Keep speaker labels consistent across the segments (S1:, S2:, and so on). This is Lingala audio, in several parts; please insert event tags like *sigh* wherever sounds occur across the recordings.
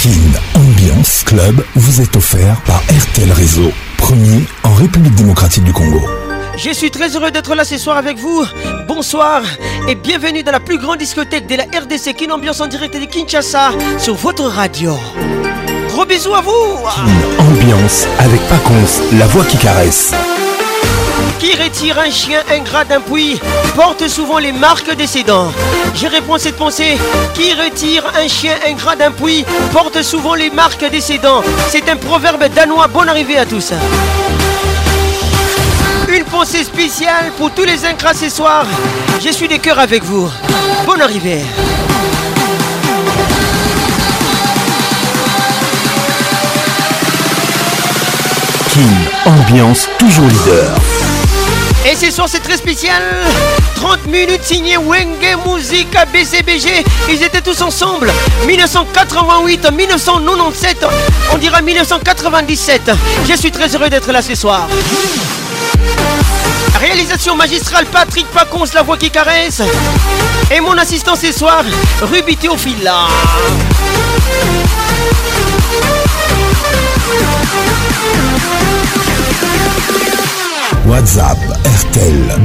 S1: Kin Ambiance Club vous est offert par RTL Réseau, premier en République démocratique du Congo.
S2: Je suis très heureux d'être là ce soir avec vous. Bonsoir et bienvenue dans la plus grande discothèque de la RDC Kin Ambiance en direct de Kinshasa sur votre radio. Gros bisous à vous
S1: Kin Ambiance avec Paconce, la voix qui caresse.
S2: Qui retire un chien ingrat d'un puits porte souvent les marques de ses dents. Je réponds cette pensée. Qui retire un chien ingrat d'un puits porte souvent les marques de ses dents. C'est un proverbe danois. Bonne arrivée à tous. Une pensée spéciale pour tous les ingrats ce soir. Je suis des cœurs avec vous. Bonne arrivée.
S1: King, ambiance toujours leader.
S2: Et ce soir, c'est très spécial. 30 minutes signé Wenge Musica BCBG. Ils étaient tous ensemble. 1988, 1997, on dira 1997. Je suis très heureux d'être là ce soir. Réalisation magistrale Patrick Paconce, la voix qui caresse. Et mon assistant ce soir, Ruby Théophila.
S1: WhatsApp RTL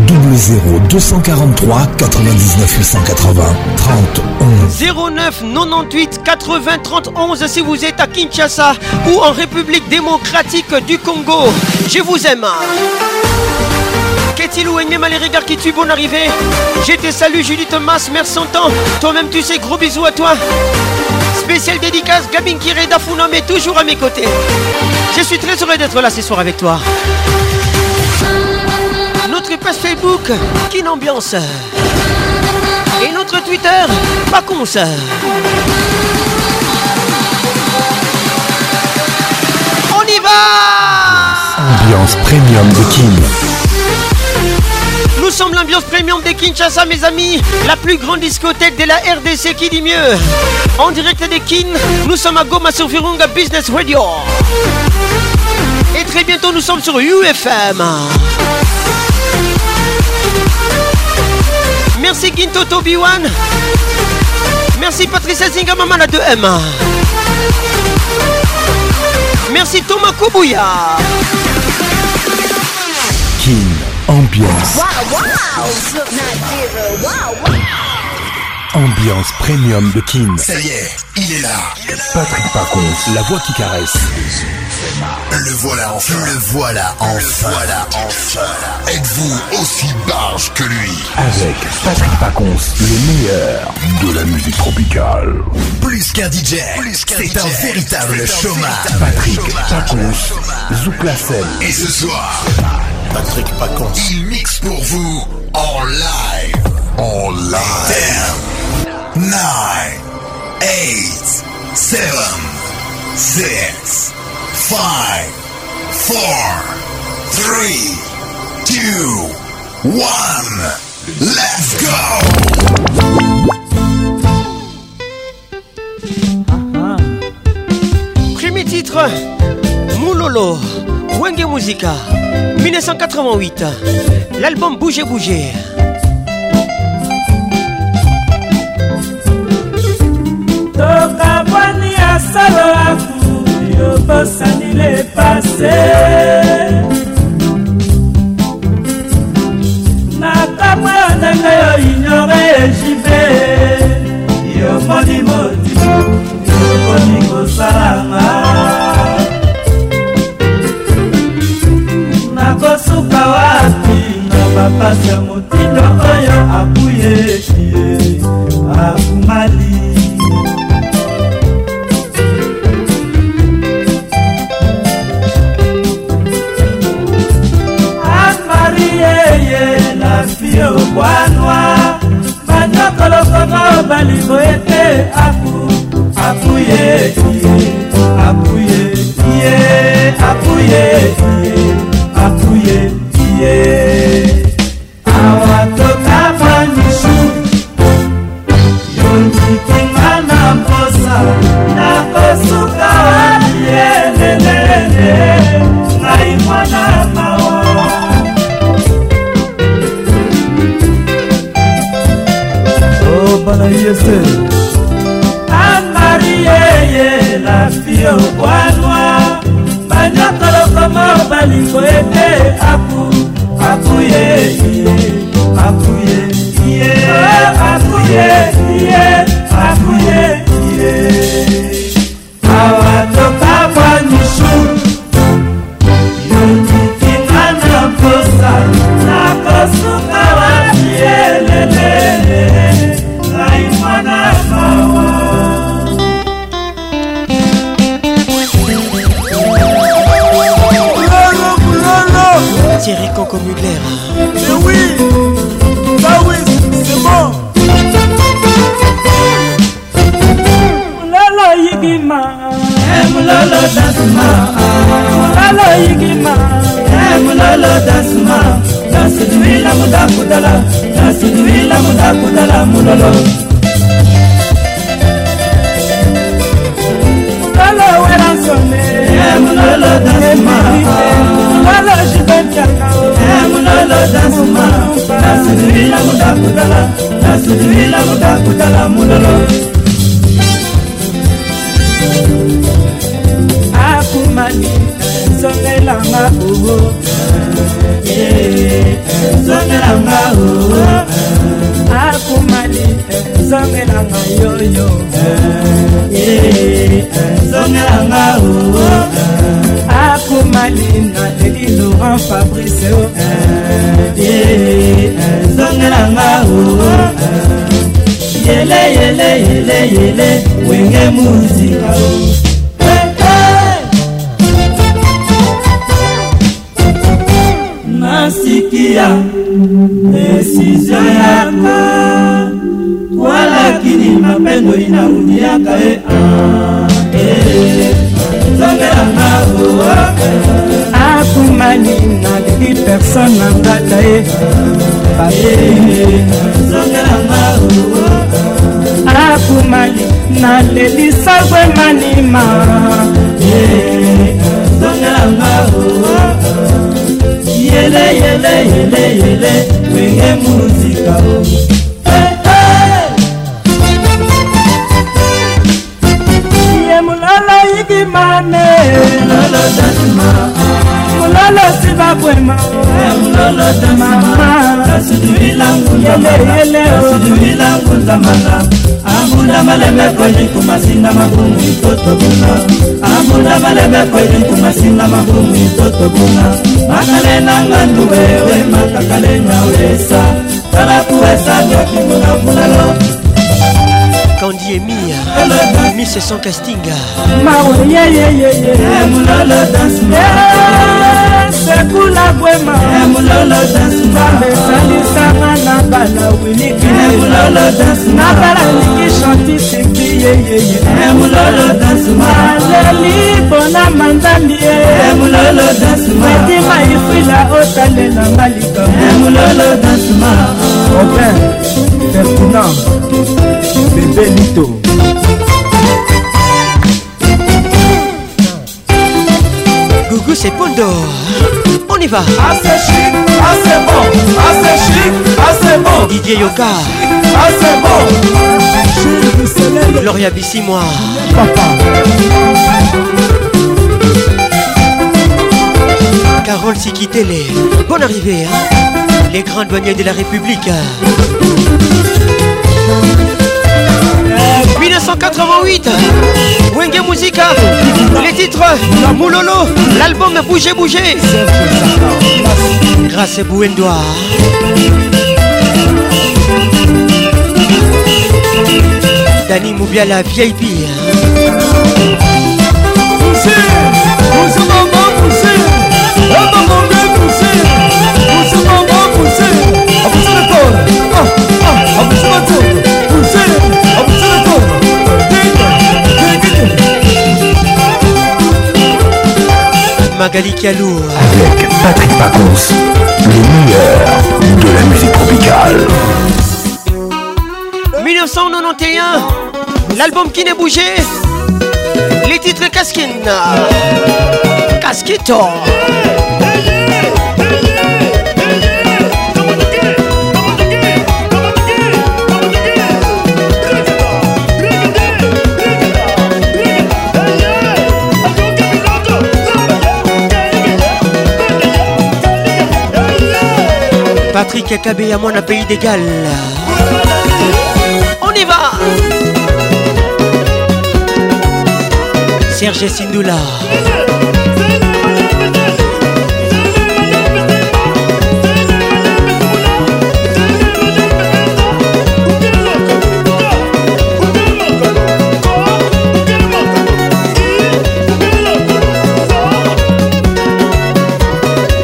S1: 00243 99 880 30
S2: 09 98 80 31 si vous êtes à Kinshasa ou en République démocratique du Congo. Je vous aime. Qu'est-il ou regard les regards qui tuent bon arrivée J'étais te salue Julie Thomas, merci en temps. Toi-même tu sais, gros bisous à toi. Spéciale dédicace, Gabin Kireda Dafuna est toujours à mes côtés. Je suis très heureux d'être là ce soir avec toi. Facebook, Kin Ambiance. Et notre Twitter, pas On y va
S1: Ambiance premium de Kin.
S2: Nous sommes l'ambiance premium de Kinshasa, mes amis. La plus grande discothèque de la RDC, qui dit mieux En direct de Kin, nous sommes à Goma sur Virunga Business Radio. Et très bientôt, nous sommes sur UFM. Merci Gintoto B1. Merci Patricia Zingamama de 2M. Merci Thomas Kubuya.
S1: King Ambiance. Wow, wow. Ambiance premium de King.
S3: Ça y est, il est là.
S1: Patrick Parcon, la voix qui caresse.
S3: Le voilà enfin. Le voilà enfin. Le voilà enfin. Êtes-vous aussi barge que lui
S1: Avec Patrick Pacons, le meilleur de la musique tropicale.
S3: Plus qu'un DJ, c'est un véritable chômage.
S1: Patrick Pacons,
S3: scène. Et ce soir, Patrick Pacons, il mixe pour vous en live. En live. 10, 9, 8, 7, 6, 5, 4, 3, 2, 1, let's go!
S2: Premier titre, Moulolo, Wenge Musica, 1988, l'album Bouger Bouger.
S4: tokabwani ya bosani le pase makamwa na ngai yo ignore ejibe yomoni motimu yokoni kosalama nakosuka wapi na bapasi ya motindo oyo abuyekie abumali balingo ete apu apuye iye apuye iye apu
S2: Vincent Castinga sekula bwema nzambe esalisama na bala eh, winiki na bala lingi chanti siki yeyeye aleli mpona mandambi ye medima ifwila otalelanga likambo oben ferdinand bebe lito c'est Paul d'Or. On y va.
S5: Assez chic, assez bon, assez chic, assez bon.
S2: Didier Yoka.
S5: Assez bon.
S2: Gloria Bissimois. Papa. Carole Sikitele. Bonne arrivée. Hein. Les grands douaniers de la République. 1988 Wenge Musica Les titres Moulolo L'album Bouger Bouger Grâce à Bouendoa Dani Moubia la VIP Magali Kialou.
S1: Avec Patrick Pacons, le meilleur de la musique tropicale.
S2: 1991, l'album qui n'est bougé, les titres Casquine. Casquito. Patrick Akabé à mon pays d'égal. On y va Serge Sindoula.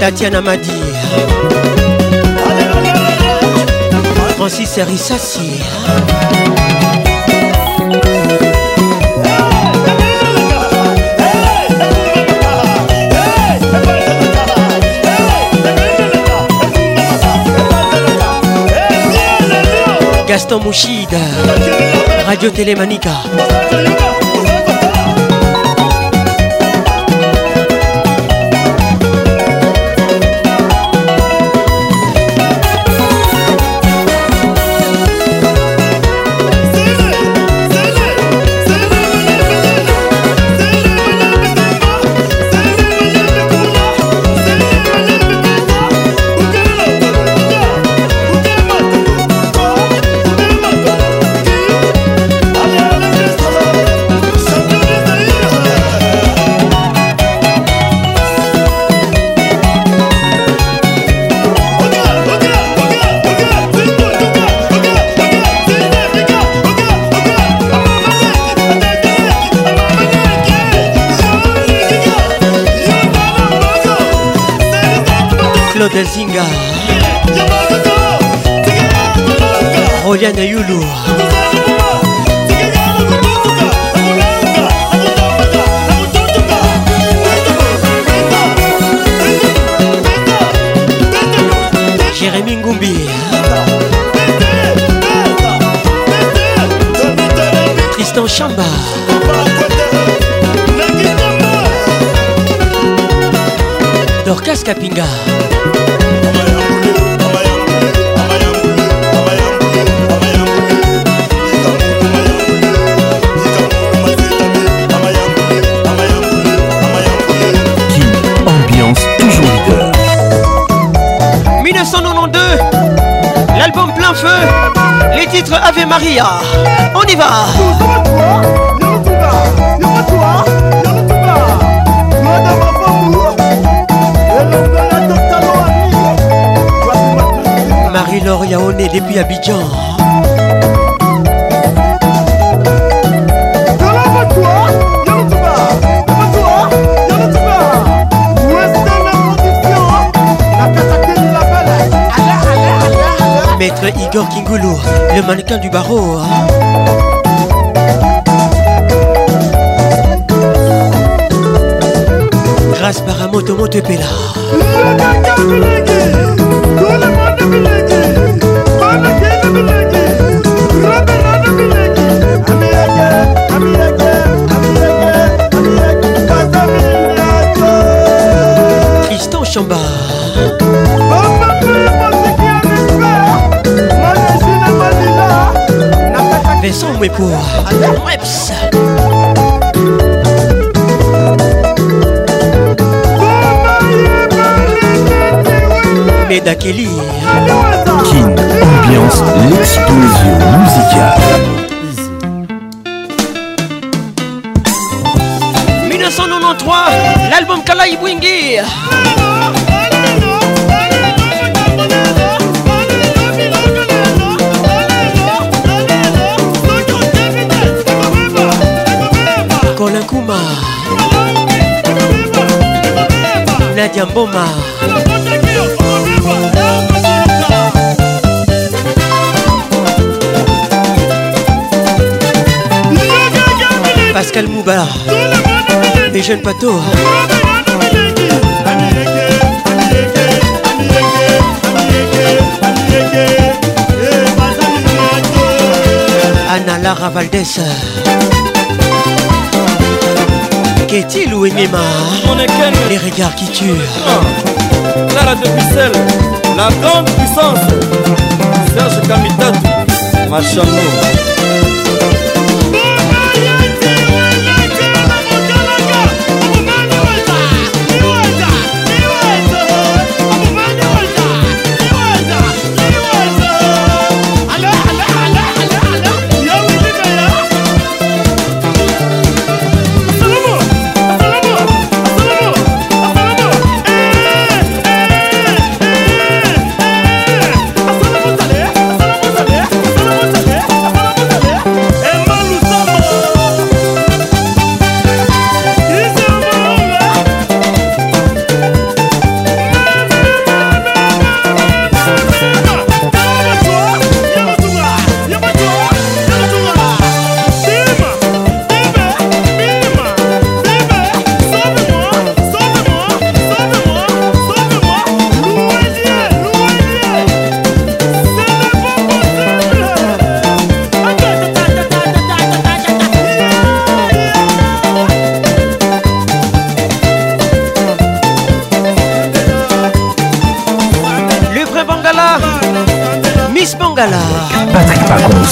S2: Tatiana m'a dit c'est Rissassi. Gaston Mouchide, Radio Télémanica. claude zinga roliane yulu jérémi ngumbi tristan chamba dorcas kapinga titre Ave Maria. On y va. Marie-Laure Yaoné depuis Abidjan. Maître Igor Kingoulou, le mannequin du barreau. Grâce par un moto motepela. Tristan Chamba. Vincent pour Reps. mais' Kelly
S1: Kin Ambiance l'explosion musicale
S2: 1993 L'album Kalaï Bwingi Nadia Mboma Pascal Mouba Des jeunes patos Anna Lara Valdez Qu'est-il ou Enema hein Les regards qui tuent.
S6: la de Bruxelles, la grande puissance. Serge Ma chambre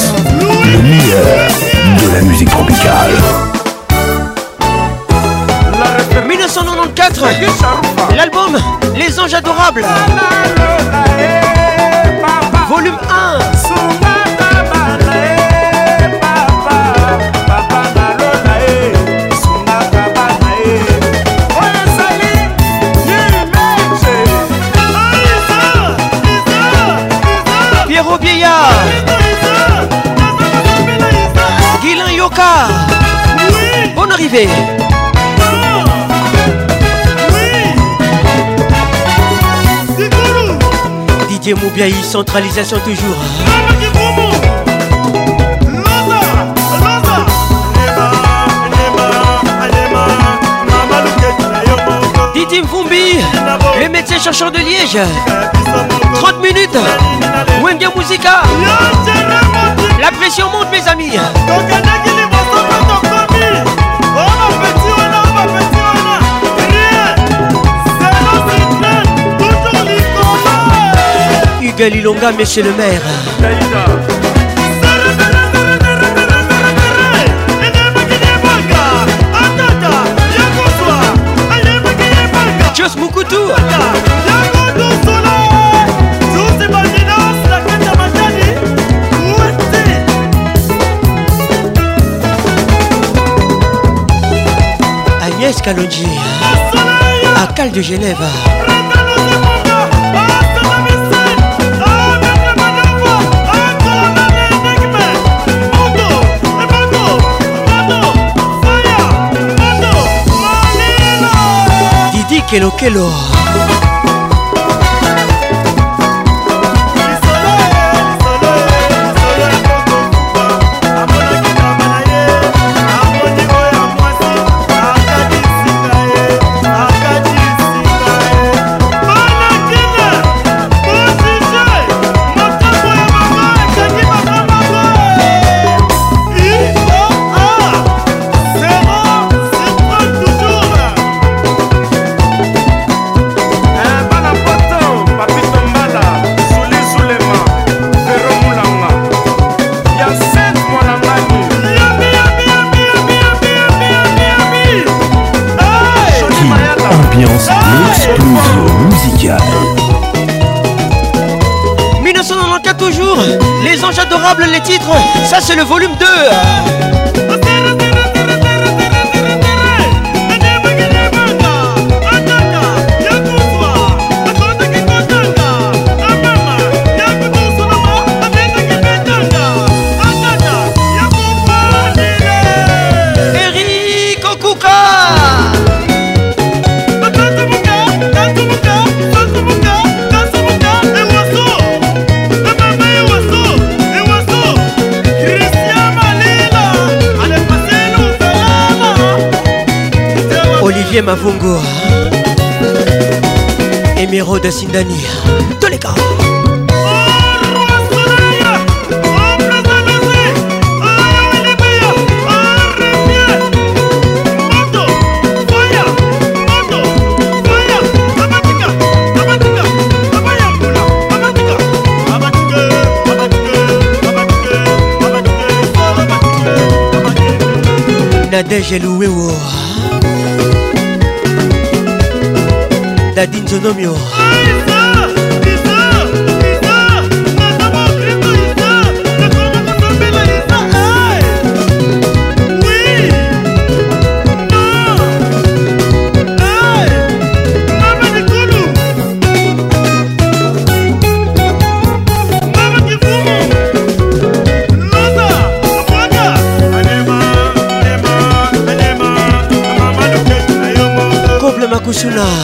S1: le meilleur de la musique tropicale.
S2: 1994, l'album Les Anges Adorables. Didier Moubiaï, centralisation toujours. Didier Mfumbi, les médecins-chercheurs de Liège. 30 minutes. Wenge Musica. La pression monte, mes amis. Miguel mais monsieur le maire. Agnès À Cal de Genève. que lo que lo. c'est le volume 2 fabien mavongo emerode sindani toleka nadege louwewo dadi nzonomio Kushuna.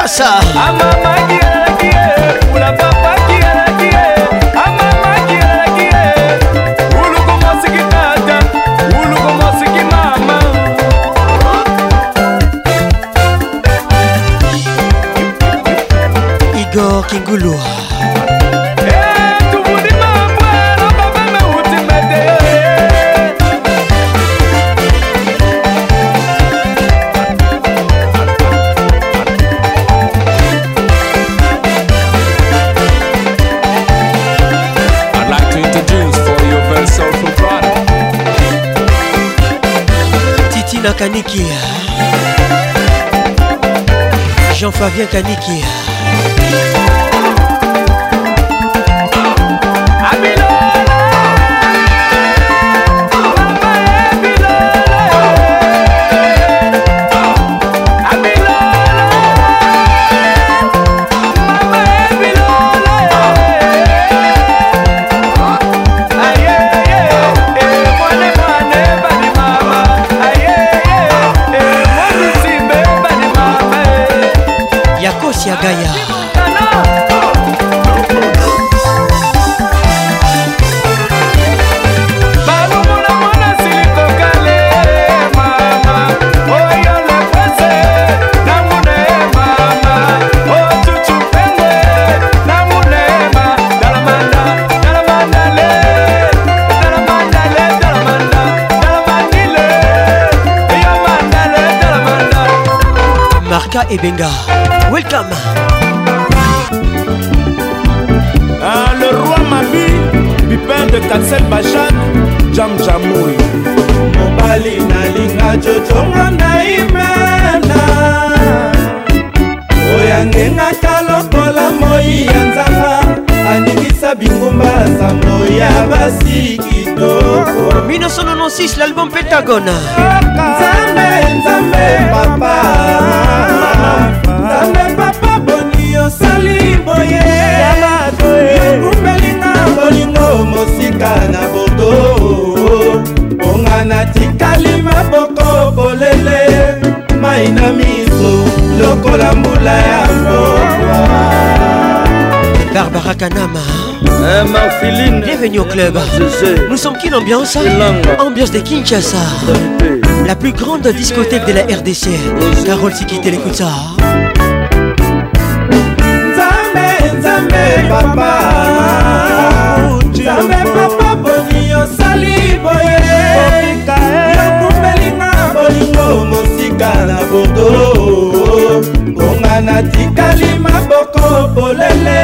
S2: pasa? Fiona Kanikia Jean-Flavien Kanikia gaya Marka Ebenga. Welcome.
S7: urbain de katsel bajak jam jamoi mobali nalinga jojonga na imena oyangengaka lokola moi ya nzaka aningisa bingumba sango ya basi kitoko
S2: 1996 l'album pentagone nzambe nzambe papa mosika na bordo bonga natikali maboko bolele mai na miso lokola mbula ya mbokwa barbara kanama Eh, Marfiline. Bienvenue au club. Nous sommes qui l'ambiance Ambiance de Kinshasa. La plus grande discothèque de la RDC. Carole Sikité, l'écoute ça. Nzambe, Nzambe, papa. nzambe papa boni osali boye eh. yokumbelinga bolingo mosika na bordo bonga natikali maboko polele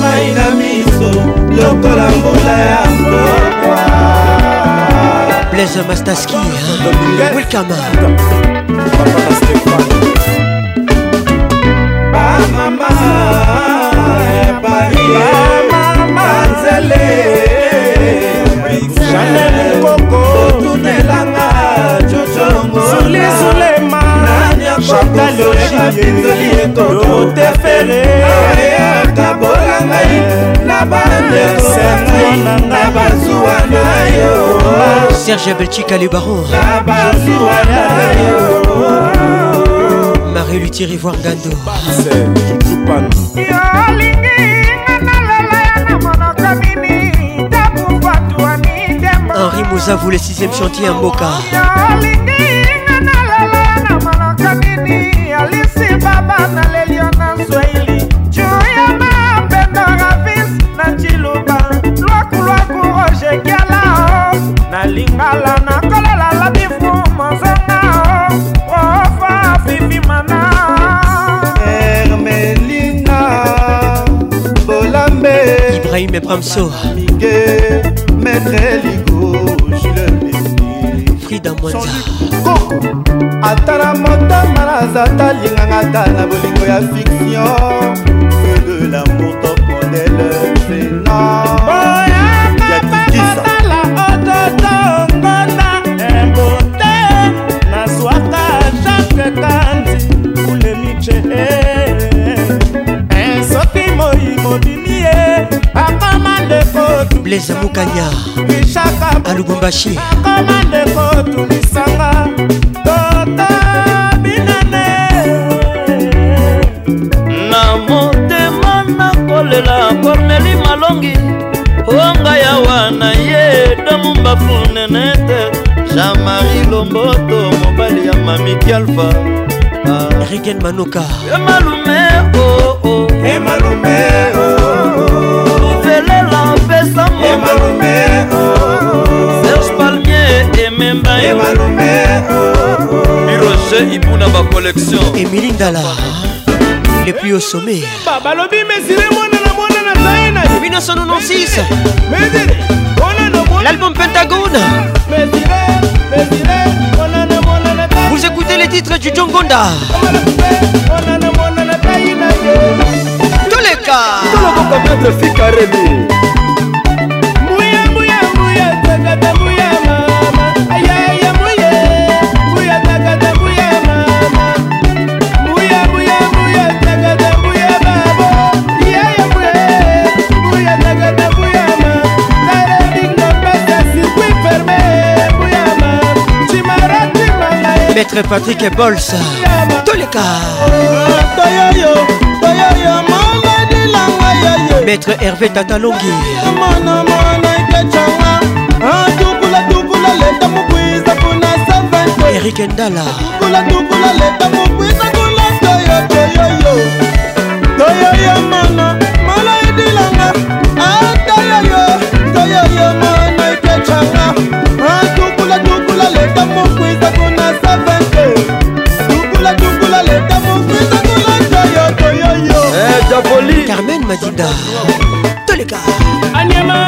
S2: mai na miso lokola mbula ya mbokwa blaise mastaski wilkama bamama ya eh, paris manzele chanel koko tunelanga jojongo sulisulema chakalyoeitoli ekokotefere akabola ngai na bandekoangai na bazuwa na yo ah, serge belchika lebaro na bazuwa ah, ah, na yo marie lutiri voir gando yolingi Henri Mouza vous le sixième chantier à Mboka nalingala nakolalala bifu mozanga ofa fifimana ermelinga bolambe ibrahim ebramso mige metreli davida mwanza atala motama naza talinganga ta na bolingo ya fiction feu de lamour top modele senor blaise mukanya alubumbashi komandeko tumisanga tota
S8: binane na motema nakolela korneli malongi onga yawa na ye domumba funene te jean-marie lomboto mobali ya mamikialfa ah. riken manuka emalume oo oh, oh. emalume oo oh,
S2: memba oh, oh, oh. roger ibuna bacollection emili ndala le plus au sommet balobi mesire mwana na mwana na taye na 1996 l'album pentagone vous écoutez les titres du jongonda toleka tolokokometre fikaremi Maître Patrick Bols Toleka Maître Hervé Tatalongi ah, Eric Ndala Toyoyo, toyoyo, madinda toleka anyama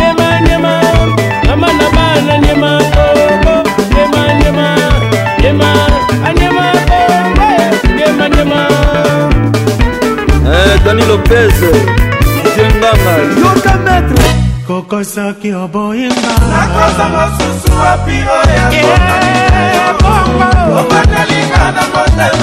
S2: nyema nyema mama na bana nyema nyema
S9: nyema nyema anyama nyema nyema eh, dani lopez jenganga yoka maître kokosaki oboyinga nakosa mosusu wapi oyo eh, obatalinga na motema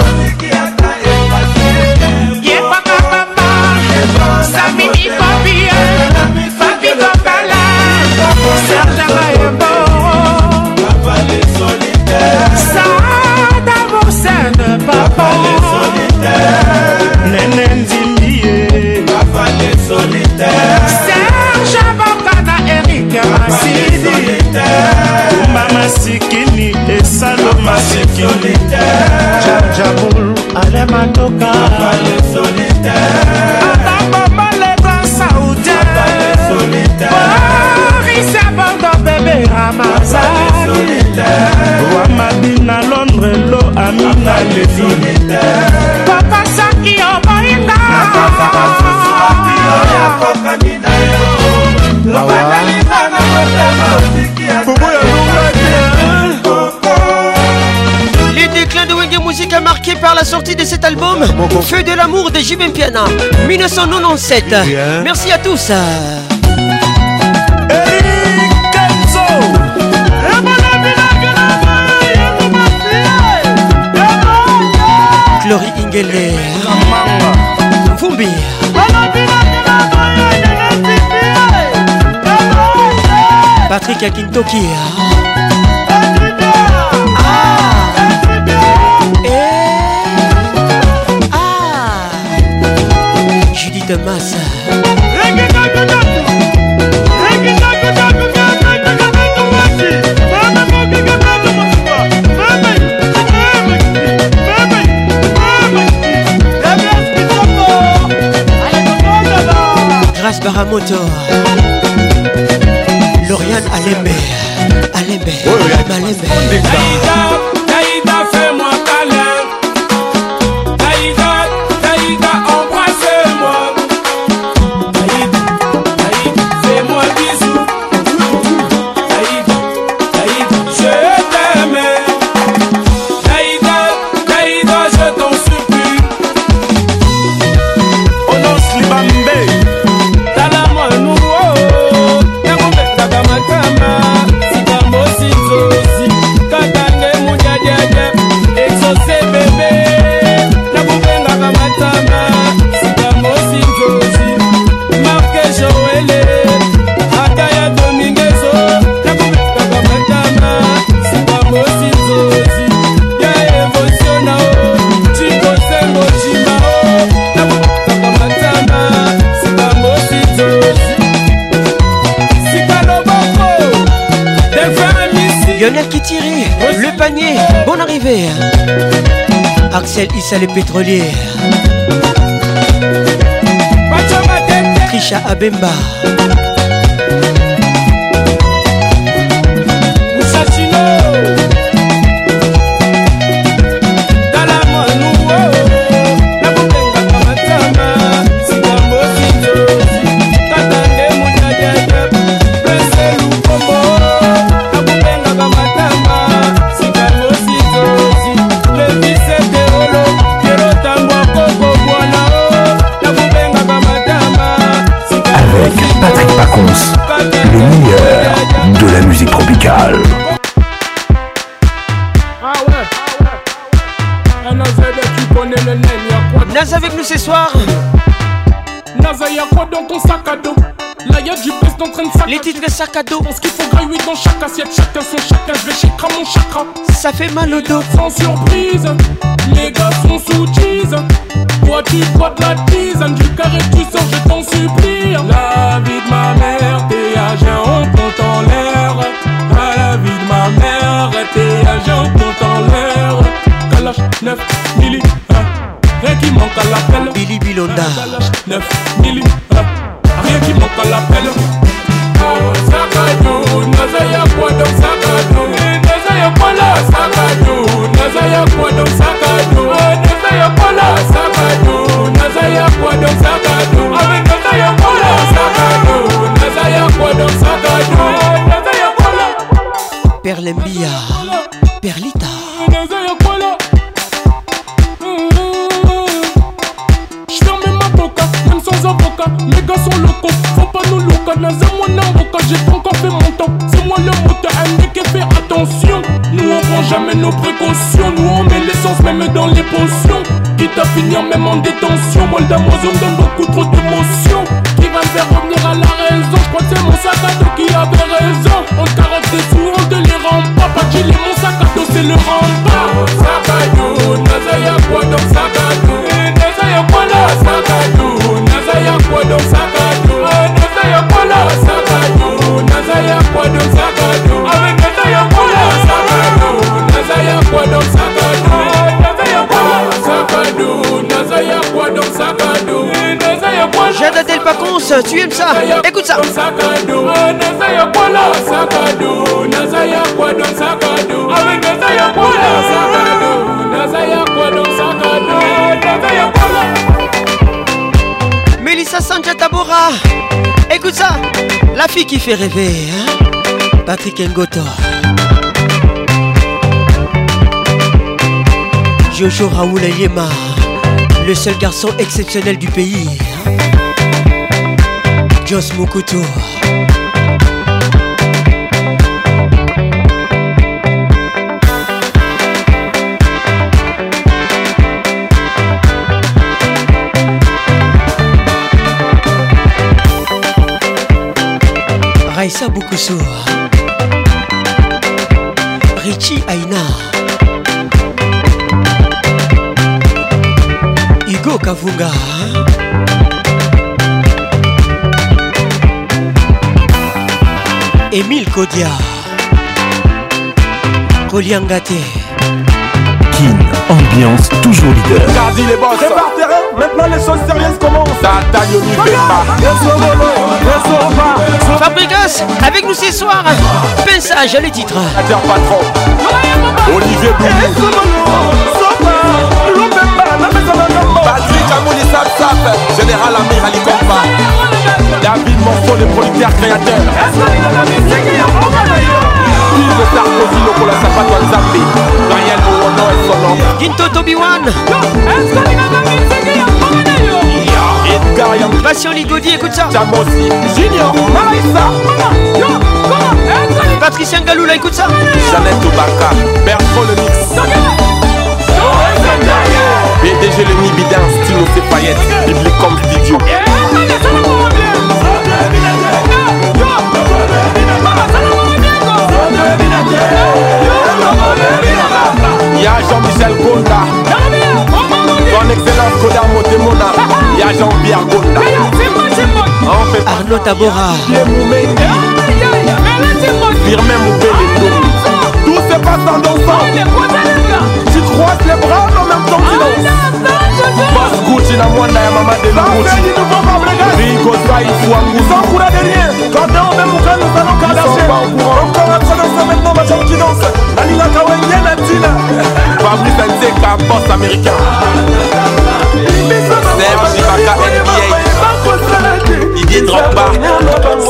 S2: Saad Amorsène papa Nene Nzimbiye Papa les solitaires Serge Abakana Eric Masidi Kumba Masikini et Saloma Solitaire Jajaboul Alematoka Papa les solitaires Atabama les grands saoudiens Papa les solitaires Boris Abandon bébé Ramazani Papa les solitaires Les déclins de Wenge Music a marqué par la sortie de cet album Feu de l'amour de Jim Piana 1997. Merci à tous. mangele mvumbi patrik ya kintoki ah. eh. ah. judith masa Ramoto Lauriane Alembe Alembe oh, Alembe Marcel Issa le pétrolier Trisha Abemba
S10: ce soir. Naza y'a dans ton sac à dos Là y'a du best en train
S2: de sac Les titres sac à dos.
S10: Parce qu'il faut grailler dans chaque assiette, chacun son chacun. Je vais chakra mon chakra.
S2: Ça fait mal au dos.
S10: Sans surprise, les gars sont sous cheese. Toi tu bois de la tisane, du carré tu sors, je t'en supplie. La vie de ma mère, t'es à on compte en l'air. la vie de ma mère, t'es à on compte en l'air. Kalash 9
S2: Billy Bilonda 9 000 Tu aimes ça. Écoute ça. Melissa Sanja Tabora. Écoute ça. La fille qui fait rêver. Hein? Patrick Ngoto. Jojo Raoul Ayema. Le seul garçon exceptionnel du pays. Jos Mokutu Raissa Boukoussou Richie Aina Hugo Kavunga Kodia Koliangate
S1: Kin, ambiance toujours leader
S11: Tardi les boss Prépare terrain, maintenant les choses sérieuses commencent Tata Yoni Pemba
S2: Fabrigas, avec nous ce soir Pensage, les titres Patron Olivier Boulou Patrick Amouli Sap Sap, Général Amir Ali Kompa. David Monfo, le producteur créateur. Yves Sarkozy, Lokola Sapato Nzambi. Daniel Mourono et Solon. Ginto Tobiwan. Edgar Yang. Passion Ligodi, écoute ça. Jamosi, Junior. Maraïsa. Patricia Ngaloula, écoute ça. Jeannette
S12: Toubaka. Bertrand mix. BDG le Nibidan, stylo c'est paillette, biblique comme studio. Y'a Jean-Michel Gonda Ton excellence Koda Motemona Y'a Jean-Pierre Gonda
S2: Arnaud Tabora
S12: Firmin Moubele Tout se passe en sang Tu croises les bras Boss Gucci na mwanda ya mama de la Gucci Rico Zaifu wangu Sans coura de rien Kande on même mouka nous allons kardashe Encore après dans ce maintenant ma chère qui danse La lila kawenye na tina Fabrice Nseka boss américain Serge Ibaka NBA Didier Drogba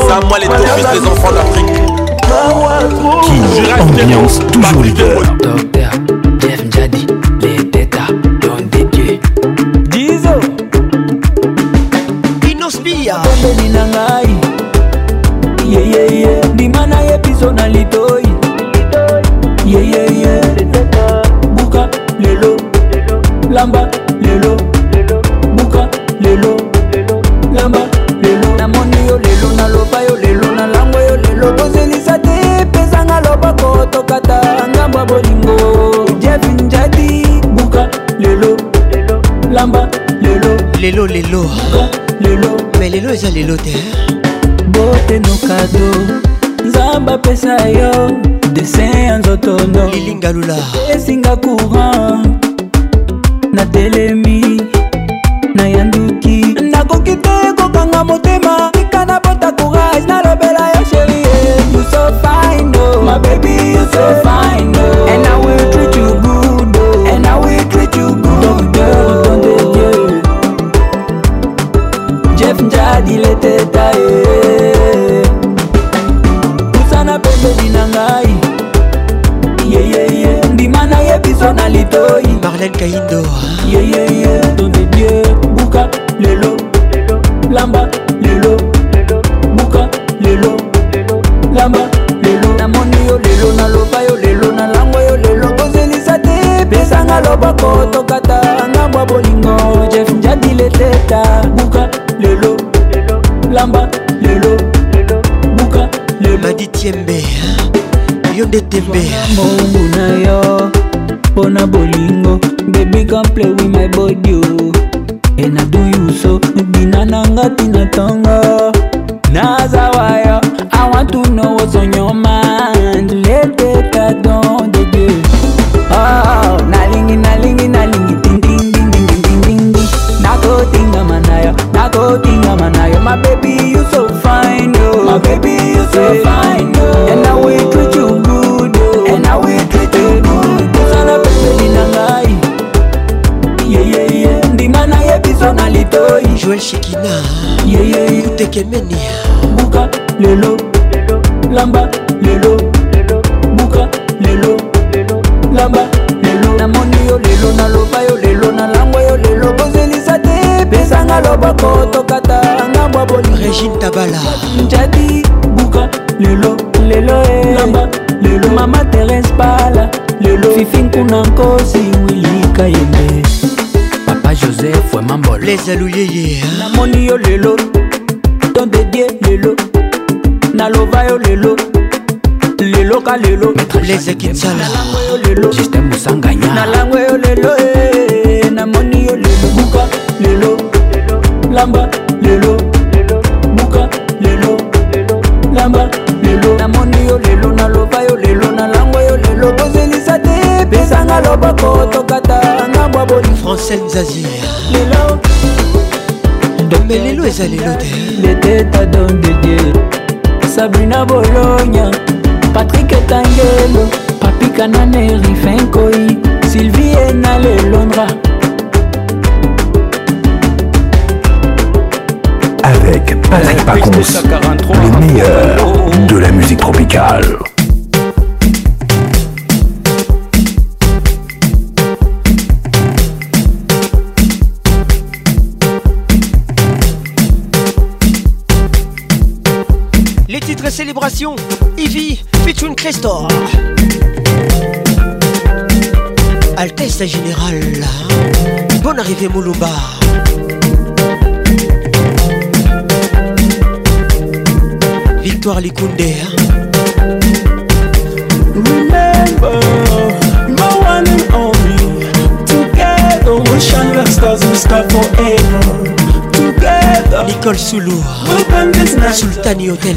S12: Samuel Eto'o les enfants d'Afrique
S1: Qui ambiance toujours leader Docteur
S2: lelo te
S13: boteno kado nzambe apesa yo desin ya nzotono
S2: lilingalula
S13: esinga courant nde tembe mbongu na yo mpona bolingo baby come play with my body oh.
S2: kemeni buka
S13: lelo lamba lelo buka lelo lamba lelo namoni yo lelo naloba yo lelo nalangwa yo lelo bozelisa te pesanga loboko tokata ngambwa
S2: boli régine tabala
S13: njadi buka lelo lelo eh. lamba lelo mama terese pala lelo fifi nkuna nkosi wilika yembe
S2: papa joseph wamambolezaluyeye eh. namoni yo eza lelo te
S13: beteta don de dieu sabrina bologna patrik etangelo papi kananeri
S2: Altesse Altesse Générale, bonne arrivée Moulouba. Victoire Likoundé. Hein. Nicole Soulou. Sultani Hotel.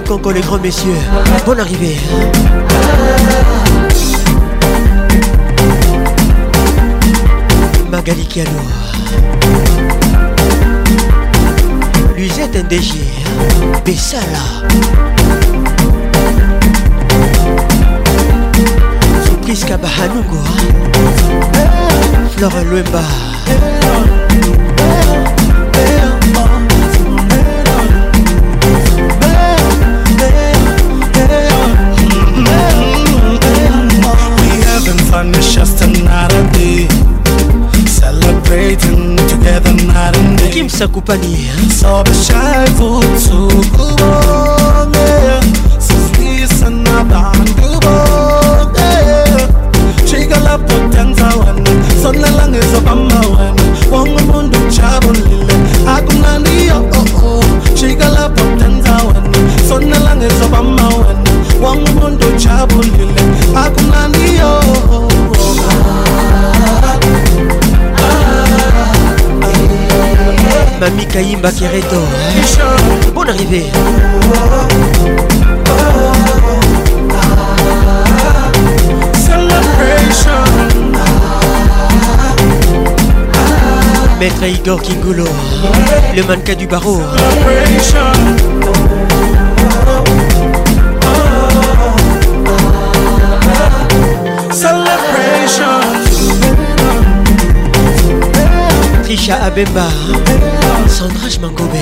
S2: qu'on les grands messieurs. Bonne arrivée. Magali Kiano, Lisette NDG. Bessala. Souplice Kabahanougo. Flore Luemba. on is just another day Celebrating together night and day Kim Sakupani So be shy for two So squeeze another and Chigala potenza wana Sona lang is obama wana Wangu mundu chabu lile Hakuna ndiyo oh oh Chigala potenza wana Sona lang is obama wana Wangu mundu chabu lile Hakuna ndiyo oh oh Mami Kayimba Kereto Bonne arrivée Maître Igor Kingulo Le mannequin du barreau Elisha Abemba Sandrage Mangobe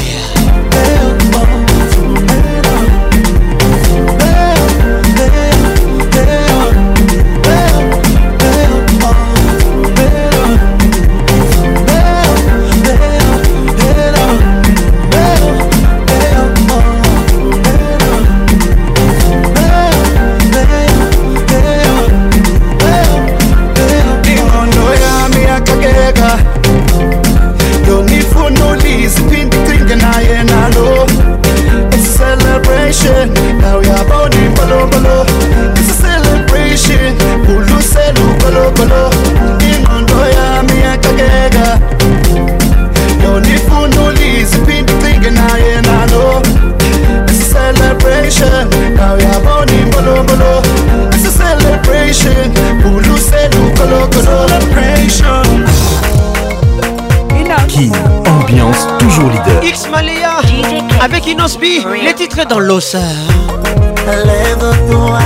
S2: Kinospi, les titres dans l'os. Lève-toi,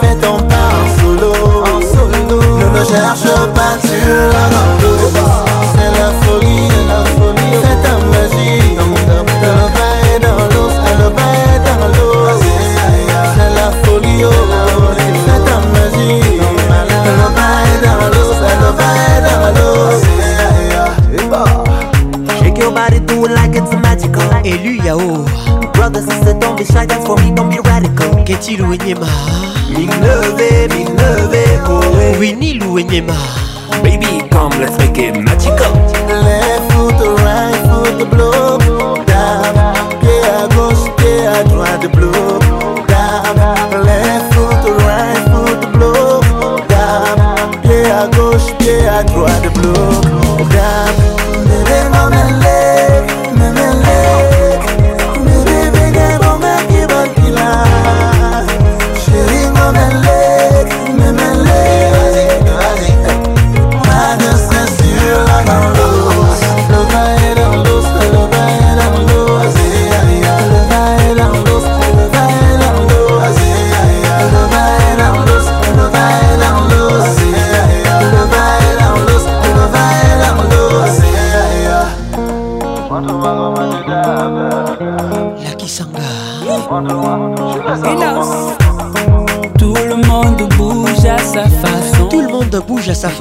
S2: fais ton pas en solo. En solo. Ne me cherche pas, tu l'as dans Elu Yao
S14: Brothers sisters don't be shy that's for me don't be radical
S2: Keti Louenyema Minleve Minleve Kowe Winnie Louenyema
S14: Baby come let's make it magical Left foot right foot blow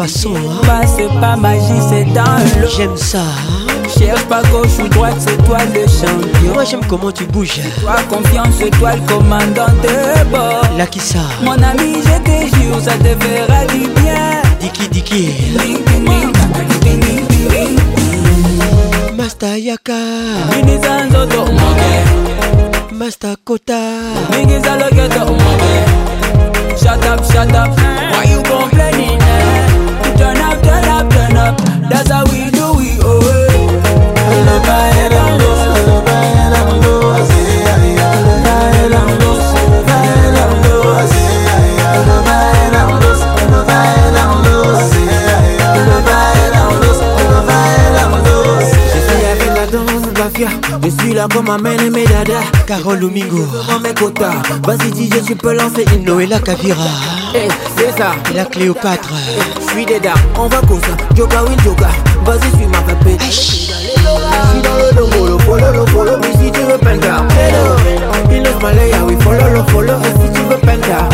S15: Hein. c'est pas magie, c'est dans l'eau.
S2: J'aime ça. Hein.
S15: Cherche pas gauche ou droite, c'est toi le champion.
S2: Moi j'aime comment tu bouges. Toi
S15: confiance, c'est toi le commandant de bord.
S2: Là qui ça
S15: Mon ami, je te jure, ça te verra du bien.
S2: Diki Diki. Masta Yaka. Masta Kota.
S16: Shut up, shut up.
S17: là comme amène mes dada
S2: Carole Mingo Prends
S18: mes quotas Vas-y
S17: DJ tu peux lancer une Noëlla
S18: Kavira hey, eh, c'est ça
S2: Et la Cléopâtre hey, eh,
S18: Je suis des dards On va comme ça Joga win joga Vas-y suis ma pépé Je suis dans le domo Le follow le follow Mais si tu veux penda Il est malaya ah Oui follow le follow Et si tu veux penda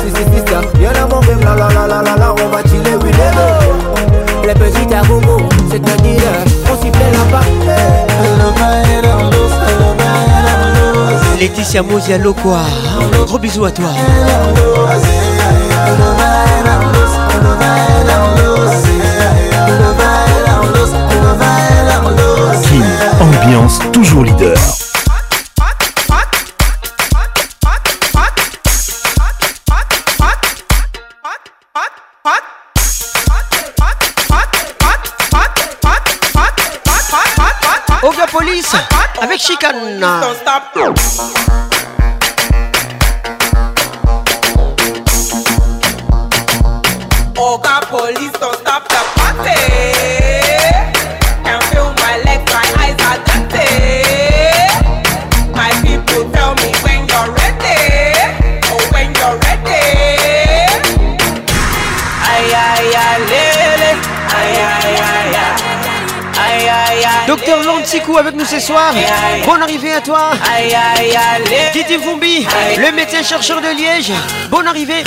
S18: Si si si ça Y'en a mon même La la la la la la On va chiller Oui hello les petits agogo, cest un dire on s'y là-bas.
S2: Laetitia Mouzialo, quoi hein. gros bisous à toi.
S1: Kim, ambiance toujours leader.
S2: she can. Please uh, don't stop. coup avec nous ce soir. Bonne arrivée à toi. Didi Fumbi, le médecin chercheur de Liège. Bonne arrivée.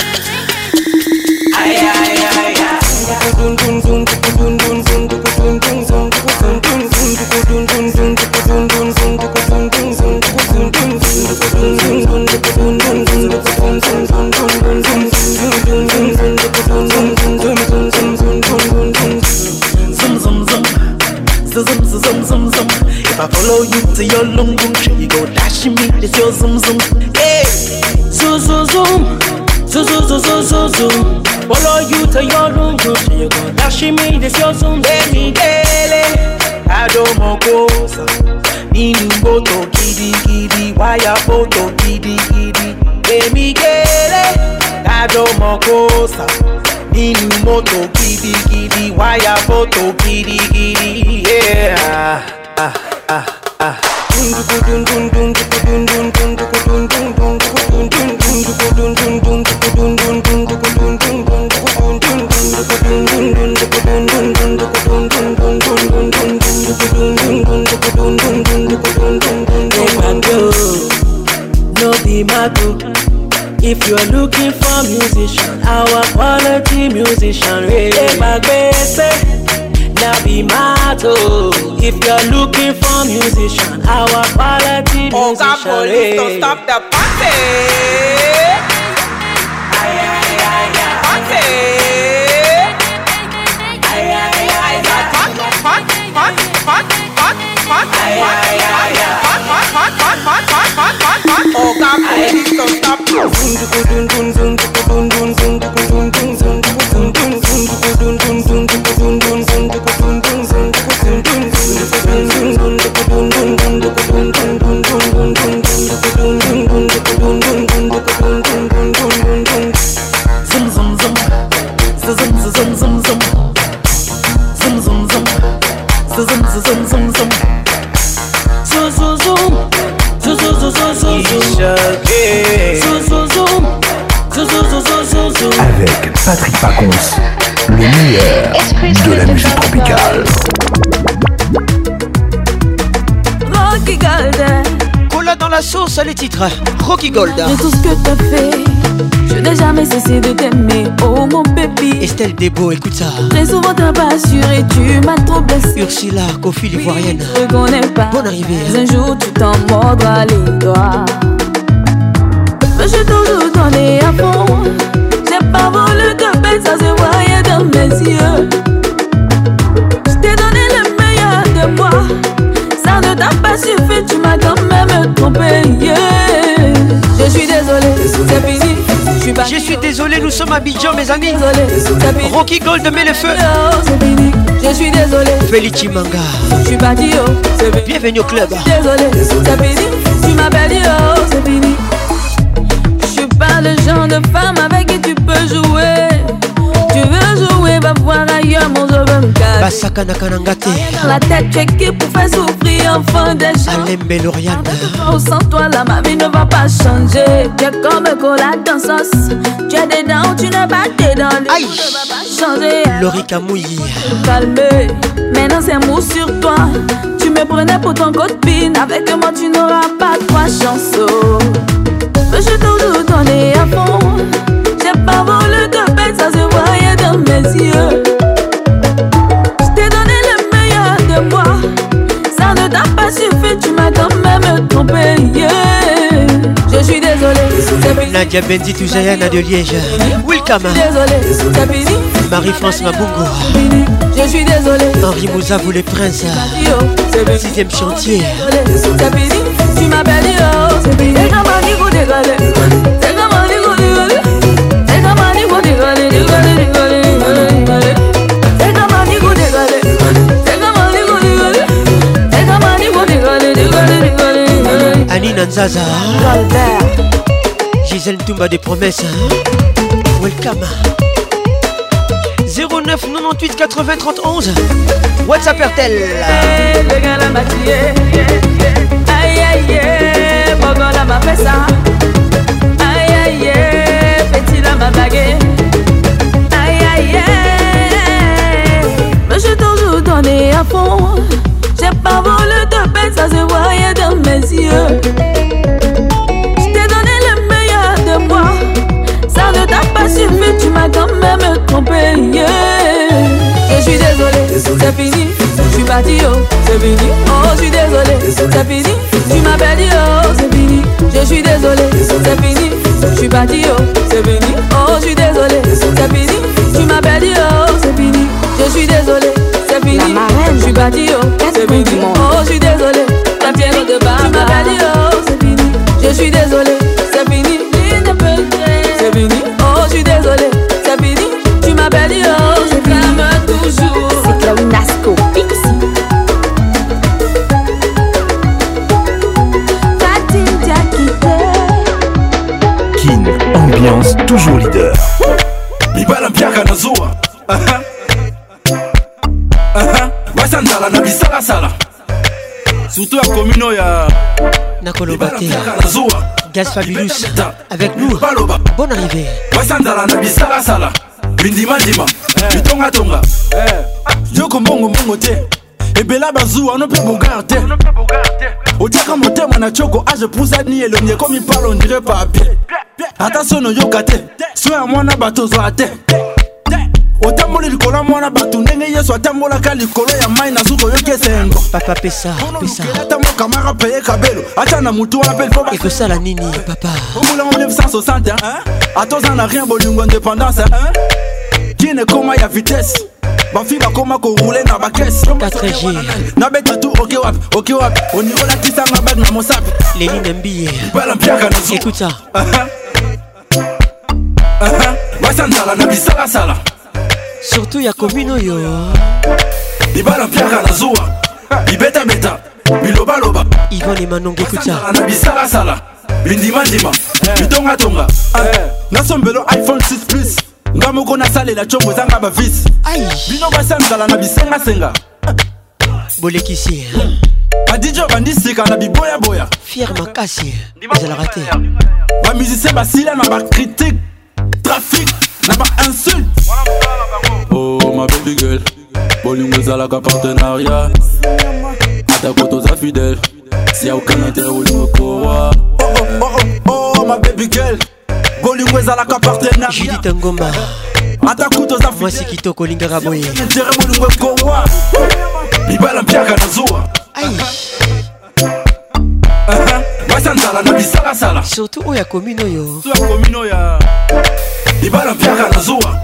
S19: 그래서 열렁둥 이거 다시 밑에서 zoom 예 zoom zoom 볼러유터 열렁둥 이거 다시 밑에서 zoom 내미겔레 아도모고사 니는 보도 기리기리 와야 보도 기리기리 내미겔레 아도모고사 nínú mọ́tò gidigidi wáyà fọ́tò gidigidi. Yeah. Ah, ah, ah, ah. If you're looking for musician, our quality musician, eh, eh, best. If you're looking for musician, our quality
S20: oh, musician. Eh. Oh God,
S19: police,
S20: don't stop the party. Ay, ay, ay, ay. Party.
S2: Ay, ay, ay, ay.
S20: Party, party, party, party, party, party, party,
S2: party, party, party, party, party,
S1: Patrick Pacons, le meilleur de la musique tropicale.
S21: Rocky Golden.
S2: Cola dans la sauce, hein, les titres. Rocky Golden.
S21: De tout ce que t'as fait, je n'ai jamais cessé de t'aimer. Oh mon bébé.
S2: Estelle Debo, écoute ça.
S21: Très souvent t'as pas assuré, tu m'as trop blessé.
S2: Ursula, Kofi l'ivoirienne.
S21: Oui, je pas. Bonne
S2: arrivée.
S21: Un jour tu t'en mordras les doigts. Mais je t'en est à fond pas voulu que peine ça se voyait dans mes yeux. Je t'ai donné le meilleur de moi. Ça ne t'a pas suffi, tu m'as quand même trompé. Yeah. Je suis désolé, c'est fini.
S2: Je suis désolé, nous sommes à Bijan mes amis. Rocky Gold met le feu.
S21: Je suis désolé. Felici
S2: Manga. Je suis
S21: oh, Bienvenue au club. Désolé, c'est fini. Tu m'appelles, oh, c'est fini. Je suis pas le genre de femme et va voir ailleurs, mon jeu
S2: Basakanakananga
S21: La tête, tu es qui pour faire souffrir enfant des gens
S2: l'Orient. oh,
S21: Sans toi, là ma vie ne va pas changer Tu es comme cola dans sauce Tu as des dents où tu vas pas dedans
S2: Aïe
S21: changer
S2: Laurie
S21: Camouille Calmer, maintenant c'est mou sur toi Tu me prenais pour ton copine Avec moi, tu n'auras pas trois chansons. Je t'en tout à fond J'ai pas voulu mes yeux. Je t'ai donné le meilleur de moi. Ça ne t'a pas suffi, tu m'as quand même trompé. Yeah. Je suis désolé.
S2: Nadia Bendy Toujayana de Liège. Wilkama. Marie-France Mabungo.
S21: Je suis désolée.
S2: Henri Moussa, vous les princes. Sixième chantier.
S21: Tu m'as perdu, oh.
S2: Mélanie N'Zaza Gisèle Toumba des promesses Welcome 09 98 80 31 What's up
S21: Mais je t'en toujours donné à fond J'ai pas volé bête, ça se voyait dans mes yeux. Je t'ai donné le meilleur de moi. Ça ne t'a pas suffi, tu m'as quand même trompé. Yeah. je suis désolé. c'est fini. Je suis parti, oh, c'est fini. Oh, je suis désolé. c'est fini. Tu m'as perdu, oh, c'est fini. Je suis désolé. c'est fini. Je suis parti, oh, c'est fini. Oh, je suis désolé, c'est fini. Tu m'as perdu, oh, c'est fini. Je suis désolé, c'est fini. Je suis parti, oh, c'est fini. Oh, je suis
S22: Baloba te Gaz Fabulous avec nous Bonne arrivée wasandala na bisalasala bindimadima bitongatonga yoko mbongobongo te ebela bazuwa ono mpe bogar te otiaka motema na coko age pusani elongi ekomi palo ndire papier ata sono yoka te so ya mwana bato ozwa te yesu atambolaka likolo ya mai nazu koyoki esengo
S2: papa pesa pesaata mokamara peye
S22: kabelo ata na motu wana mpe lipo ekosala
S2: nini papa omulango
S22: 1961 atoza na rien bolingo indépendance kine ekoma ya vitese bafi bakoma korule na bakese nabeta tu oke wapi oke wapi onikolatisa nga bag na mosapi leli
S2: na mbiye bala mpiaka nazu ekuta basanzala na uh-huh. uh-huh. bisalasala surtout ya komine oyo
S22: libala mpiaka na zuwa bibetabeta bilobaloba
S2: ivan emanonge kuta na
S22: bisalasala bindimandima bitongatonga nasombelo iphone 6 plus nga moko nasalela congo ezanga bavisi
S2: bino
S22: basanzala na bisengasenga
S2: bolekisi badj
S22: obandi sika na biboyaboya
S2: fier makasi ezalaka te
S22: bamizisien basila na bacritique trafike na bainsulte oh ma baby girl bolingo ezalaka partenariat atako toza fidele siya okanate olimokowa oh, oh, oh, ma baby girl bolingo ezalaka partenariat
S2: ngomba
S22: atako toza mwasi kitoko olingaka boye intere bolingo ekowa mibala mpiaka na zuwa eh, eh, eh, basanzala na bisalasala surtout
S2: oyo ya komine oyo libala mpiaka na zuwa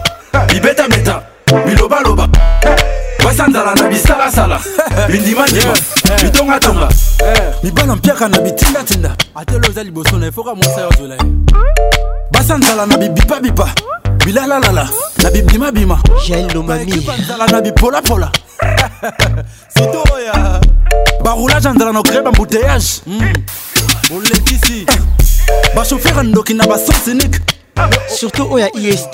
S2: libetabeta
S22: bilobaloba basanzala na bisalasala *laughs* bindimandima bitongatonga mibala mpiaka na bitindatinda atelo eza liboso na efoka mwasa yo zolai basanzala na bibipabipa bilalalala na bibimabima
S2: jelomamibanzala na bipolapola
S22: *laughs* sitoya baroulage anzala na okreba mbuteyage hmm. olekisi eh. bashofere ndoki na basansinike
S2: surtout oyo ya ist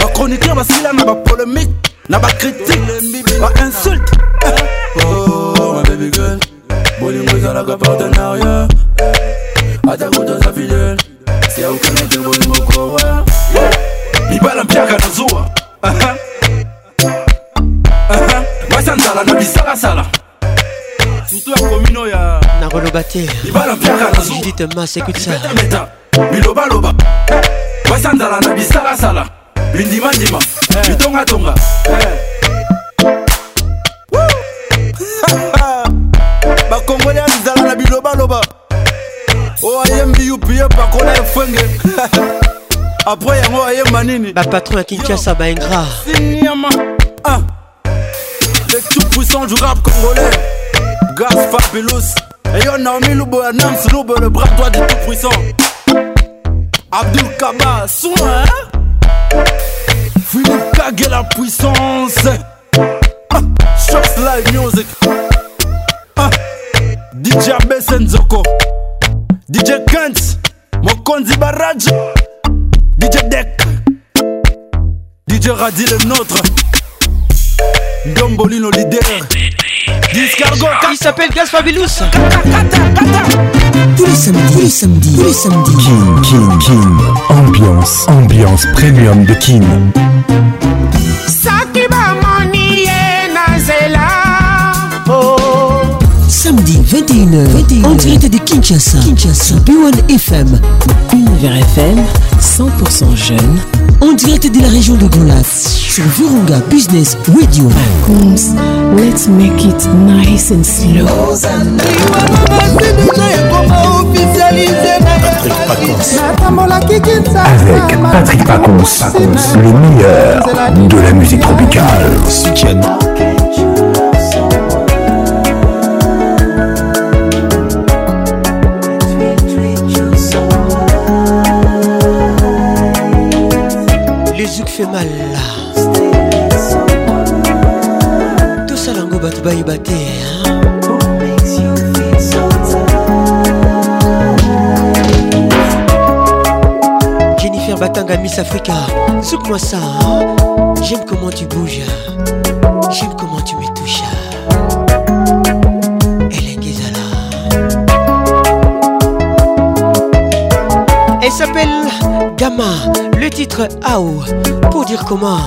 S22: bachroniqueur basila na bapolémique oh, na bacritique bainsulte bolingo ezalaka partenariat atako toza fidele siaukana te bolingo kowa mibala mpiaka na zuwa basa nzala na bisalasala surtout ya komino ya nakoloba te
S2: mibala mpiaka
S22: na zuwa judite
S2: mas ekute sa bilobaloba basanzala na bisalasala bindimadima eh. bitongatonga
S22: eh. *laughs* bakongoli azala na bilobaloba oyo oh, ayembi upie pakola efwenge *laughs* apres yango ayemba nini bapatron
S2: ya kinshasa
S22: baingra siniama ah. le tout puissant du rap congolais gas fabulous eyo naomi lubo ya nams lubo le bras droit du tout puissant Abdul Kaba, soin Philippe Kage, la puissance ah, Shots Live Music ah, DJ Abes Nzoko DJ Kent Mokonzi Baraj DJ Deck DJ Radi le nôtre Dombolino leader Discargo
S2: Il s'appelle Gaz Fabilous Tous les samedis Tous les samedis Tous les samedis
S1: Kin Kin Kin Ambiance Ambiance premium de Kin
S2: samedi 21h, en direct de Kinshasa, Kinshasa, B1 FM, Univers FM, 100% jeune, en direct de la région de Golas, sur Virunga Business Radio.
S23: Bacons let's make it nice and slow.
S1: Avec Patrick Pacons, le meilleur de la musique tropicale.
S2: Jésus qui fait mal là. Tout ça l'ango bat baye baté. Hein. Jennifer Batanga Miss Africa, zouk moi ça. Hein. J'aime comment tu bouges, hein. j'aime comment tu m'étonnes. Il s'appelle Gamma, le titre Ao, pour dire comment.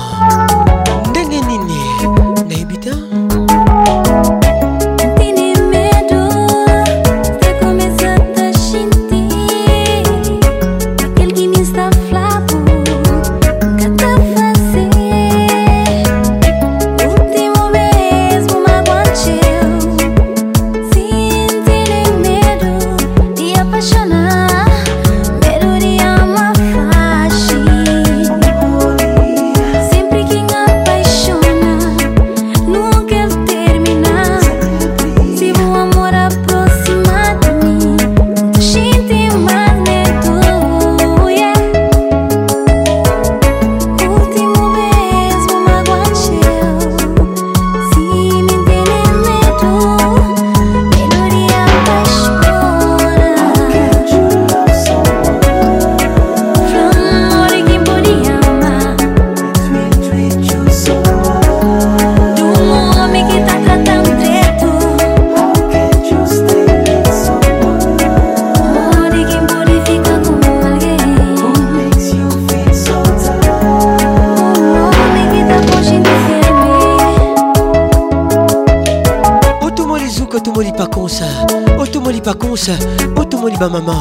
S2: réponse otomoni bamama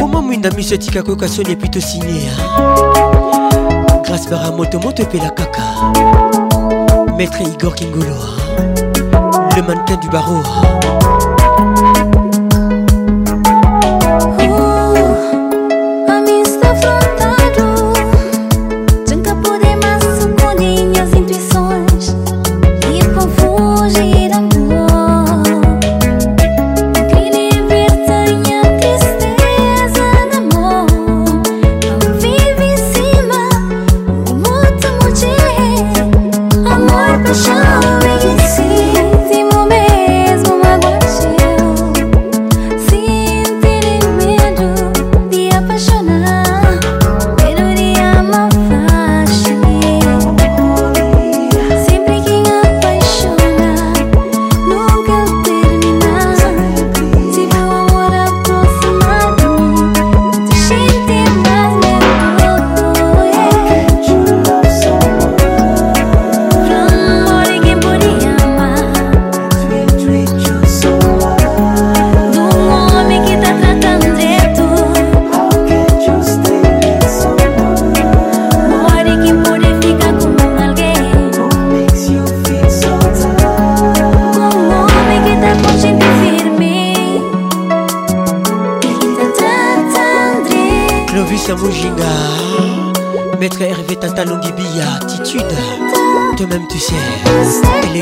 S2: moma mwinda miso etika koyoka soni epi tosigne grâce baramotomoto epela kaka maître igor kingolo le mannequin du barreau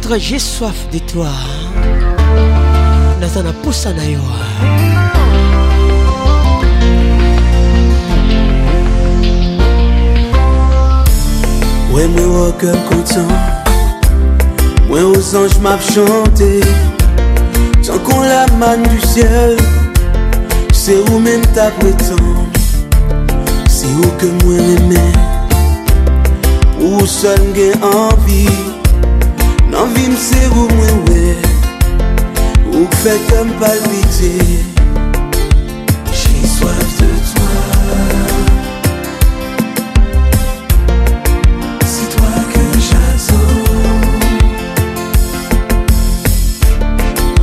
S2: titre J'ai soif de toi naza poussa posa na yo
S22: When we woke up content Moi aux anges m'a chanté Tant qu'on la manne du ciel C'est où même ta prétend C'est où que moi l'aimais Où seul en envie L'envie me serre au moins, ouais, ou que fait comme pas j'ai soif de toi, c'est toi que j'assume.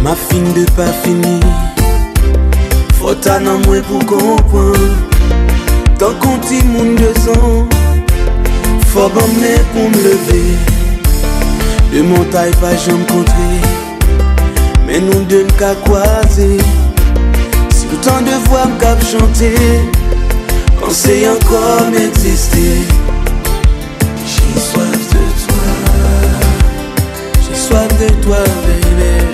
S22: Ma fin de pas finie faut t'en en pour qu'on tant qu'on t'y monde deux ans, faut pour me lever. De pas j'en jom mais mais nous donne qu'à croiser, Si autant de voix me chanter chanter, Kansey encore m'exister J'ai soif de toi J'ai soif de toi bébé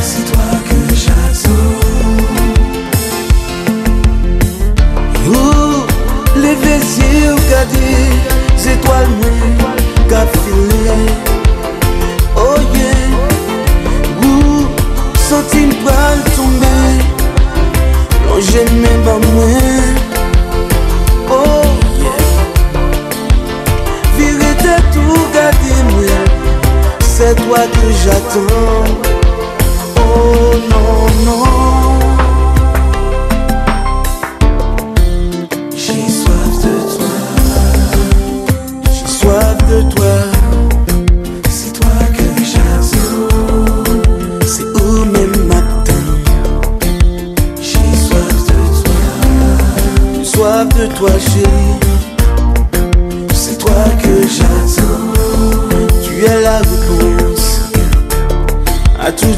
S22: C'est toi que j'adore ouh Les si ou étoiles C'est toi oh yeah une sentime tomber, tombe Non jeme pas moins. Oh yeah virer de tout, moi moi, c'est toi que j'attends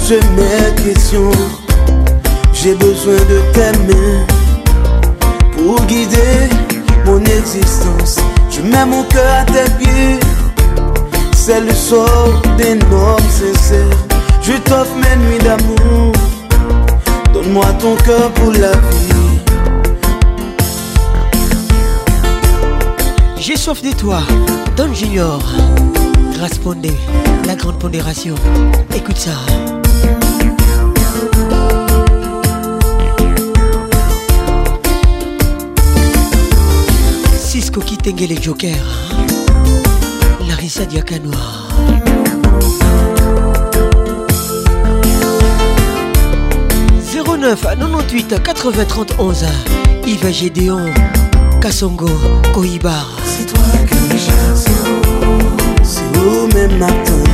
S22: je question, J'ai besoin de tes mains pour guider mon existence. Je mets mon cœur à tes pieds, c'est le sort des homme sincère. Je t'offre mes nuits d'amour, donne-moi ton cœur pour la vie.
S2: J'ai soif de toi, Don Junior. Grâce la grande pondération. Écoute ça. Cisco qui les Joker, Larissa Diakanoa. à 98 80 11 Yves Gédéon Kassongo Koibar
S22: C'est toi que je c'est même matin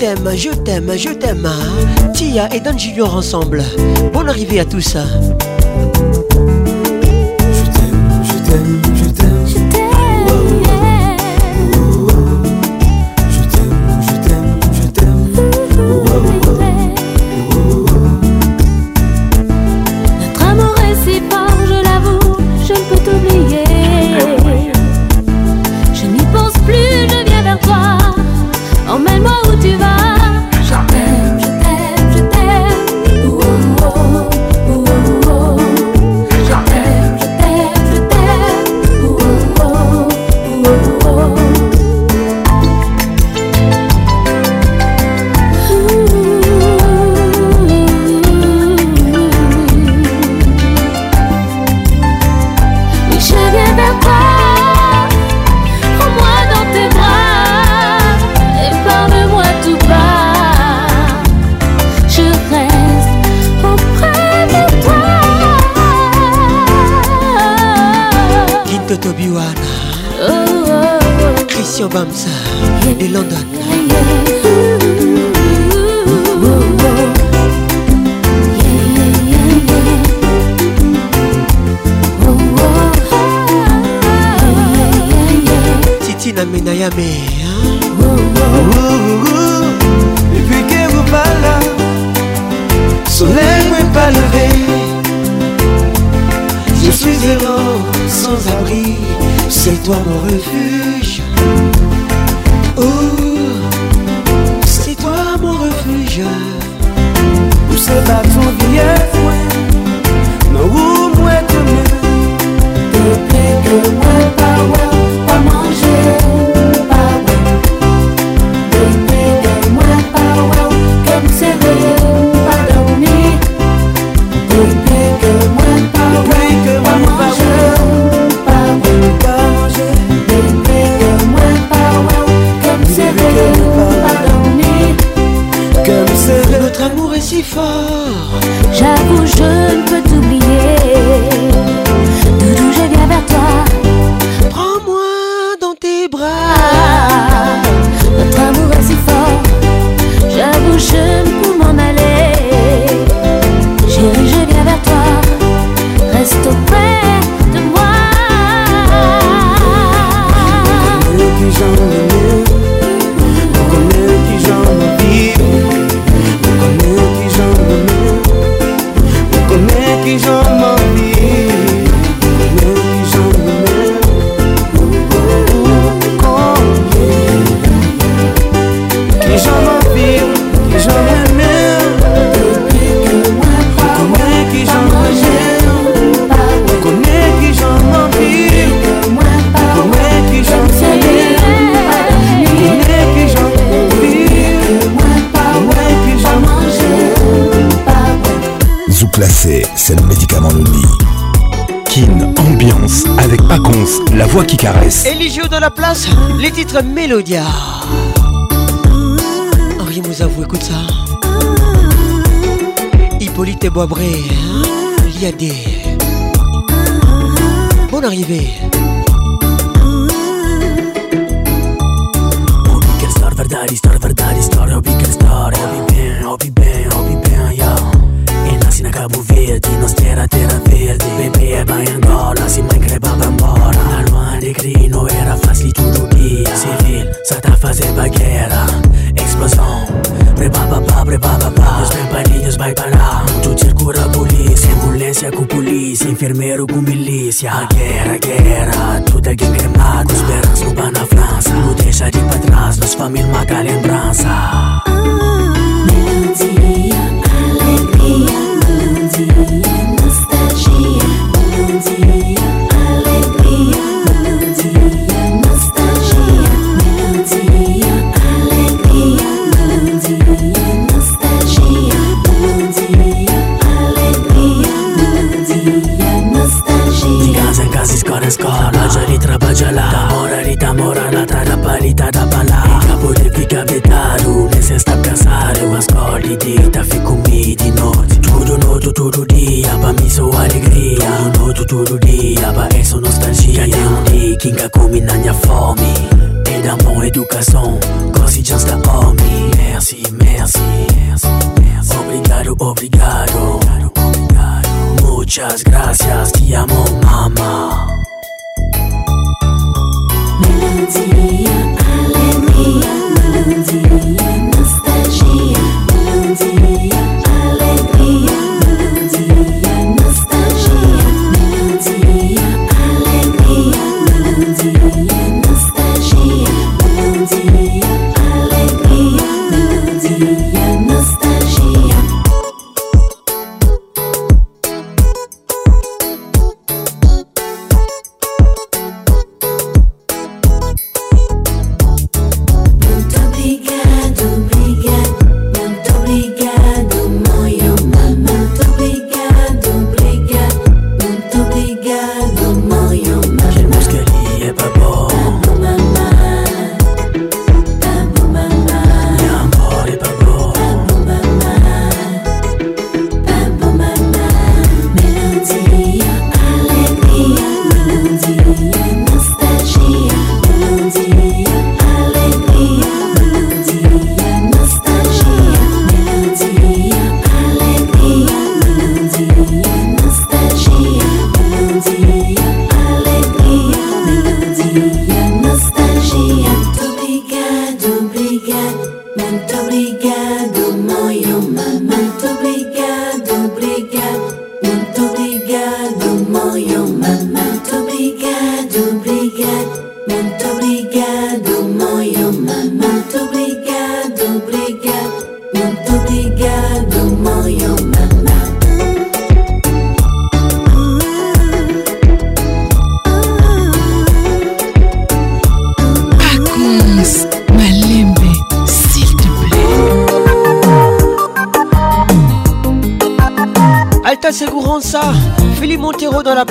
S2: Je t'aime, je t'aime, je t'aime. Hein. Tia et Don Junior ensemble. Bonne arrivée à tous.
S1: caresse.
S2: Eligio dans la place, les titres Mélodia. Henri Mouzavou, écoute ça. Hippolyte et Boisbré, Liadé. Bonne arrivée.
S24: É com polícia, enfermeiro com milícia. A guerra, a guerra, tudo é game cremado. Os berros no na França, não deixa de ir pra trás, nós família maga lembrança. Oh, dia, melodia, alegria.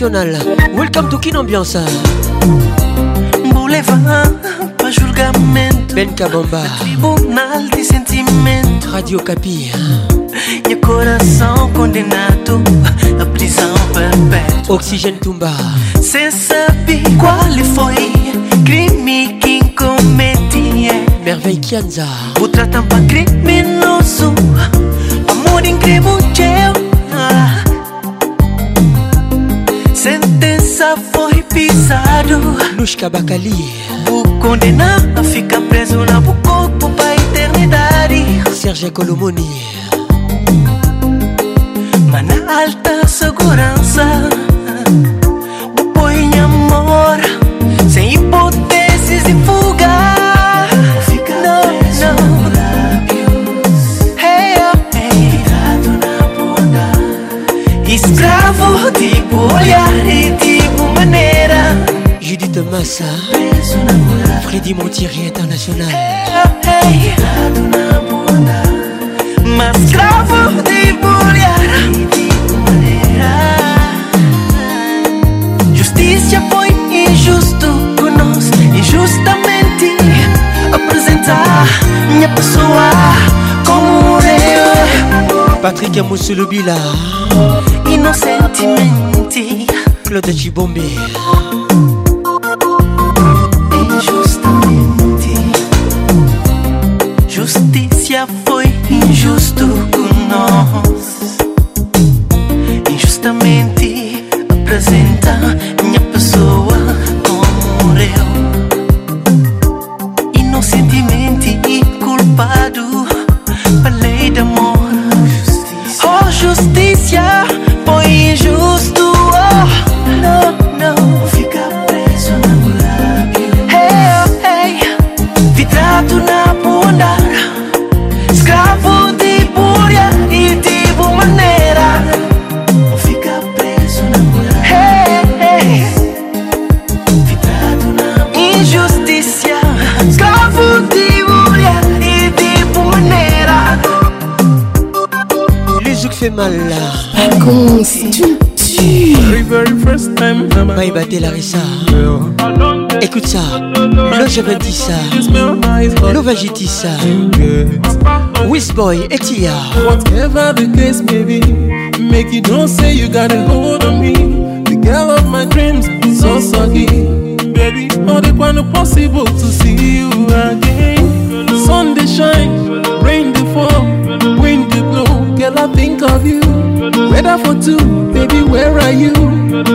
S2: national welcome to kin ambiance ben kabamba
S25: tribunal de sentimento
S2: radio capi
S25: e coração condenado à prisão perpétua
S2: oxigênio tumba
S25: sem saber qual foi crime que cometi
S2: merveille kianza
S25: o tratam para criminoso amor incrível teu sentença foi pisado
S2: Nushka Bakali
S25: O condenado fica preso na Bucoco pra eternidade
S2: Serge Colomoni
S25: Mas na alta segurança
S2: Massa Freddy Montieri International
S25: hey, hey. de Justiça foi injusto conosco Injustamente apresentar minha pessoa como eu
S2: Patrick Amussulubila
S25: Inocentemente Claude Chibombe
S2: préparer ça. Écoute ça, Loge dit ça, Lovagiti ça, Whisboy et Tia.
S26: Whatever the case may be, make you don't say you got a hold on me. The girl of my dreams so soggy. Baby, not the one possible to see you again. sun they shine, rain they fall, wind they blow. Girl, I think of you. Better for two, baby, where are you?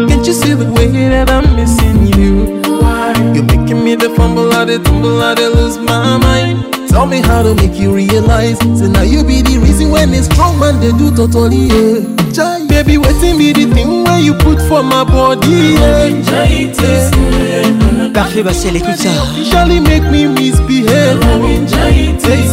S26: Can't you see the way that I'm missing you? Why? You're making me the fumble, I the tumble, I the lose my mind. Tell me how to make you realize. So now you be the reason when it's strong man they do totally. Yeah. Jai, baby, in be the thing where you put for my body. Yeah. Parfait
S2: Bassel, écoute ça.
S26: make me misbehave.
S2: It's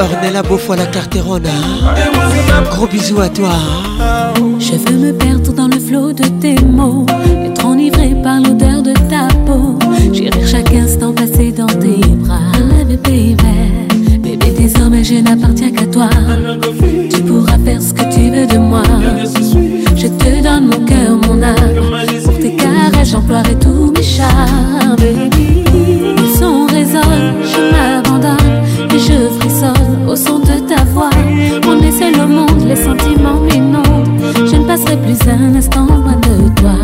S2: Ornella Beaufoy la Carterona. Gros bisou à toi.
S27: Je veux me perdre dans le flot de tes mots. Être enivré par l'odeur de ta peau. J'irai chaque instant passé dans tes bras. Bébé, bébé, désormais je n'appartiens qu'à toi. Tu pourras faire ce que tu veux de moi. Je te donne mon cœur, mon âme. Pour tes caresses, j'emploierai tous mes charmes. Son résonne, je m'abandonne et je ferai au son de ta voix. On essaie le monde, les sentiments non Je ne passerai plus un instant loin de toi.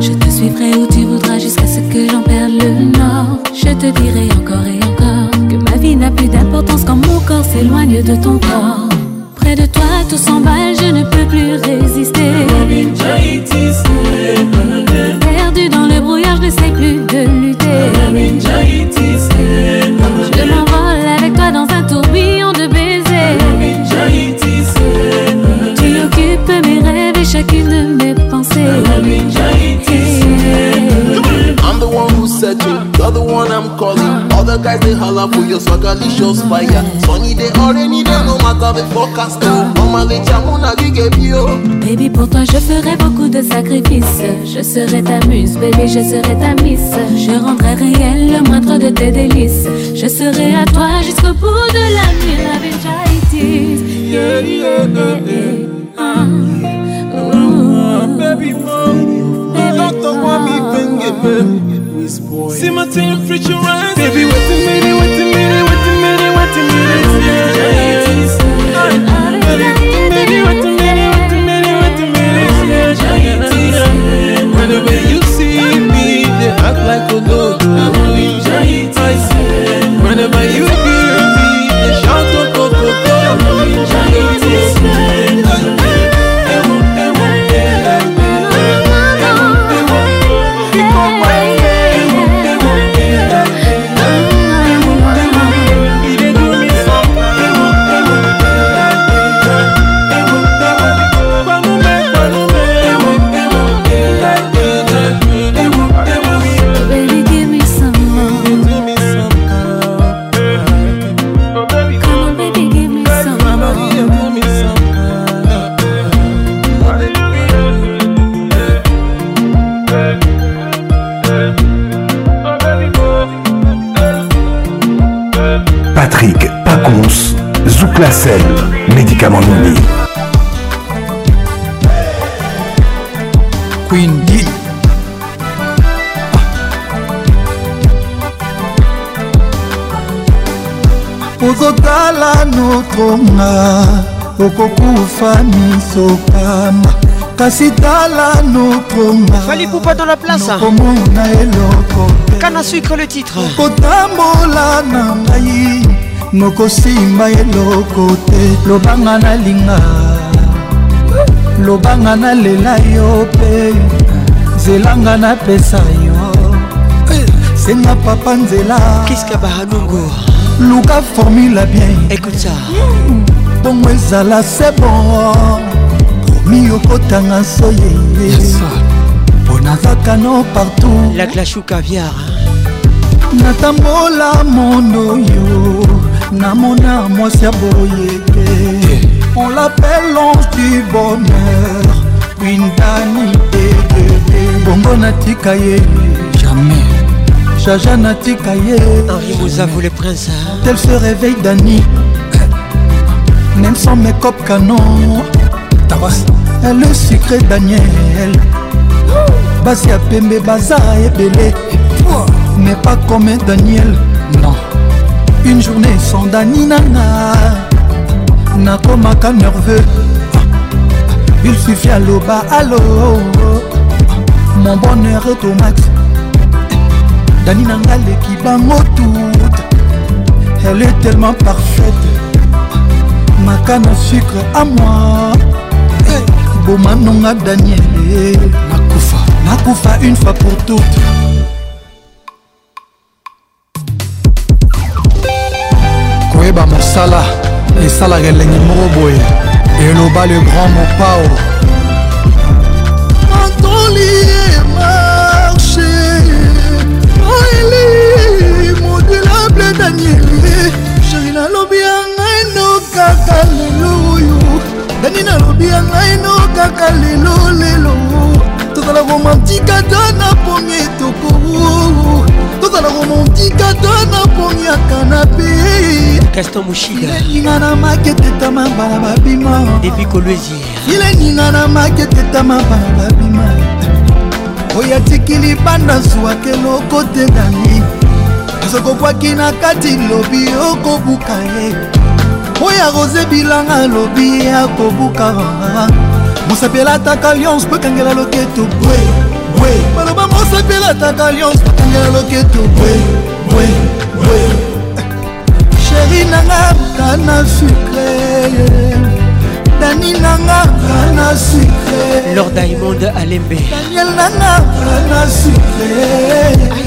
S27: Je te suivrai où tu voudras jusqu'à ce que j'en perde le nord. Je te dirai encore et encore que ma vie n'a plus d'importance quand mon corps s'éloigne de ton corps. Près de toi, tout s'emballe, je ne peux plus résister.
S28: the I'm calling. all the guys they holla for your swagger, shows fire. Sunny day or rainy my no matter the forecast. Maman les chamons a du
S27: Baby pour toi je ferai beaucoup de sacrifices. Je serai ta muse, baby je serai ta miss. Je rendrai réel le moindre de tes délices. Je serai à toi jusqu'au bout de la nuit, la Yeah, ah. Baby, mom. don't want me finger See my temperature rise. Baby, what's the matter?
S29: okonga okokufa misokama
S2: kasi tala nokongaalipupa dans la place komona eloko kana sucre
S29: le titre kotambola na ngai nokosimba
S2: eloko
S29: te lobanga nalinga lobanga nalela yo mpe zelanga napesa yo eh. senga papa nzela kiska bahanongo luka formule bien
S2: écoute ça
S29: bongo ezala se bon promi okotanga soye mpo nazaka no partout
S2: la clashuka viar
S29: natambola mondo yo namona mwasi ya boye te eh. on l'appelle l'ange du bonheur quindani edede bongo natika ye
S2: jamais
S29: jaja natika
S2: Vous henri les le prince tel hein.
S29: se réveille dani *coughs* même sans mes copes canon est le secret daniel Basia ya et baza ebele mais pas comme daniel non une journée sans dani nanga nakomaka nerveux ah. il suffit à bas, allô. mon bonheur est au max dani na nga leki bango toute elle est tellement parfaite maka na sucre à moi bomanonga daniele
S2: nakufa
S29: nakufa une fois pour toutes
S30: koyeba mosala esalaka elengi moko boye eloba le grand
S29: mopao antoli daniele sheri nalobi ya ngai no kaka lelo oyo dani nalobi ya ngai no kaka lelo lelo tozala romantika to na pongi etoko tozala romantika to na pongi ya kanapeeleninga na maketetama bana babima ileninga na maketetama bana babima oyo atikili banda zwwake lokotengani sokokwaki na kati lobi okobuka ye oyo arose bilanga lobi akobuka mosapela ataka lyonce po ekangela loketo bwe bwe baloba mosapela ataka lyonce po ekangela loketo bwe bwe bwe sheri nanga kana sucre dani nanga kana
S2: sucre lord diamond alembe daniel nanga kana
S29: sucre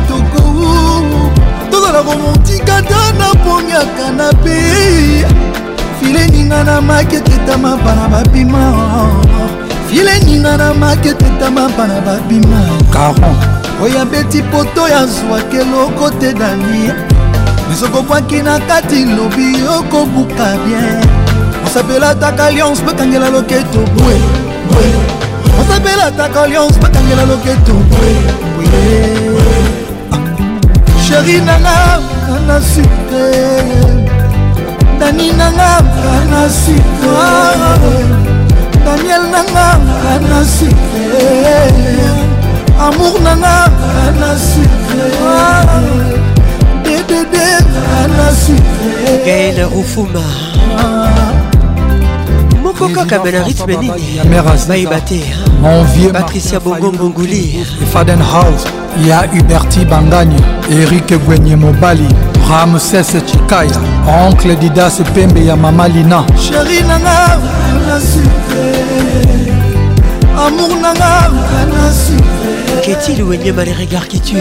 S29: komotika ta naponiaka na pei fileninga na maketetama bana babima fileninga na maketetama bana babima caron oyo abeti poto yazwaki eloko te dani ezokobwaki na kati lobi okobuka bien osapelataka alliance bakangela loketo bwe bwe osapelataka alliance bakangela loketo bwe bwe sheri nanga anasi te dani nanga anasi te daniel nanga anasi te amour nanga anasi te dedede anasi te gaele rufuma moko kaka
S2: me na rythme nini bayeba te patricia bongo ngonguli
S31: efaden house ya huberti bangagne erik gwenye mobali ramses chikaya oncle didas pembe ya mama lina
S29: sheri nanga amour nanga
S2: Qu'est-il ou énième à les regards qui tuent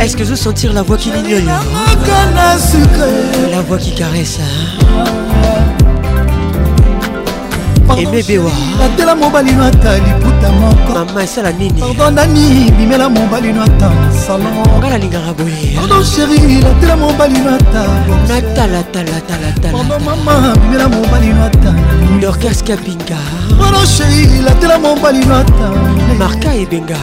S2: Est-ce que je veux sentir la voix qui l'ignore La voix qui caresse hein natela mobali no ata liputa mokomama esala nini pardon nani bimela mobali no ata na salon nga nalingaka boye pardon sheri natela mobali
S29: no ata natalatalatalatala mama bimela mobali no ata dorcas
S2: kapinga pardon sheri natela mobali no ata marka ebenga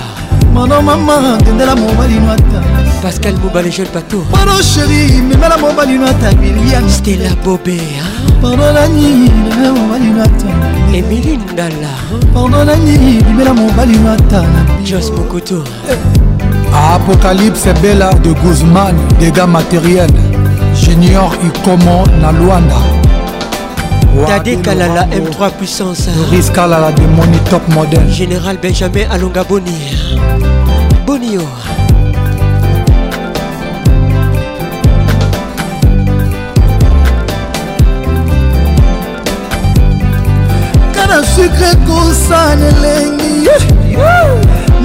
S2: mano
S29: mama tendela mobali no
S2: ata pascal mobale jeune Pato.
S29: pardon chéri la mobali
S2: natamilian stela bobe hein.
S29: pardon nani memela mobali natana
S2: emili ndala
S29: pardon nani memela mobali ta
S2: jos mokoto eh.
S31: apocalypse Bella de guzman dégâts matériels junior ikomo na luanda
S2: Dadé Kalala M3 puissance
S31: Maurice hein. Kalala de Money Top Model
S2: Général Benjamin Alonga Bonir hein. Bonio
S29: ekosana elengi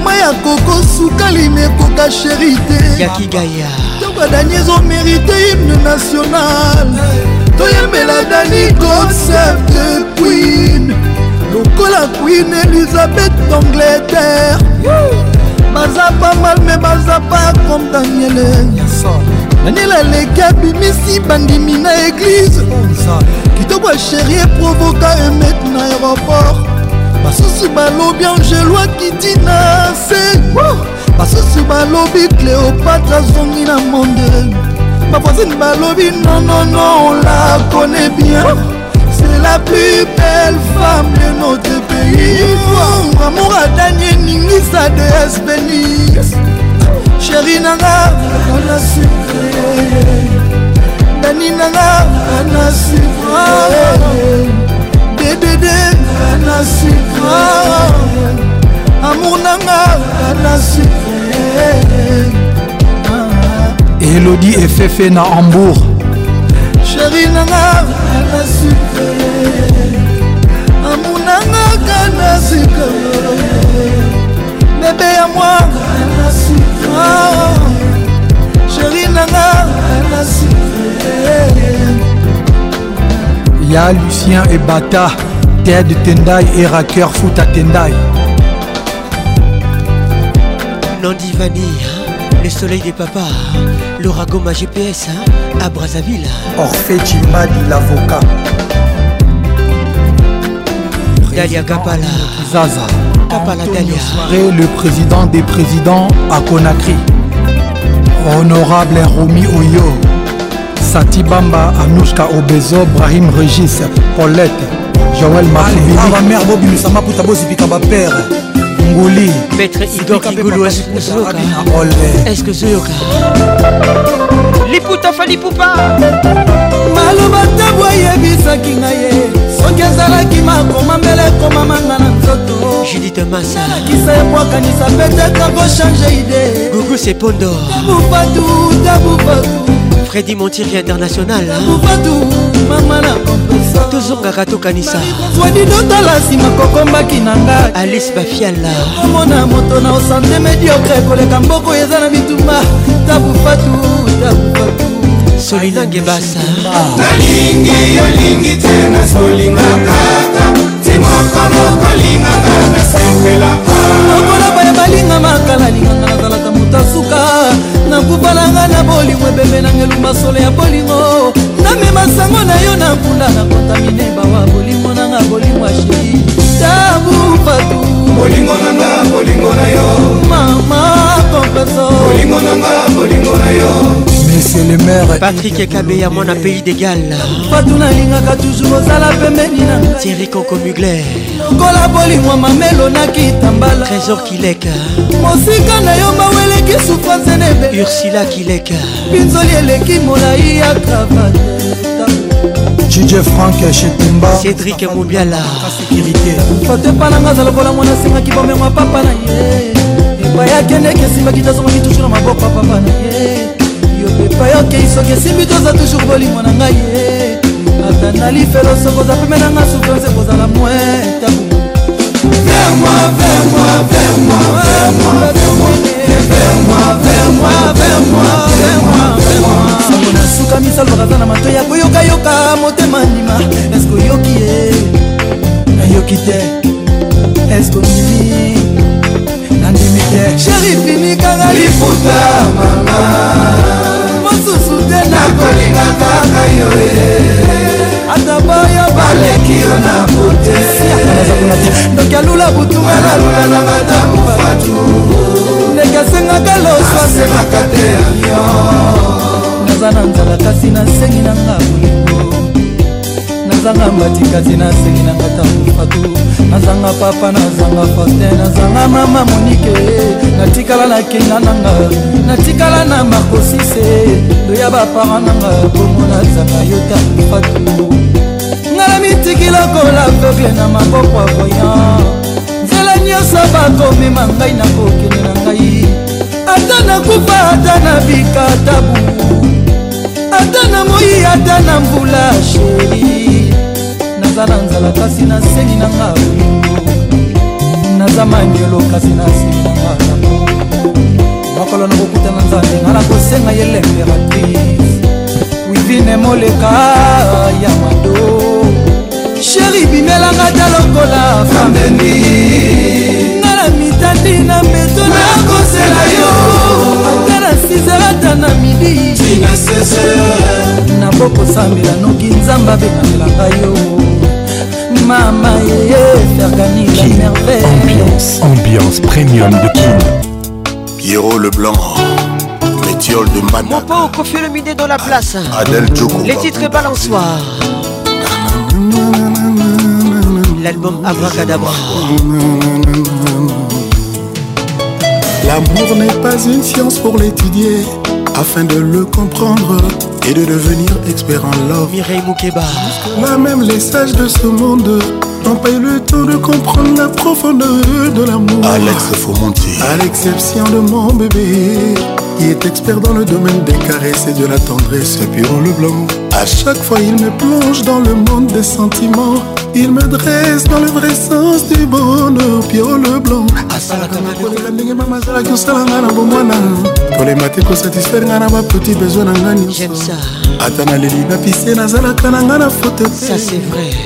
S29: mai akokosuka lime ekoka sheri te
S2: ntongo
S29: dani ezomerite hymne national toyembela dani concept queen lokola queen elizabeth d'angleterre baza pa mal me baza pa comme daniele daniel aleki abimisi bandimi na eglize kitoko asheri eprovoka emet na aéroport basusu balobi angelo akiti na se basusu balobi cléopatre azongi na monde bavoisine balobi nonono on la connaît bien c'est la plus belle femme de notre pays amour adani eningisa de espenis sheri nanga ana sucre dani nanga ana sucre dedede na sika amour
S31: nanga na sika elodie efefe
S29: na
S31: hambourg
S29: sheri nanga na sika amour nanga na sika bebe ya mwa na sika sheri nanga na
S31: sika Lucien et Bata, Ted Tendai et foot à Tendai.
S2: Nandi Vani, le soleil des papas, le ragoma GPS à Brazzaville.
S31: Orphée l'avocat.
S2: Dalia Kapala.
S31: Zaza. Kapala Dalia. le président des présidents à Conakry. Honorable Rumi Oyo. sati bamba anushka obezo brahim regis paulette joel mabamare
S32: ah, bobimisa maputa bozipika bapere nguli maître
S2: idor kigulu est-ce que zoyoka liputa fali pupa
S29: maloba tabw ayebisaki ngai ye soki ezalaki makoma mbele ekomamanga na nzoto
S2: juditemasalakisa
S29: ebwakanisa petete kochange ide
S2: gugu sepondo
S29: tabufatu tabufatu
S2: Freddy Montiri international tozongaka tokanisa swadinotala nsima kokombaki na nga alice bafiala
S29: omona moto na osante mediokre koleka mboko eza na bitumba tabufatu tabufatu solina ngebasa nalingi yolingi te nasolinga kaka timokolokolinganga nasepela lokola baya balinga makala linganga nazalaka moto asuka na kufa na ngai na bolingo ebembe nanga elumba solo ya bolingo namema sango na yo na mpunda na kontamine bawa bolingo nanga bolingo asheri tabu fatu bolingo nanga bolingo na yo mama kompeso bolingo nanga
S31: bolingo na yo monsieur le maire
S2: patrik
S31: ekabeya
S2: mwana pays d'égal fatu nalingaka toujours ozala
S29: pembeni na ngai thierry koko mugler
S2: lokola bolingwa mamelo na kitambala trésor kileka
S29: mosika na yo maweleki sufrance na ebele ursila kileka pinzoli eleki molai ya kravate jj
S31: frank
S2: shetemba cédrik mobiala
S29: sécurité foto epananga aza lokola mwana asengaki bomengo apapa na ye epai akendeki esimbaki tozongaki tusu na maboko apapa na ye yo epai okei soki esimbi toza toujours bolingwa na ngai ye ata na lifelo sokoza peme
S33: nanga souffrance ekozala mwi tabu Vers moi, vers moi, vers moi, vers moi, vers moi, vers moi, vers moi, vers moi, vers moi, vers moi. Sango na suka
S29: misalo kaza na matoyi ya koyoka yoka
S33: motema
S29: ndima. Esko yoki ye, na yoki te. Esko ndimi, na ndimi te. Chéri fini
S33: kaka liputa mama. Mosusu te nakolinga kaka yo ye. dokialula butumalula na madamu
S29: fatu ndenge asengaka loswasemaka te avion naza na nzala kasi nasengi nanga bolingo nazanga mbatikati nasengi nanga tamu fatu nazanga papa nazanga forte nazanga mama monike natikala na kinga nanga natikala na makosise doya bapara nanga bongo nazanga yo tamu fatu nanga na mitiki lokola febie na maboko ya voyan nzela nyonso bakomema ngai na kokende na ngai ata nakufa ata na bikatabu ata na moi ata na mbula sheri naza na nzala kasi naseni na nga olingo naza manyolo kasi naseni na nga lamo mokolo nakokutana nzambe nga nakosenga ye lemperatrice wivine moleka ya mado sheri bimelanga ta lokola fameni nga na mitandi na mbeto
S33: nakosela yo
S29: ata na sizerata na midi nabokosambela noki nzambe abengamelanga yo mama yeye fergani la merveille
S34: ambiance, ambiance premium de kin
S35: pierrot leblanc métiole de mana mon
S2: pauvre confirmé dans la place
S35: adèle Djoko
S2: les titres balançoires L'album Abracadabra.
S36: L'amour n'est pas une science pour l'étudier, afin de le comprendre et de devenir expert en love.
S2: Mireille Moukeba.
S36: Là même les sages de ce monde n'ont pas eu le temps de comprendre la profondeur de l'amour.
S35: Alex
S36: À l'exception de mon bébé, qui est expert dans le domaine des caresses et de la tendresse. Et puis on le blanc. À chaque fois, il me plonge dans le monde des sentiments. Il me dresse dans le vrai sens du bonheur, Pio le blanc. kolemba te kosatisfaire ngai na bapeti besoin na
S2: ngai nyonso
S36: ata na leli napise nazalaka na ngai na foto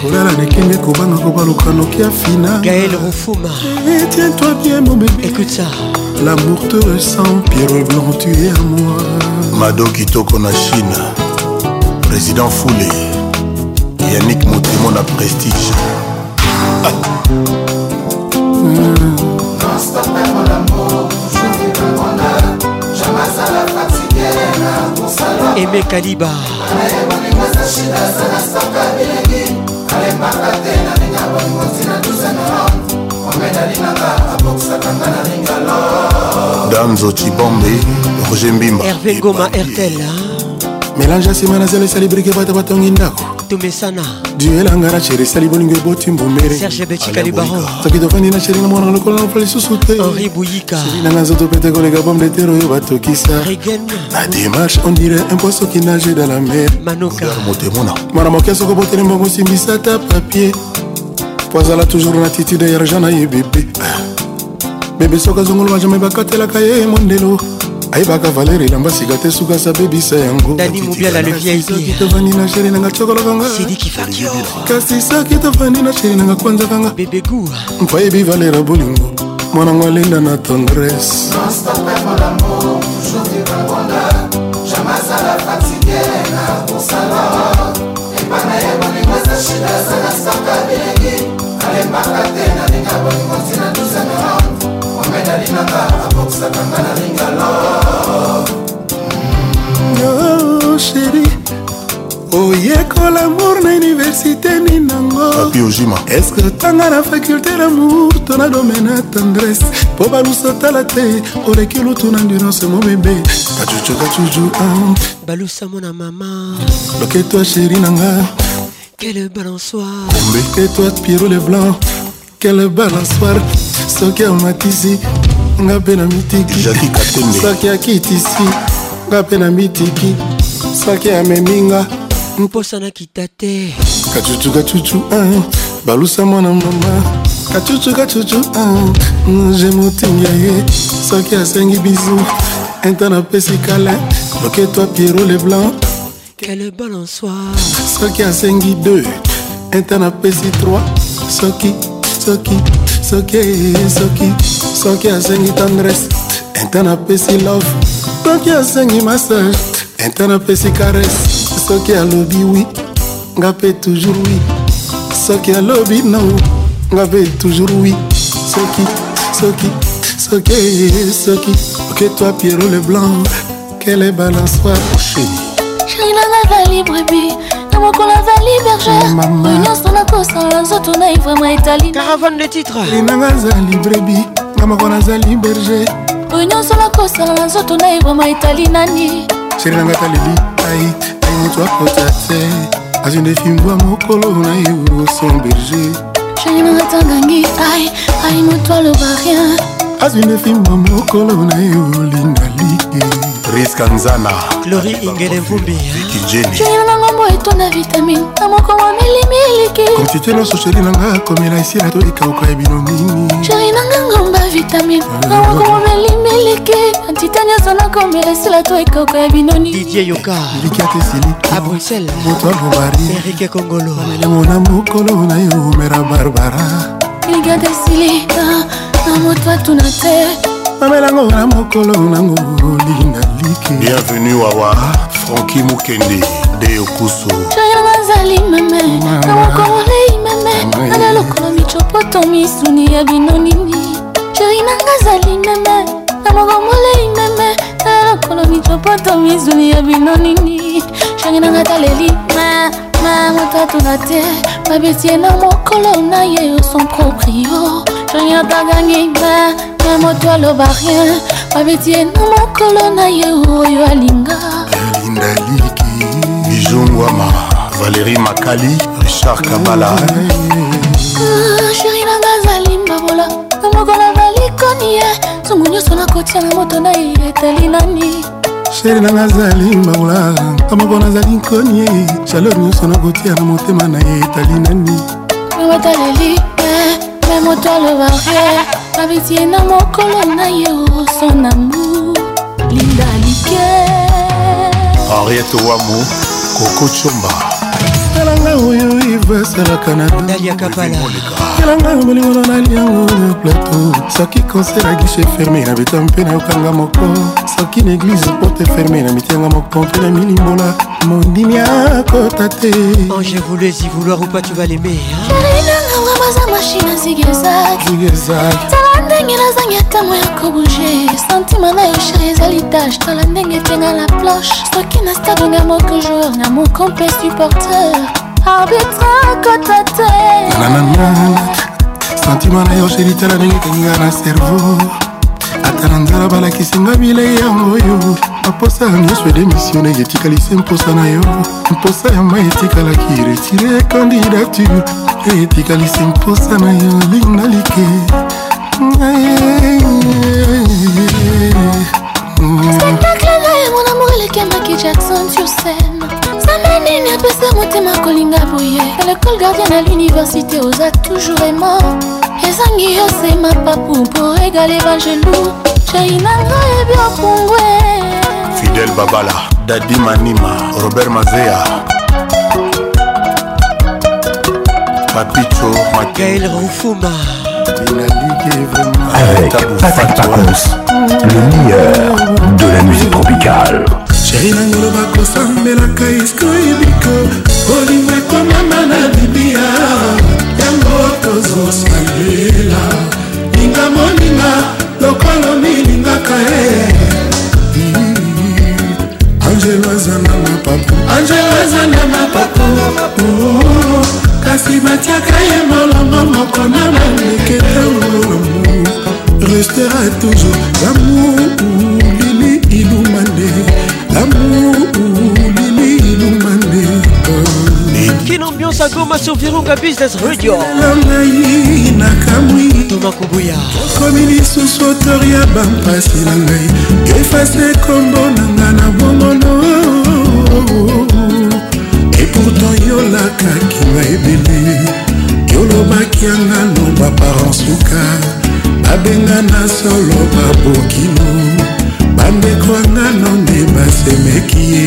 S2: kolala
S36: nekenge kobanga kobaluka noki ya fina
S2: tiens
S36: toi bien mon bébé
S2: écoute ça
S36: l'amour te ressent pierre blanc tu es à moi
S35: mado kitoko na chine président Foulé Yannick Moutrimo na prestige ah.
S2: mm. eme kaliba alembaka te na ndenge ya bolingo ntina tusenoro danzo cibombe roger mbimba herve
S37: ngoma ertel melange asima nazala esali brike bata batongi ndako
S2: tumesana
S37: duelanga na sheri esali bolingo
S2: eboti mbumeresoki
S37: tofandi na sheri na mwana lokola nofa lisusu te nanga nzoto pete koleka bome de tere oyo batokisa na démarche on dire un poisson qui nage dans la mer motemona mwana moke soko botele mbongo osimbisa ta papier po azala toujours na attitude ya argent na ye bebe ah. bebe soki azongoloba jamai bakatelaka ye mondelo ayebaka valer elamba sika te suka sabebisa yangotovandi
S2: na sheri nanga cokolokangakasi
S37: soki tovandi na sheri nanga kwanzakanga mpayebi valera bolingo mwanango alinda na tendresse shida sana saka bilengi alembaka te nalinga bolingo ntina duzana
S36: nalingaka abokisaka nga nalinga lo oh, sheri oyekola amour na université ni nangoapiojima eske tanga na faculté d'amour to na domaine ya tendresse mpo balusa tala te oleki lutu na ndurance mo bebe kacucu kacucu
S2: ah. balusa mona mama
S36: loketwa sheri na nga
S2: quele balansoir
S36: ombe ketwa piro le blanc quele balansoir soki amatisi nga mpe na mitikisaki akitisi nga mpe na mitiki saki ameminga
S2: mposana kita te kacucu
S36: kacucu ah. balusa mwana mama kacucu kacucu ah. mm, je motinga ye soki asengi bizu intan apesi kala loketwa piero leblanc
S2: kele balansoir soki asengi
S36: 2 intan apesi 3 soki soki soki soki soki asengi tendrese ente napesi love soki asengi massage ente napesi carese soki alobi wi nga mpe toujours wi soki alobi no nga mpe toujours wi soki soki soki soki oke toi pierrot le blanc quelle est balançoire chéri
S38: chéri nanga va libre bi ata mokola
S36: azali berger unianso nakosala nzoto naivrema etali caravane le titre linanga azali brebi nga moko nazali berger unianso nakosala na nzoto naivrema etali nani sheri nanga taleli ait ai moto akota te azwi nde fimbwa mokolo na euroson berger sheri nanga tangangi ai ai moto aloba rien azwi nefimwa mokolo na ye olindo alike eh.
S35: riske nzana
S2: lori ingele mvumbiyo
S35: eh.
S38: nango etonda vitamine na mokongo milimiliki
S36: kontite nyonso sheri nanga komela esila tolikauka ebino mingi
S38: sheri nanga ngomba vitamine ah, na mokongo
S36: milimiliki kontite
S38: nyonso nakomela esila tolikauka ebino
S2: ningibruxelleserike
S36: kongoloamele mona mokolo na yo omera barbara
S38: ligatesili moto
S35: atuna te mamelango na mokolo nango olinga liki bienvenu wawa franki mokende de okusu
S38: jayanga azali meme na mokomolei meme ana lokolo micopoto misuni ya bino nini sheri nanga azali meme na mokomolei meme ana lokolo micopoto misuni ya bino nini sheri nanga taleli me ma moto atuna te babeti ye na mokolo na ye yo son proprio sonia tagangi me me moto aloba rien babetie na mokolo na ye oyo alinga lundaliki bijongwama valérie
S35: makali richard kabala sheri nanga azali mbabola na mokola balikoni ye nzungu nyonso nakotia na moto na ye etali nani sheri
S36: nanga azali mbabola na moko nazali nkoni ye chaleur nyonso nakotia na motema na ye etali nani nobataleli
S38: me moto aloba ye abitie na mokolo na ye osonambu linda alike
S35: henriete wamu kokocomba kelanga oyo
S36: iveselaka na kelanga bolingono naliango na plateau soki konser ya gishe ferme na beta mpe nayokanga moko soki na eglize porte ferme na mitianga moko mpe na milimbola mondimi akota te ange
S2: voulezi
S38: vouloir ou pas tu vas l'aimer elinanga wabaza mashine zigezag tala ndenge nazangi atamo ya kobuge santima na yo sheri ezali tache tala ndenge tenga la planche soki na stadonga moko
S36: jour na mokompe supporter santima na yo sheri tala ndenge ekenginga na servo ata na nzala balakisinga bilei yango oyo baposa ya nyonso edemisio ndenge etikalisi mposa na yo mposa ya mai etikalaki retire candidature e etikalisi mposa na
S38: yo linga
S36: like
S38: spectacle na ye mon amour elekendaki jackson sur scène nini apesa motema kolinga boye alekole gardien na l'université oza toujours aimant ezangi yosema oh, papu mpo egale bangelou jainanga ebyokungwe
S35: fidel babala dadi manima robert mazea papicho
S2: makael rufuma
S34: avec Patrick Pacons, le meilleur de la musique tropicale.
S36: sheri nangolo bakosambelaka isko ebiko olingo ekomama na libia yango tozosalela linga moninga lokolo milingaka e angelo aza na mapapu angelo aza na mapapu oh, kasi batiaka ye molongo moko na bandeke restera toujours lamour lili ilumande Quelle ambiance à Goma sur Virunga Business Radio Thomas Koubouya okomi lisusu otor ya bampasi na ngai efase kombo na nga na bongono epourtant yolakaki nga ebele yolobaki yanga loba paransuka babenga na solo babokino bandeko anga nonde basemeki ye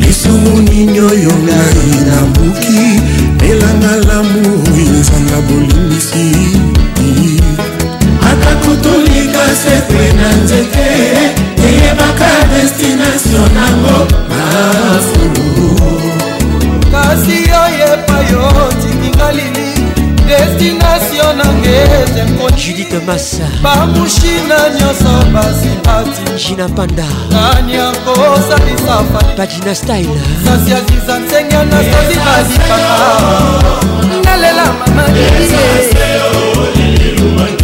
S36: lisumu nini oyo ngai nabuki elanga lamu enzanga bolimbisi atako tolika sepe na nzete eyebaka destination nango mafulu kasi oyepa yo tikinga lili destination nange
S2: judite massa
S36: bamushina nyonso
S2: basimpati jina panda nani
S36: akosalisa badina
S2: style
S36: sasi aziza nsenge nasozi balikaka nalela mama oh,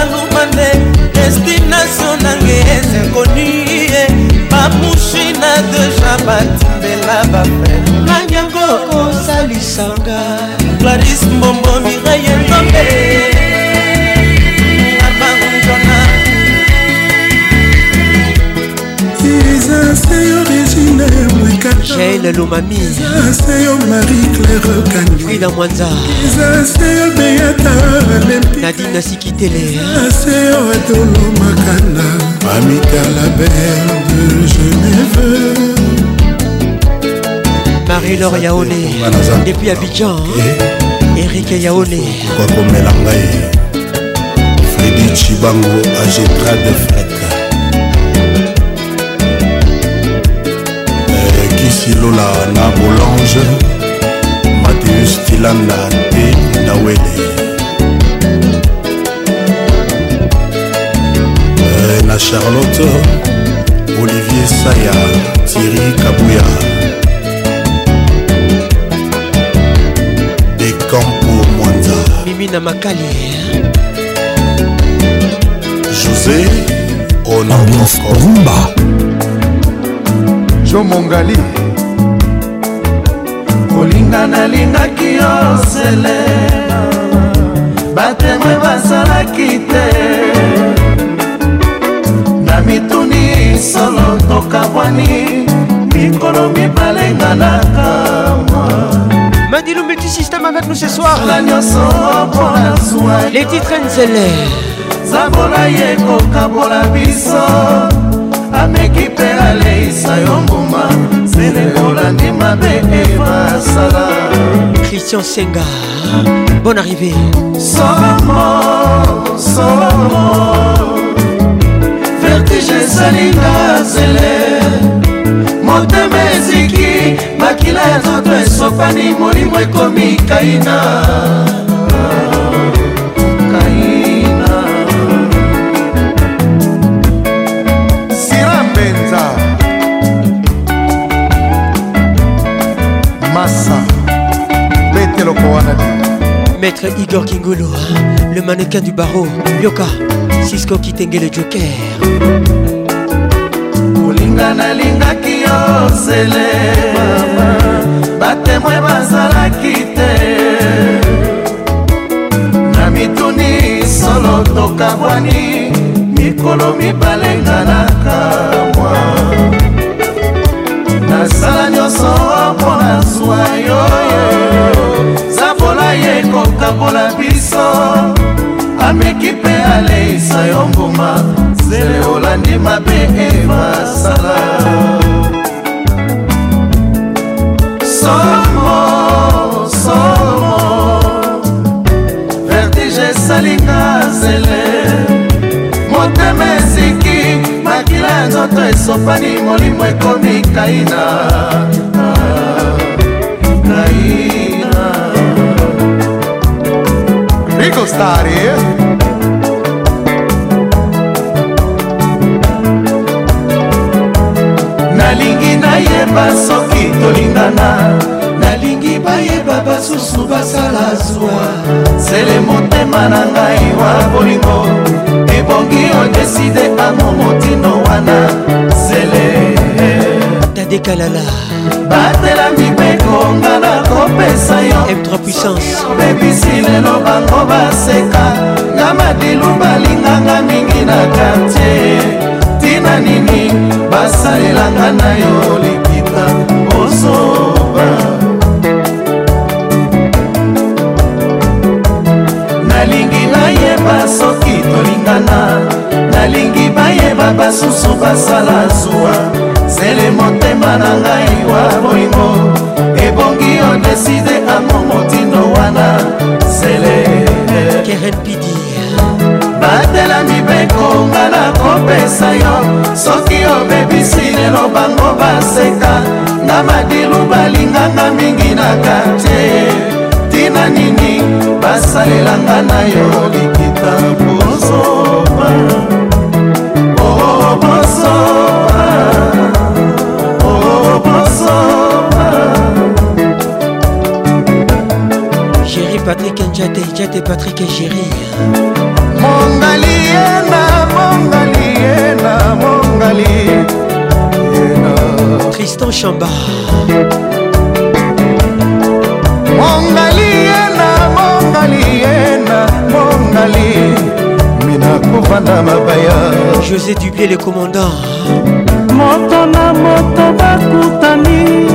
S36: aluba nde destination nange esekoni ye bamushina deja batimbela bafrere nani yango osalisanga claris mbombo miraye nzombe
S2: Jael Lomami Frida Mwanza Nadine Sikitele
S36: Mamita la belle de
S2: Genève Marie-Laure Yaone Depuis Abidjan eh. Eric Yaone eh.
S35: Freddy Chibango Agetra de Fred silola na bolange mateus tilanda te nawele eh, na charlotte olivier saya thiri kabuya de campo mwanza
S2: mimina makali eh.
S35: josé onaokomba
S39: jomongali nga nalingaki yo selena batemwe bazalaki te na mituni solo tokabwani mikolo mibale nga na kamwa Mandilou
S2: Multisystème avec nous ce soir. Les titres Nzele. Zabola yeko
S39: kabola biso. Ameki pe aleisa yo mbuma. nzele kolandi mabe evasala
S2: christian senga bon arrivé
S40: solomo solomo vertige ezalinga zele motema eziki makila ya nzoto esopani molimo ekomi kaina
S2: wana maître igor kingulu le mannequin du barreau yoka sisko kitengele joker
S39: kolinga nalingaki yo zele batemoin bazalaki te na mituni solo tokabwani mikolo mibale nganaka mwa nasala nyonso mpona zwa yo ye kokabola biso ameki mpe aleisa yo mbuma zele olandi mabe emasala somo somo vertige esalinga zele motema eziki makila ya nzoto esopani molimo ekomi kaina Rico Stari eh? nalingi nayeba soki tolingana nalingi bayeba basusu basala zwa sele motema na ngai wa bolingo ebongi odeside ango motino wana sele eh. tadekalala batela mibeko ngai kopesa
S2: yobebisi
S39: lelo bango baseka nga madilu balinganga mingi na kartie ntina nini basalelanga na yo likita osoba nalingi nayeba soki tolingana nalingi bayeba basusu basala zuwa zele motema na ngai wa bolingo okoki odeside amongo ntindo wana sele
S2: kerempidi
S39: batela mibeko nga na kopesa yo soki obebisi lelo bango baseka nga madilu balinganga mingi na kartie tina nini basalelanga na yo likita bozoba obozoba oh,
S2: Patrick Njate, Njate Patrick Géry
S39: Mongali, Yena, Mongali, Yena, Mongali, Yena
S2: Tristan Chamba
S39: Mongali, Yena, Mongali, Yena, Mongali Mina Kouvanda Mabaya
S2: José Dublé, le commandant
S39: Moto na moto bakutani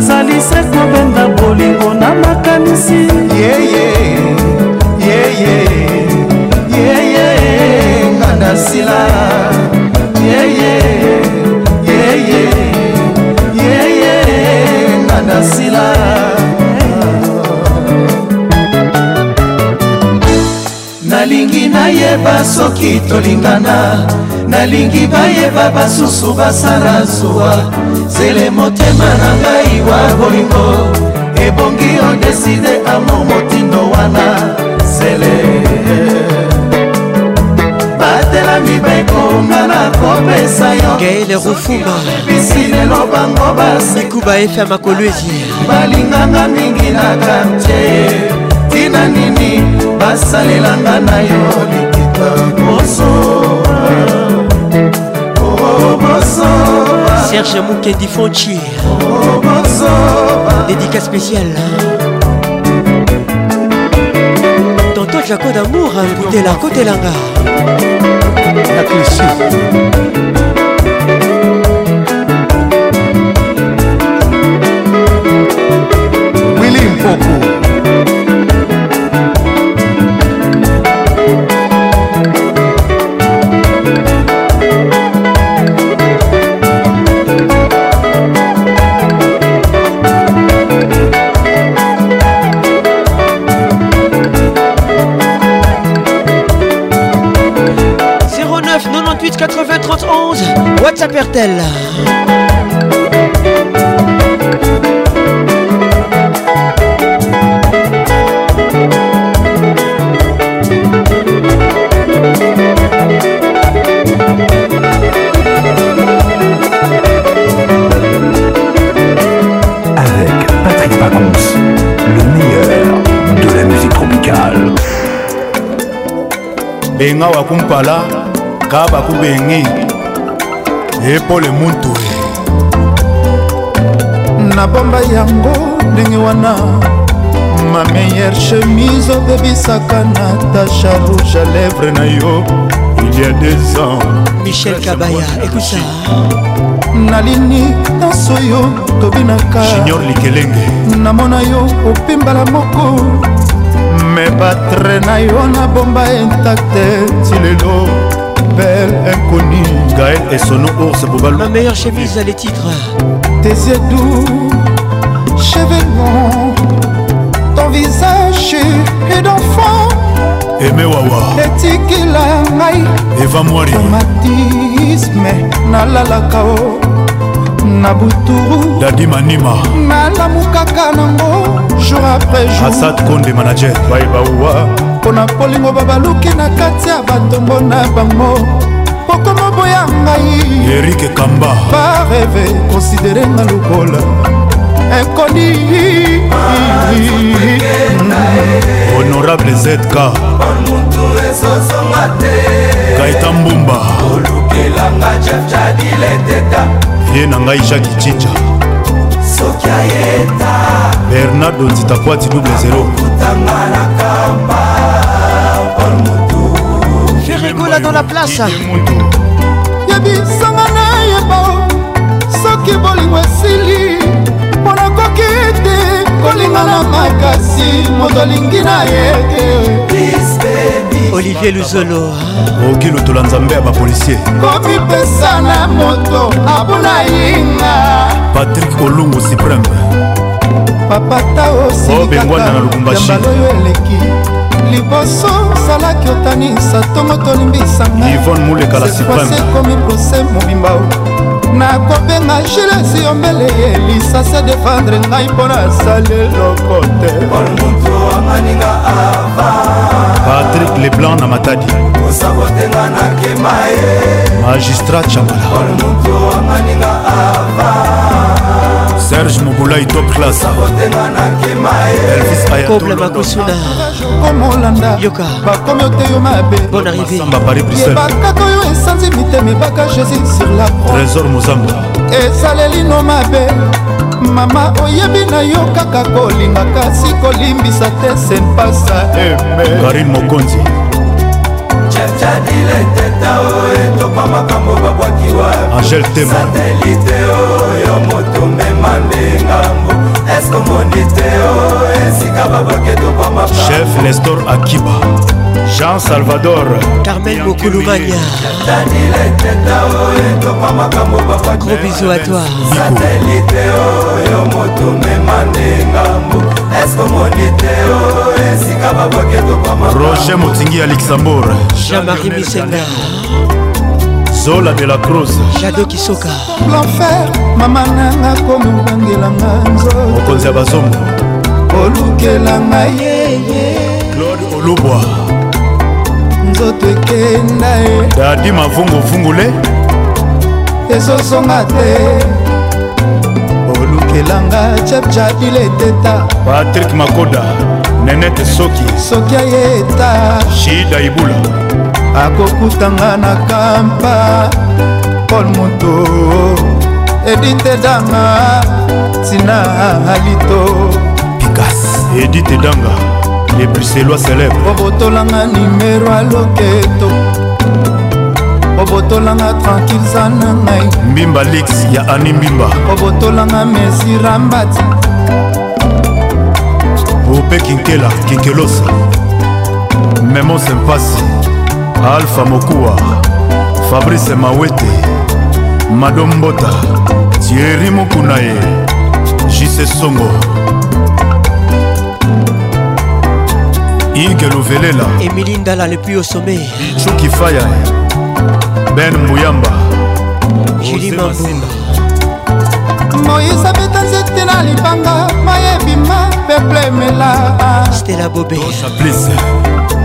S39: nazali se kobenda bolingo na makanisi yeye yeye yeye nga nasila yeye yeye yeye nga nasila nalingi nayeba soki tolingana nalingi bayeba basusu basala zuwa zele motema na ngai wa bolingo ebongi odeside amo motindo wana zele batelami bekonga na
S2: kopesa yoebisi
S39: lelo bango basekuba efe
S2: makolwezi
S39: balinganga mingi na kartie tina nini basalelanga na yo likita koso
S2: Serge Moukendi Fonchi Dédicace spéciale Tonton Jaco d'amour Boutela Kotelanga
S35: La culture Willy Mpoku
S2: WhatsApp RTL. Avec
S41: Patrick Pacons, le meilleur de la musique tropicale.
S36: benga Kumpala Kabakou bakubengi epole muntu nabomba yango ndenge wana ma meilleure chemise obebisaka natasha rouge à lèvre na yo il y a
S2: des ans michel kabaya ekuta
S36: nalini nyonso yo
S2: tobinaka junior likelenge
S36: namona
S2: yo opimbala
S36: moko me batre na yo nabomba intakte ti lelo belle inconnue
S35: Gaël et sono ours
S2: Bobalou Ma meilleure chemise a les titres
S36: Tes yeux doux, cheveux longs Ton visage et d'enfant
S35: Aimé Wawa
S36: etikila ngai
S35: eva
S36: mwari tomatisme nalalaka o oh. na buturu dadi manima nalamukaka nango jour après
S35: jour asad konde manager baibawa
S36: mpo na kolingo babaluki na kati ya batombo na bango okoma boya ngai
S35: erike kamba
S36: bareve konsidere nga lokola ekoni
S35: honorable zk kaita mbumba ye na ngai jaki cinja bernardo nzitakwati double 0
S2: ferregola dans la place
S36: yebisanga nayeba soki
S2: bolingo esili mpo nakoki
S36: te kolinga na makasi moto alingi na ye te olivier luzolo
S35: okoki lotola nzambe ya bapolisier komipesa
S36: na moto abuna yinga patrik olungu
S35: supreme papata osilikaka yambaloyo eleki
S36: liboso zalaki otanisa ntongo tolimbisangaaekomi prose mobimba nakobenga gilesi yombele elisa se defendre
S35: ngai mpona asali eloko te patrik leblanc na matadi magistrat chamala serge mobolai top classekoble bakosuna
S36: yoka bakomi oteyo mabe bon arrivébakaka oyo esanzi
S2: mitema ebaka jésus sur
S36: la trésor
S35: mozamba
S36: ezalelino mabe mama oyebi na yo kaka kolinga kasi kolimbisa te senpasa
S35: karine mokonzi chachadileteta o etopa makambo babwakiwa satelite oyo moto
S40: mema nde ngambo eske omoni te o esika babwaki
S35: etopa makambo chef nestor akiba jean salvador
S2: carmel mokulumania gros bisou à toi satelite oyo motumema nde ngambo eskomoni te o esika baboki
S35: tokoma roger motingi ya luxembourg
S2: jean-marie misenga
S35: zola de la cruz
S2: jado kisoka
S36: l'enfer mama nanga komi obangelanga nzoto mokonzi ya bazongo kolukela ngai yeye claude olubwa nzoto ekenda ye dadi mavunguvungule esosonga te olukelanga chepchapil eteta
S35: patrik makoda nenete soki
S36: soki ayeta
S35: shida ibula
S36: akokutanga na kampa paul moto edite danga tina alito
S35: pikas edite danga epuselwa célèbre
S36: obotolanga nimero aloketo obotolanga tranquille za na ngai
S35: mbimba lix ya ani
S36: mbimba obotolanga mesirambati
S35: upe kinkela kinkelosa memos mpasi alpha mokuwa fabrice mawete madombota tieri mokuna ye jise songo hugues lovelela
S2: emili ndala lepuis au sommet
S35: chuki faya ben mbuyamba
S2: juli mambunda
S36: moïse abeta nzete na libanga mayebima peple emela
S2: stela bobe
S35: saplice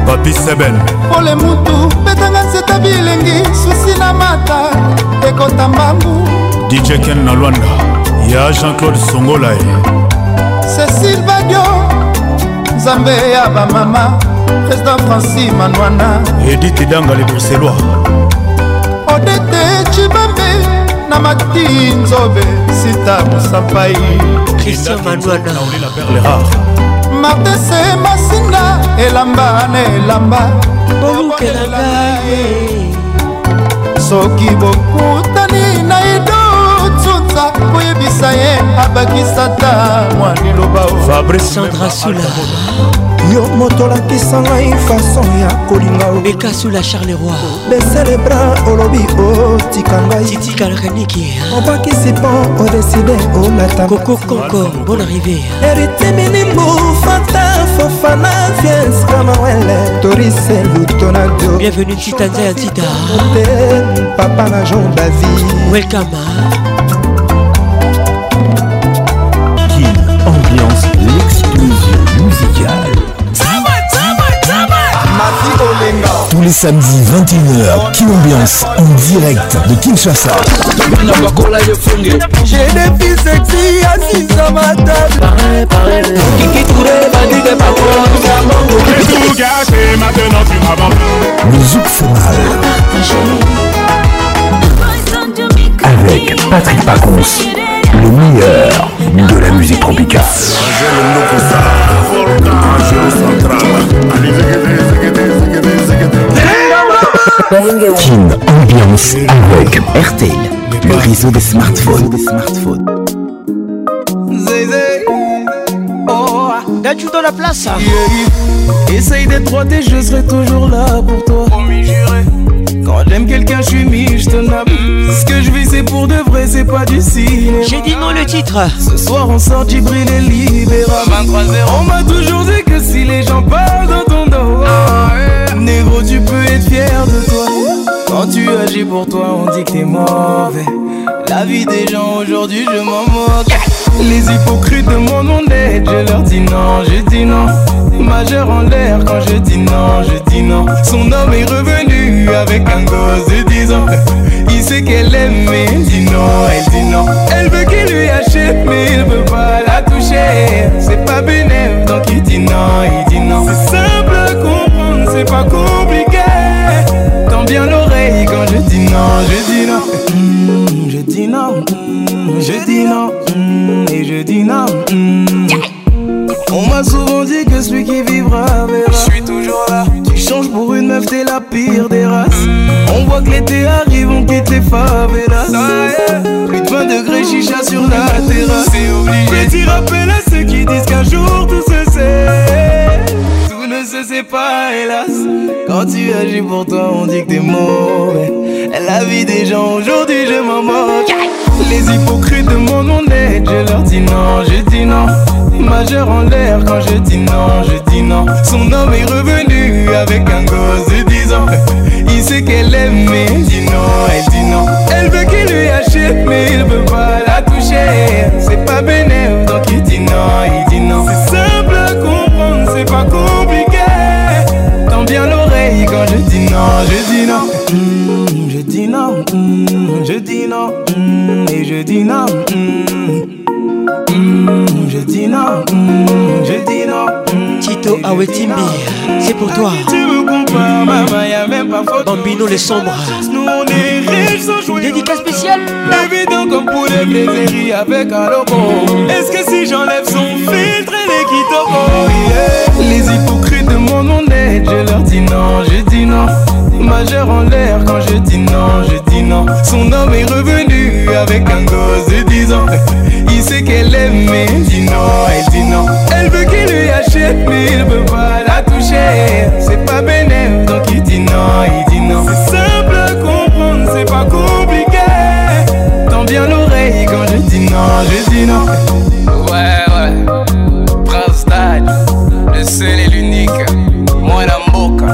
S35: papi sebel
S36: pole mutu betanga nzeta bilengi susi na mata ekota mbangu
S35: dj ken na lwanda ya jean-claude songolae
S36: cecil badio nzambe ya bamama président franci manwana
S35: edite danga le
S36: bruxellois odete cibambe na mati nzobe sita
S35: mosapai ah. martese
S36: masinga elamba na elamba bolukelanga soki bokutani na ido abakisa ye abakisa ta
S35: mwa liloba
S2: fabriceandrasula
S36: yo motolakisa ngai fason ya kolinga
S2: ekasula charle roi
S36: becelebra olobi otika
S2: ngaitikalkaniki
S36: obakisi mpo odeside olata
S2: kokokonko bon arrivé
S36: eritiminimu fata fofana viens kamawele torise lutonadio
S2: bienvenue titanza ya tita
S36: papa na jean david
S2: welkama
S41: les samedis 21h, qui Ambiance en direct de Kinshasa.
S36: J'ai des filles sexy assises à ma table.
S41: maintenant Le Avec Patrick Pacons, le meilleur de la musique tropicale. Kin Ambiance avec RTL, le réseau des smartphones. Des smartphones. Oh, dans
S2: la place.
S42: Essaye d'être droité, je serai toujours là pour toi. Quand j'aime quelqu'un, je suis mis, je te nappe. Mm. Ce que je vis, c'est pour de vrai, c'est pas du cinéma.
S2: J'ai dit non le titre.
S42: Ce soir, on sort du bril et libéra. On m'a toujours dit que si les gens parlent Négro, tu peux être fier de toi. Quand tu agis pour toi, on dit que t'es mauvais. La vie des gens aujourd'hui, je m'en moque. Les hypocrites demandent mon aide, je leur dis non, je dis non. Majeur en l'air quand je dis non, je dis non. Son homme est revenu avec un gosse de 10 ans. Il sait qu'elle aime, mais il dit non, elle dit non. Elle veut qu'il lui achète, mais il veut pas la toucher. C'est pas bénéfique donc il dit non, il dit non compliqué. Tends bien l'oreille quand je dis non, je dis non. Mm, je dis non, mm, je dis non, mm, et je dis non. On m'a souvent dit que celui qui vivra verra. Je suis toujours là. Tu changes pour une meuf, t'es la pire des races. On voit que l'été arrive, on quitte les favelas. Ah, Plus de 20 degrés, chicha sur la terrasse. C'est obligé. Petit rappel à ceux qui disent qu'un jour tout se sait pas, hélas. Quand tu agis pour toi, on dit que t'es mauvais. La vie des gens, aujourd'hui, je m'en moque. Les hypocrites demandent mon aide, je leur dis non, je dis non. Majeur en l'air quand je dis non, je dis non. Son homme est revenu avec un gosse de 10 ans. Il sait qu'elle aime, mais dit non, elle dit non. Elle veut qu'il lui achète, mais il veut pas la toucher. C'est pas bénévole, donc il dit non, il dit non. C'est simple à comprendre, c'est pas cool bien l'oreille quand je dis non, je dis non. Mm, je dis non, mm, je dis non, mm, et je dis non. je dis non, je dis non.
S2: Tito Awetimbi, c'est pour toi.
S42: tu me compares, maman, y'a même pas faute. Bambino
S2: les sombres.
S42: Nous on est riches sans jouer.
S2: Dédicace spéciale.
S42: Évident comme pour les plaisirs avec un logo. Est-ce que si j'enlève son filtre, elle est quitte Les hippos demandent mon aide, je leur dis non, je dis non. Majeur en l'air quand je dis non, je dis non. Son homme est revenu avec un gosse de 10 ans. Il sait qu'elle aime, mais elle dit non, elle dit non. Elle veut qu'il lui achète, mais il veut pas la toucher. C'est pas bénéfique, donc il dit non, il dit non. C'est simple comprendre, c'est pas compliqué. Tends bien l'oreille quand je dis non, je dis non. Ouais. C'est l'unique, et l'unique, Mwanamboka.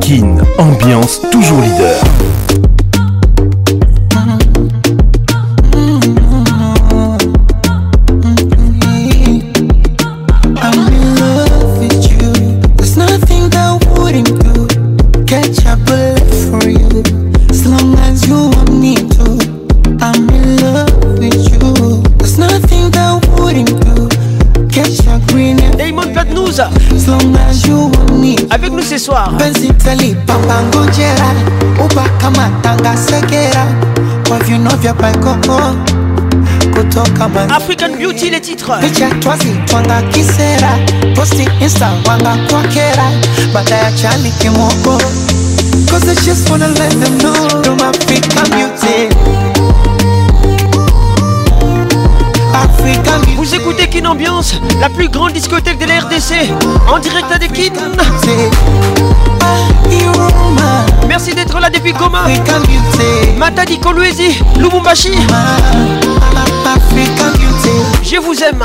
S41: Kin, ambiance toujours leader.
S43: geral Ubaka
S2: matangasa gera Kwa vino vya
S43: paikoko
S2: kutoka Manzini. African Beauty les titres
S43: picha twazi twanga kisera posti insta wanga kwakera badaya chani kimoko Cause I just wanna let them know you're my African beauty
S2: Vous écoutez Kin Ambiance, la plus grande discothèque de la RDC, en direct à des Kin. Merci d'être là depuis Coma. Matadi Kolwezi, Lubumbashi. Je vous aime.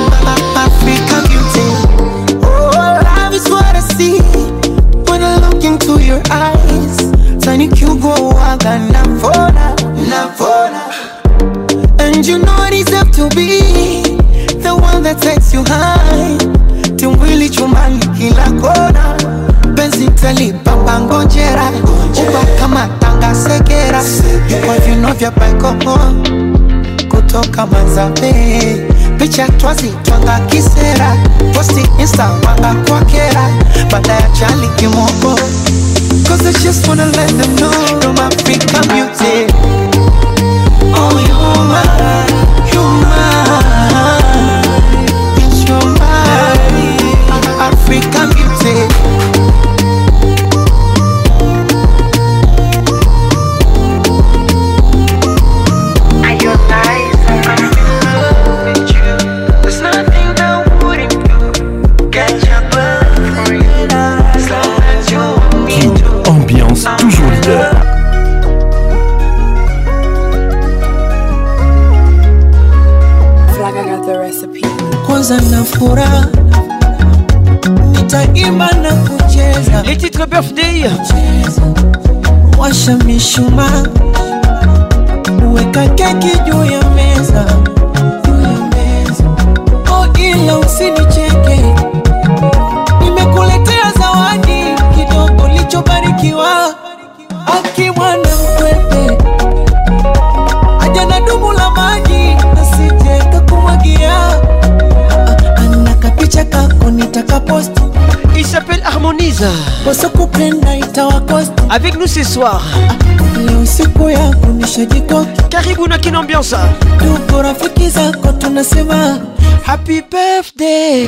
S43: angonjera uba kama tanga segera yuko vino vya baikoho kutoka manzabe picha twazitwanga kisera posti insta wanga kwa kera baada ya chali kimoko Cause I just wanna let them know from Africa music Oh you're my, you're my It's your my Africa music furaha, nitaimba na kucheza.
S2: Les titres birthday,
S43: washa mishuma, weka keki juu ya meza, juu ya meza, oh ila usini
S2: nataka poste Il s'appelle
S43: Harmonise
S2: Avec nous ce soir Karibu na kina ambiance
S43: Happy birthday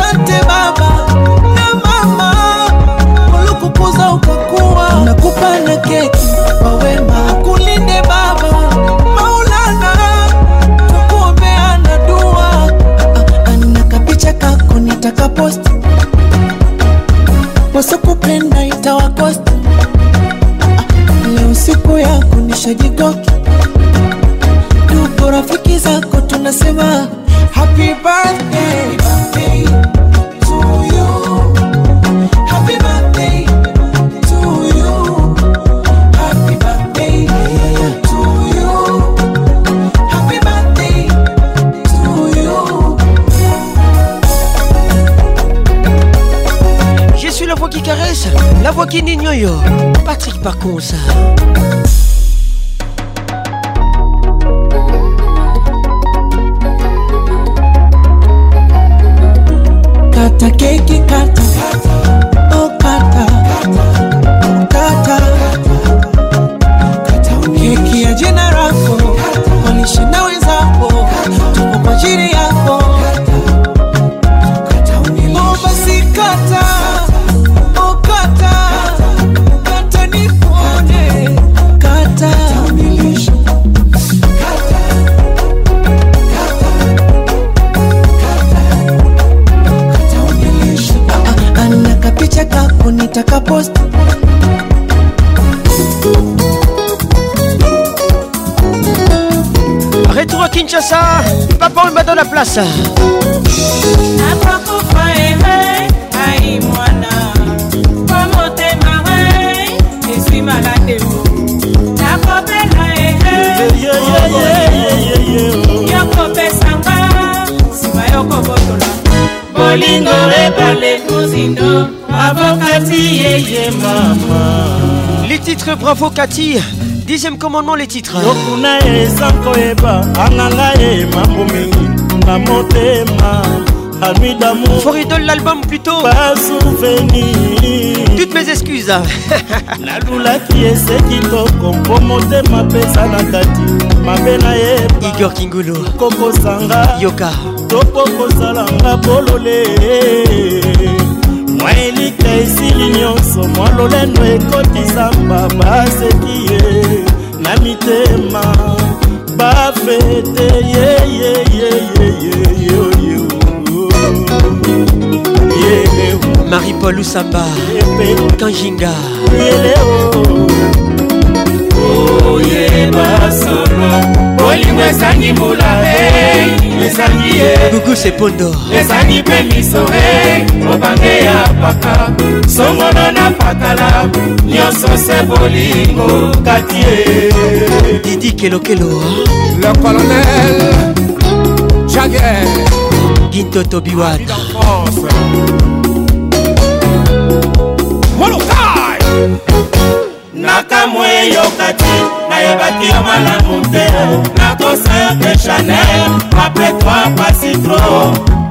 S44: keki kwa wema, kulinde Baba Maulana, tukuombeana dua anina kapicha kako nitakaposti wasokupenda itawakosti leo siku yako nishajikoki, tuko rafiki zako tunasema
S2: oyo patrik bakonza makasa nakokufa eme ai mwana mpo motema we ezwi malandemo nakobela ehe yokopesanga nsima yokobotola bolingo ebale muzindo avokati yeye mama les titres bravo kati dixième commandement les titres yokuna eza
S45: koyeba ananga ye mambo mingi na motema anui
S2: damour foridol l'album plutôt
S45: pas souvenir
S2: toutes mes excuses
S45: *laughs* nalulaki eseki toko mpo motema pesa na kati mabe nayeba
S2: igor kingulu kokosanga yoka
S45: topo kosalanga bolole mwa elika esili
S2: nyonso mwa lolendo ekotisa mbaba aseki ye na mitema bafete marie paul usamba kanjinga yeleo
S46: oyeba solo bolingo esangi mbula esangi ye buku sepondo esangi mpe miso e mobange ya paka songono na pakala nyonso se bolingo kati e didi
S2: kelokelo
S47: le colonel jaguer gintoto
S2: biwana
S47: molokai malamu
S48: eyoka ti nayebaki yo malamu te nakosa yo te chanel apres toi pasi tro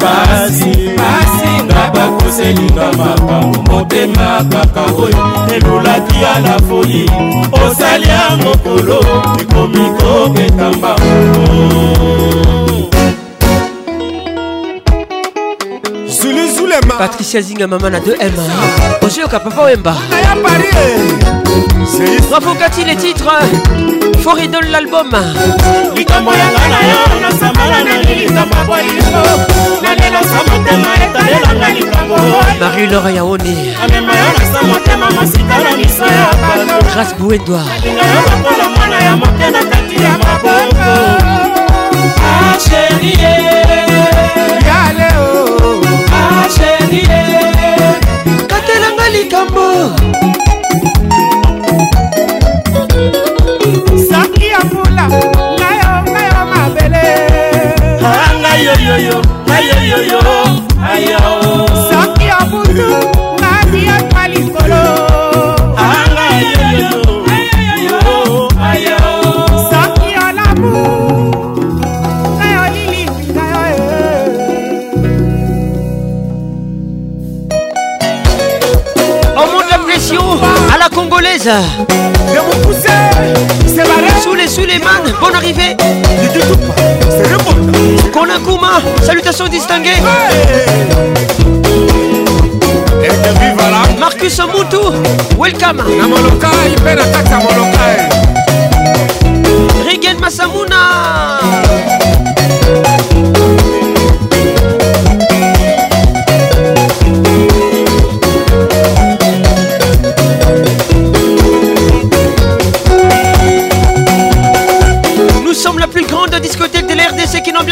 S48: pasi pasi nga bakoselinga makambo motema kaka oyo elulaki ya la foyi osali ya mokolo ekomi koketa mbango
S2: 2M Patricia Zinga maman na 2M Ojeoka papa Wemba Bravo Cathy les titres Forêt donne l'album likambo yanga na yo nasambala na lilisa mabwaliso nalelasa motema etalelanga likambo marie lora yaone amema yo nasa motema masika na miso ya bato grace bouedwa alinga yo lokola mwana ya moke na kati ya maboko
S47: asherie sheri katelanga likambo
S49: saki ya mbula ngayo ngayo mabele ah, ngayoyoyo ngayoyoyo ayo saki ya butu
S47: congolaise de mon pousser c'est
S2: barré sous les sous les man bonne arrivée du tout c'est le bon Konakuma salutations
S47: distinguées hey. et puis voilà
S2: Marcus Moutou welcome na molokai pe na kati ya molokai Regen Masamuna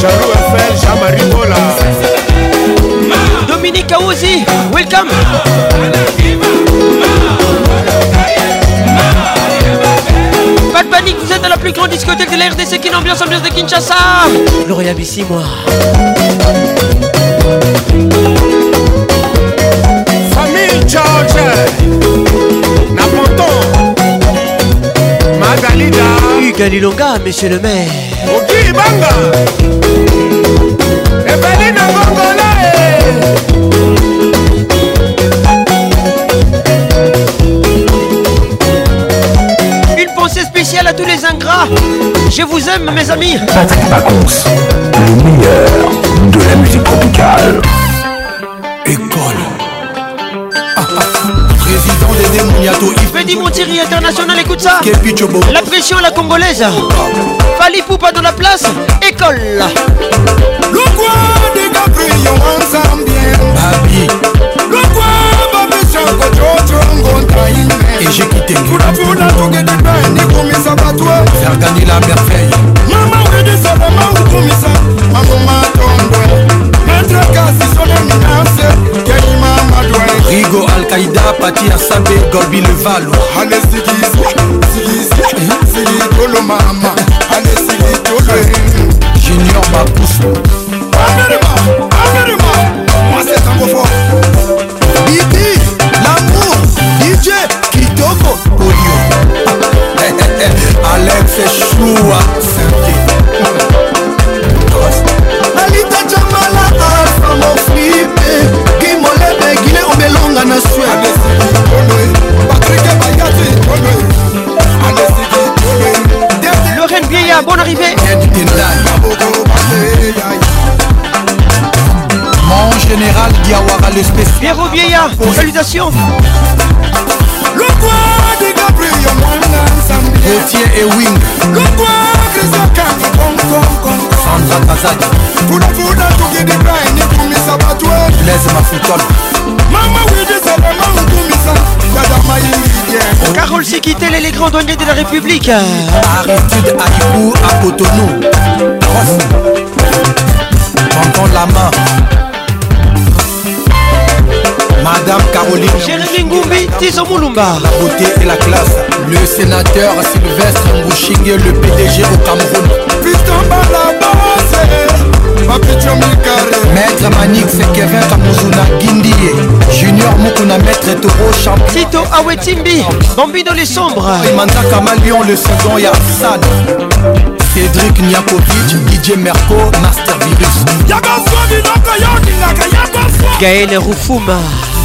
S47: Jaloux Eiffel, Jean-Marie
S2: Dominique Aouzi, welcome Pas de panique, vous êtes à la plus grande discothèque de la RDC qui l'ambiance ambiance de Kinshasa Gloria Bissi moi
S47: Famille George Naponton Magalida
S2: Hugues Alilonga, monsieur le maire
S47: Ok, banga
S2: tous les ingrats. Je vous aime, mes amis.
S41: Patrick Pacons, le meilleur de la musique tropicale. École. Ah, ah, ah. Président des démoniato.
S2: mon Montiri International, écoute ça. La pression la congolaise. Fali Poupa dans la place. École.
S50: Le roi des caprions ensemble.
S51: contrahine et j'ai quitté kulapula tokendeba
S50: enikomisa bato
S51: ferdani
S50: la
S51: merveille
S50: mama okedisa mama okomisa mamoma tondwe maître kasisoleminase keima madwe
S51: rigo alkaïda pati asambe gorbi levalo ale sigisi sigisi sigi tolo mama ale sigi tolo junior makusu
S52: seshua sanke alita jamala alfa moflipe gimolebe gine obelonga na suède
S2: lorraine bieya bonne arrivée
S53: mon général diawara le spécial Pierrot Vieillard, salutations
S54: lokwa digabrio mwanga nzambe otie ewing lokwa krisakanga konkonkonkonzambazaki kudakuda tukidibra enikumisa bato blaise mafutol mama widisalama ukumisa
S2: dada mayingidie carole sikitele les grands douaniers de la république
S55: aritude akiku akotonou rosi pendant la main Madame Caroline
S2: Jérémy Ngoumbi, Tizo Moulumba
S55: La beauté et la classe Le sénateur Sylvestre Mbouchingue Le PDG au Cameroun
S56: Putain la base
S55: Maître Manix Kevin Kamuzuna Guindie Junior Mukuna Maître Toro
S2: Champion Tito Awetimbi Bambino les sombres
S57: Imanda Kamalion le second ya Sad Cédric Niakovic DJ Merco Master Virus
S2: Gaël Roufouma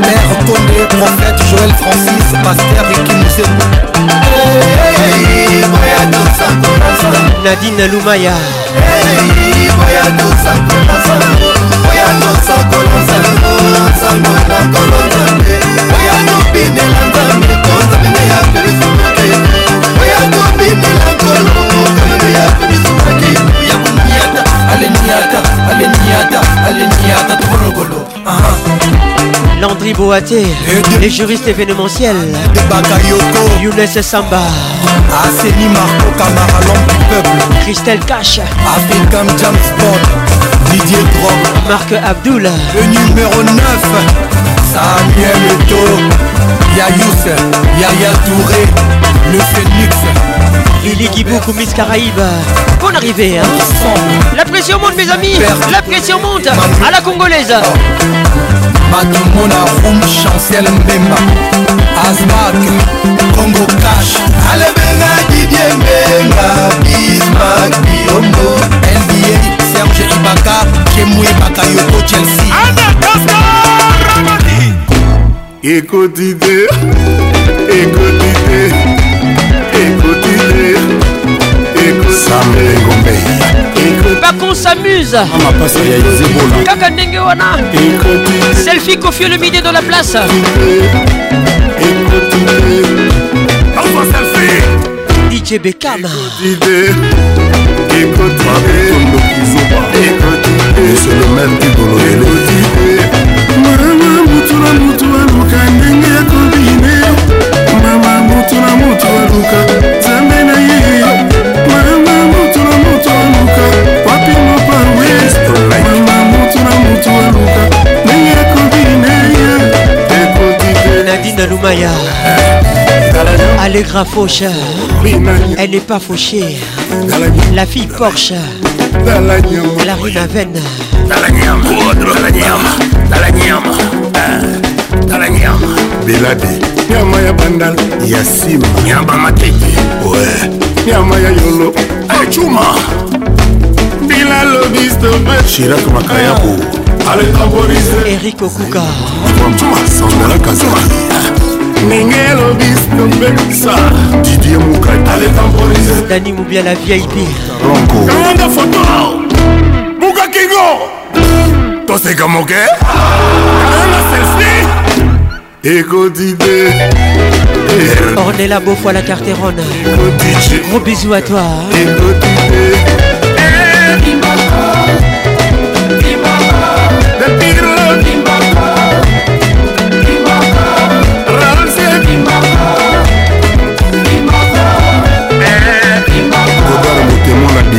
S58: Père Condé, prophète Joël Francis, pasteur Ricky Moussekou
S2: Nadine Aloumaya Oya tobinela nzambe Ah. Landry Boaté, les juristes événementiels.
S59: De Younes
S2: Samba.
S59: Aseni ah, Marco Camara, l'homme du peuple.
S2: Christelle Cash.
S59: Africam Jam Sport Didier Drog.
S2: Marc Abdoul.
S59: Le numéro 9. Samuel Eto. Yayous, Yaya Touré. Le Phoenix.
S2: Lili Gibou, Miss Caraïbes mon arrivée. Hein. La pression monte, mes amis. La pression monte à la congolaise. batomona rum chancel mbemba asmak congo cash alebenga didie mbenga bismak biondo nba serge ibaka kemu
S59: ebaka yoko chelsea ekotite
S2: ekotite ekotite samlengombe bakon s'amuse
S60: kaka ndenge wana
S2: selfie kofie le midi dans la place dj bekama c'est le même
S60: kidololelemutua mutu aluka ndenge akobine mama mutu na mutu aluka
S2: Christine Loumaya. Allegra Fauche. Elle n'est pas fauchée. La fille Porsche. Elle arrive à veine.
S61: biladi nyama ya bandal ya sima nyamba
S62: matete we nyama ya yolo ecuma eh, bilalobistobechirak makayabu ah. alekaborise erik okuka
S63: sandala kazari ndenge elobi nombekisa didie mukadani
S2: mobia la vip
S62: kamanda foto buka kingo toseka moke kaanga selfi
S64: ekodide
S2: ornela beaufoi la carterone
S64: gros
S2: bisou à toi
S64: écodidé.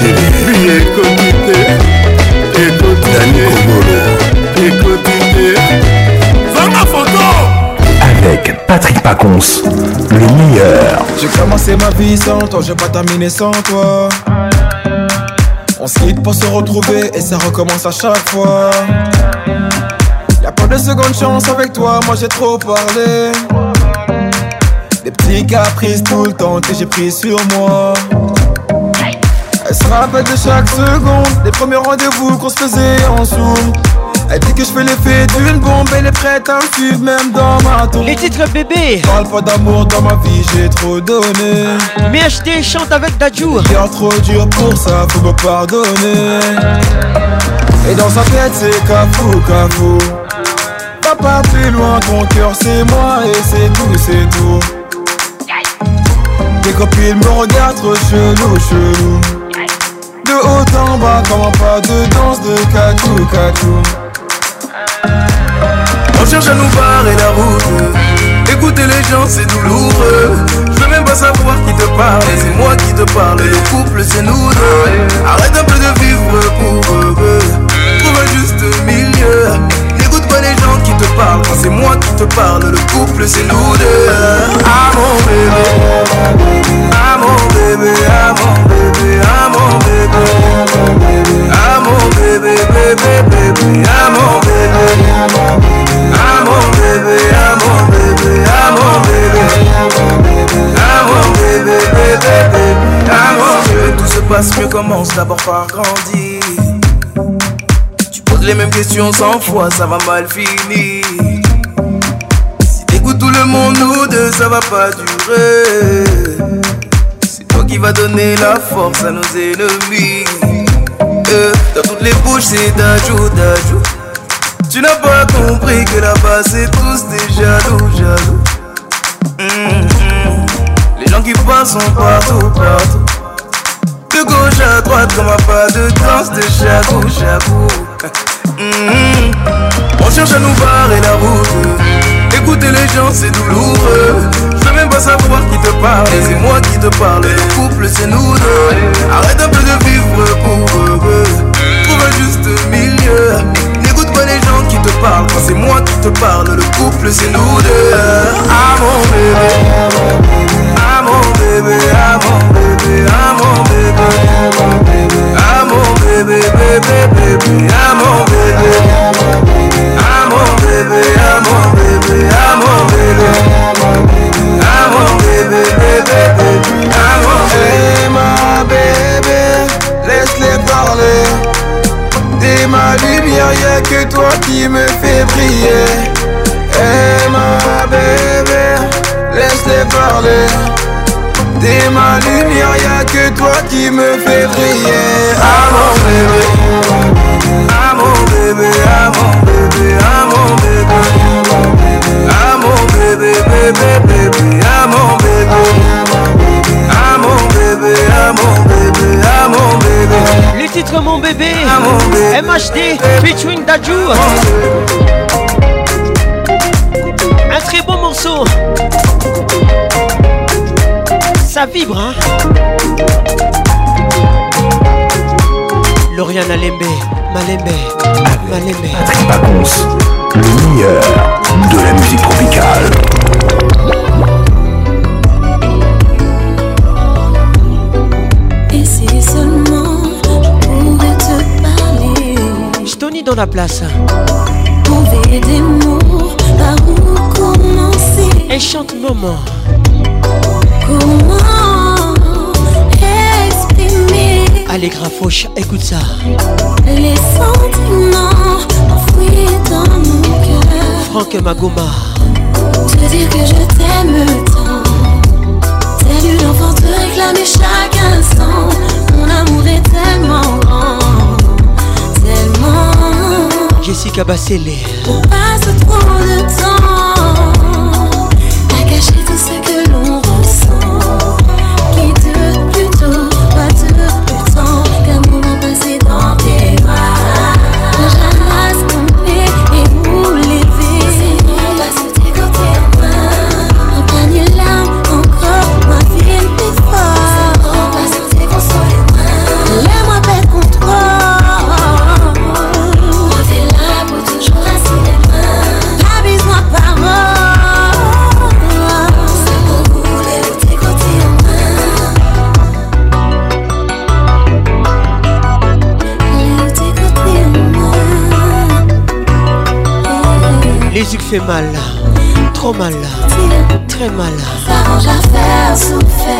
S65: chéri ekoti te
S62: ma photo
S41: avec Patrick Pacons, le meilleur.
S66: J'ai commencé ma vie sans toi, j'ai pas terminé sans toi. On se quitte pour se retrouver et ça recommence à chaque fois. Y'a pas de seconde chance avec toi, moi j'ai trop parlé. Des petits caprices tout le temps que j'ai pris sur moi. Elle se rappelle de chaque seconde Les premiers rendez-vous qu'on se faisait en zoom elle dit que je fais l'effet d'une bombe, elle est prête à me suivre même dans ma tombe.
S2: Les titres bébé.
S66: Parle pas d'amour dans ma vie, j'ai trop donné.
S2: Mais acheter chante avec Dajou.
S66: est trop dur pour ça, faut me pardonner. Et dans sa tête c'est Kafou cafou. Papa plus loin, ton cœur c'est moi et c'est tout, c'est tout. Tes copines me regardent trop chelou, chelou. Autant bas comme pas de danse de catou On cherche à nous barrer la route. Écouter les gens, c'est douloureux. Je veux même pas savoir qui te parle. C'est moi qui te parle. Le couple, c'est nous deux. Arrête un peu de vivre pour eux. c'est moi qui te parle, le couple c'est nous deux. Ah mon bébé, ah mon bébé, ah mon bébé, ah mon bébé, ah mon bébé, bébé, bébé, ah mon bébé, ah mon bébé, ah mon bébé, ah mon bébé, ah mon bébé, bébé, bébé, ah mon bébé. Tout se passe mieux commence d'abord par grandir. Tu poses les mêmes questions cent fois, ça va mal finir le monde, nous deux, ça va pas durer. C'est toi qui vas donner la force à nos ennemis. Euh, dans toutes les bouches, c'est d'ajout d'ajout Tu n'as pas compris que là-bas, c'est tous des jaloux, jaloux. Mm-hmm. Les gens qui passent sont partout, partout. De gauche à droite, comme à pas de danse de jaloux, jaloux. *laughs* Mm-hmm. On cherche à nous barrer la route. Écouter les gens c'est douloureux Je veux même pas savoir qui te parle C'est moi qui te parle Le couple c'est nous deux Arrête un peu de vivre pour eux Trouve un juste milieu N'écoute pas les gens qui te parlent Quand c'est moi qui te parle Le couple c'est nous deux Ah mon bébé Ah mon bébé Ah mon bébé Ah mon bébé Ah mon bébé bébé bébé Ah mon bébé Ah mon bébé ah, mon bébé Hey ma lumière, y'a que toi qui me fais briller. Hey ma bébé, laisse-les parler. Dès ma lumière, a que toi qui me fais briller. mon bébé, mon bébé, mon bébé, mon bébé bébé, bébé, à mon bébé. À mon bébé, à mon bébé, à mon bébé.
S2: Le titre Mon bébé, MHD, featuring Dajou. Un très beau morceau. Ça vibre, hein. Lauriane Alembe, Malembe,
S41: Malembe. Patrick ah, Pacons le meilleur de la musique tropicale.
S67: Et si seulement je pouvais te parler.
S2: ai dans la place.
S67: Trouver des mots, par où commencer.
S2: Et chante maman.
S67: Comment exprimer.
S2: Allez, Grafauche, écoute ça.
S67: Les sentiments. Franck dans mon veux dire que je t'aime tant. Tel une enfant te réclamer chaque instant. Mon amour est tellement grand, tellement.
S2: Jessica Bassellé trop de temps. fait mal, trop mal, très mal. Ça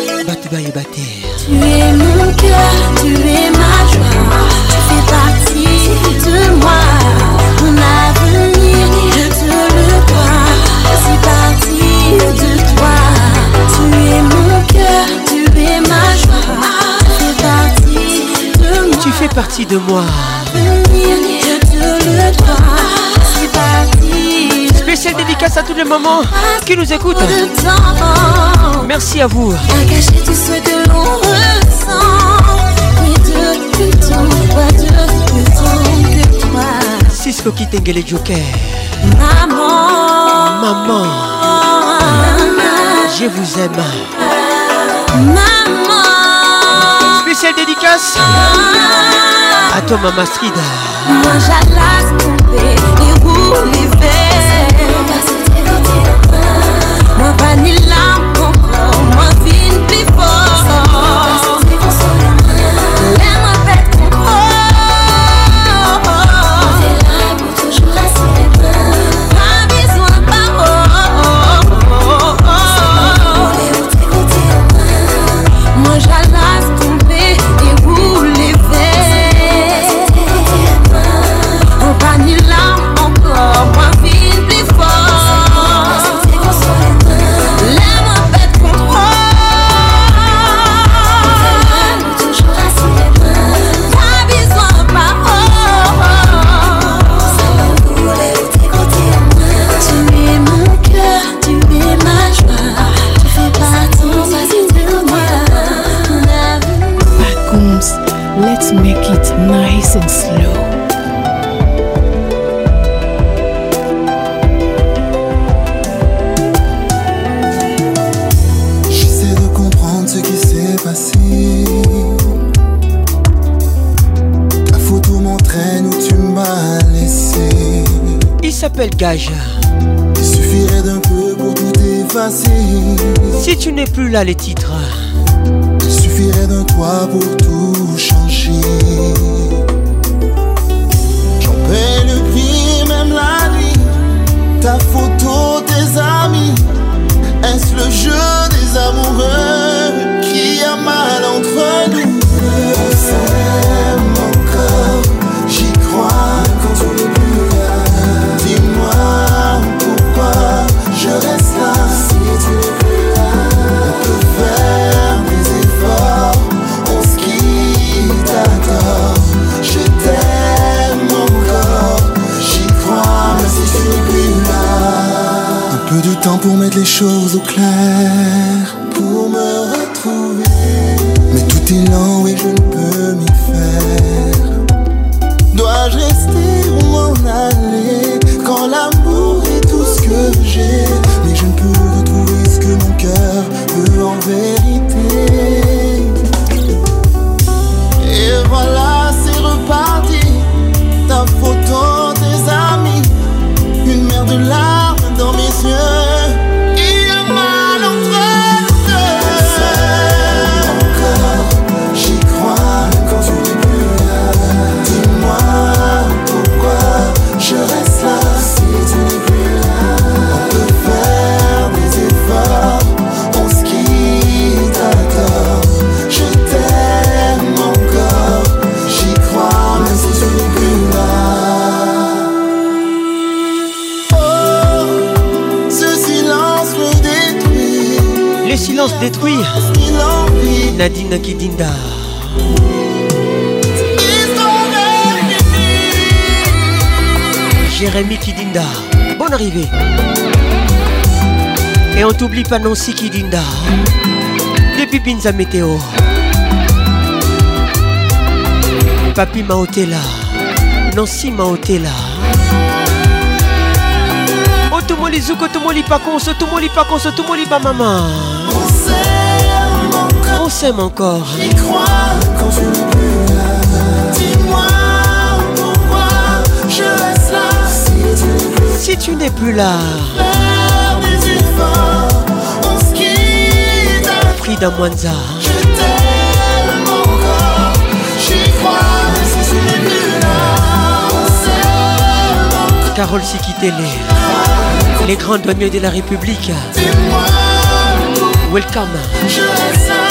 S2: Tu es mon cœur, tu es ma joie. Tu fais partie de moi. Mon avenir, je te le dois. C'est partie de toi. Tu es mon cœur, tu es ma joie. Tu fais partie de moi. Tu fais partie de moi. spéciale dédicace à tous les mamans qui nous écoutent. Merci à vous. Cisco les Joker. Maman. Maman. Je vous aime. Maman. Spéciale dédicace à maman strida Moi j'allais tomber et vous vanilla Il
S68: suffirait d'un peu pour tout effacer.
S2: Si tu n'es plus là, les titres.
S68: Il suffirait d'un toit pour tout changer. J'en paie le prix, même la nuit. Ta photo, des amis. Est-ce le jeu? temps pour mettre les choses au clair, pour me retrouver. Mais tout est lent et je ne peux m'y faire. Dois-je rester ou m'en aller quand l'amour est tout ce que j'ai? Mais je ne peux retrouver ce que mon cœur peut en
S2: qui Kidinda. Jérémy Kidinda, bonne arrivée. Et on t'oublie pas Nancy Kidinda. Les pipines à météo. Papi Maotela. Nancy Maotela. Otomoli oh, Zouk, Otomoli Pacons, Otomoli Pacons, Otomoli pas maman s'aime encore. J'y crois quand tu n'es plus là. Dis-moi pourquoi je reste là. Si tu n'es plus, si tu n'es plus là. Faire des efforts, on se quitte. Pris d'un moinza. Je t'aime encore. J'y crois si tu n'es plus là. On s'aime encore. Carole Sikitele. Les grandes douaniers de la République. Dis-moi. Welcome. Je reste là.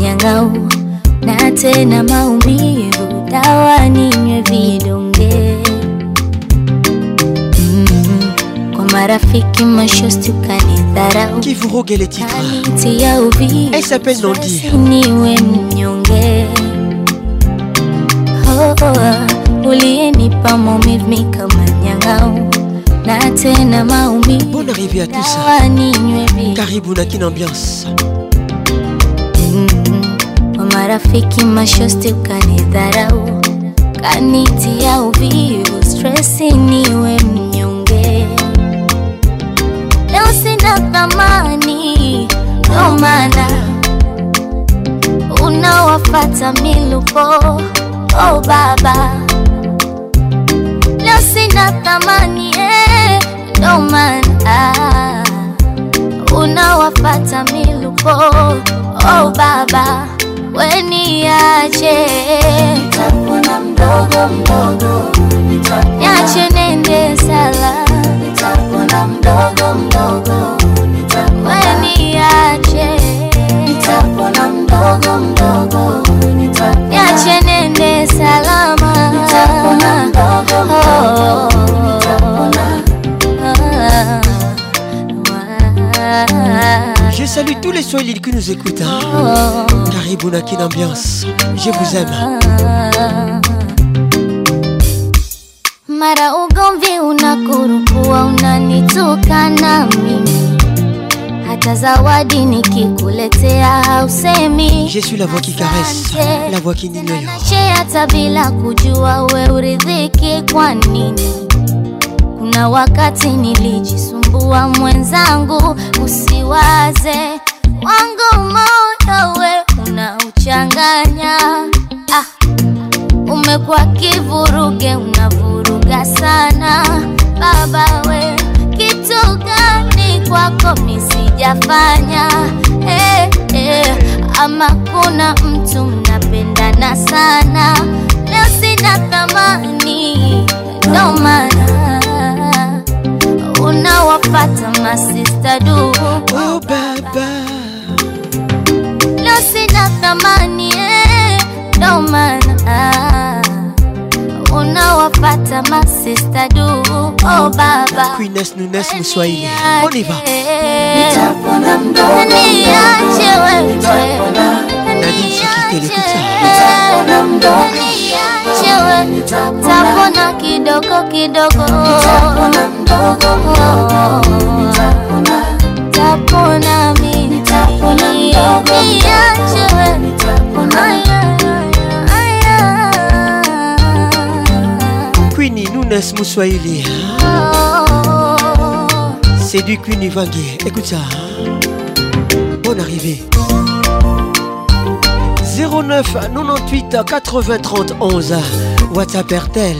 S2: mnyang'au na tena maumivu, dawa ninywe vidonge mm -hmm. kwa marafiki mashosti ukanidharau, kivuroge les titres ya s'appelle Nandi, niwe mnyonge oh, oh, oh ulienipa maumivu kama nyang'au na tena maumivu. Bonne arrivée à tous, karibu na Kinambiance ambiance marafiki mashosti, ukanidharau, kanitia uvivu, stresi niwe mnyonge. Leo sina thamani, ndo unawafata miluko. Oh baba, leo sina thamani eh, unawafata miluko. Oh baba weniache, nitakuona mdogo mdogo, niache nende sala, nitakuona mdogo mdogo saluer tous les soins qui nous écoutent. Hein. Caribou qu'une Ambiance, je vous aime. Mara ugomvi unakurukua, na mimi, hata zawadi nikikuletea hausemi. Je suis la voix qui caresse, la voix qui n'ignore. Hata bila kujua we uridhiki kwa nini kuna wakati nilijisumbua mwenzangu, usiwaze kuchanganya Kiswahili Oliva. Nadine Chikitele Kutsa. Tapona kidogo kidogo. Tapona Niache Queen Nunes Muswahili. Ah. C'est du Queen Écoute ça. Hein. Bonne arrivée. 09 98 80 30 11. WhatsApp RTL.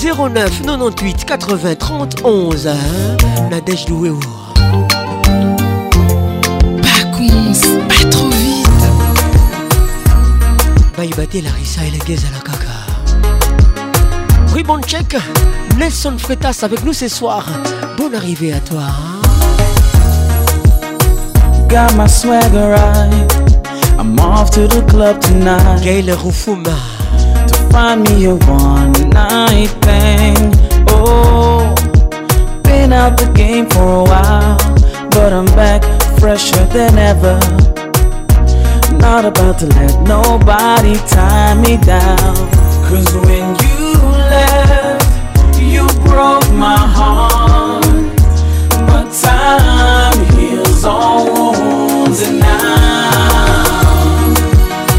S2: 09 98 80 30 11. Nadège Louéo. Pas cons, pas trop vite. Bah, il Larissa et les gays à la Bon Laisse Nelson frétasse avec nous ce soir. Bonne arrivée à toi. Hein.
S69: Got my swagger right. I'm off to the club tonight.
S2: le Rufuma.
S69: To find me a one night thing. Oh, been out the game for a while. But I'm back fresher than ever. Not about to let nobody tie me down. Cause when you left, you broke my heart. But time heals all wounds, and now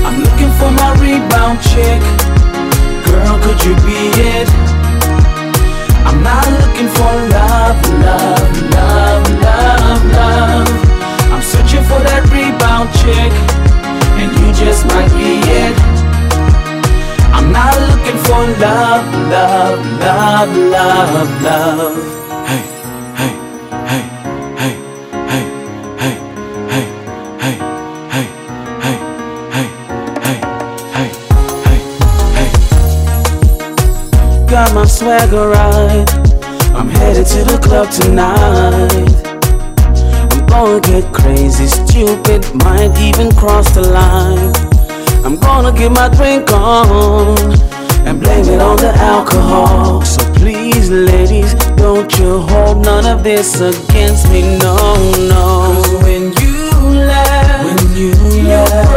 S69: I'm looking for my rebound chick. Girl, could you be it? I'm not looking for love, love, love, love, love. I'm searching for that rebound chick, and you just might be it not looking for love, love, love, love, love. Hey, hey, hey, hey, hey, hey, hey, hey, hey, hey, hey, hey, hey, hey, hey. Got my swagger right. I'm headed to the club tonight I'm gonna get crazy, stupid, might even cross the line. I'm gonna get my drink on and blame it on the alcohol. So please, ladies, don't you hold none of this against me, no, no. Cause when you laugh, when you laugh.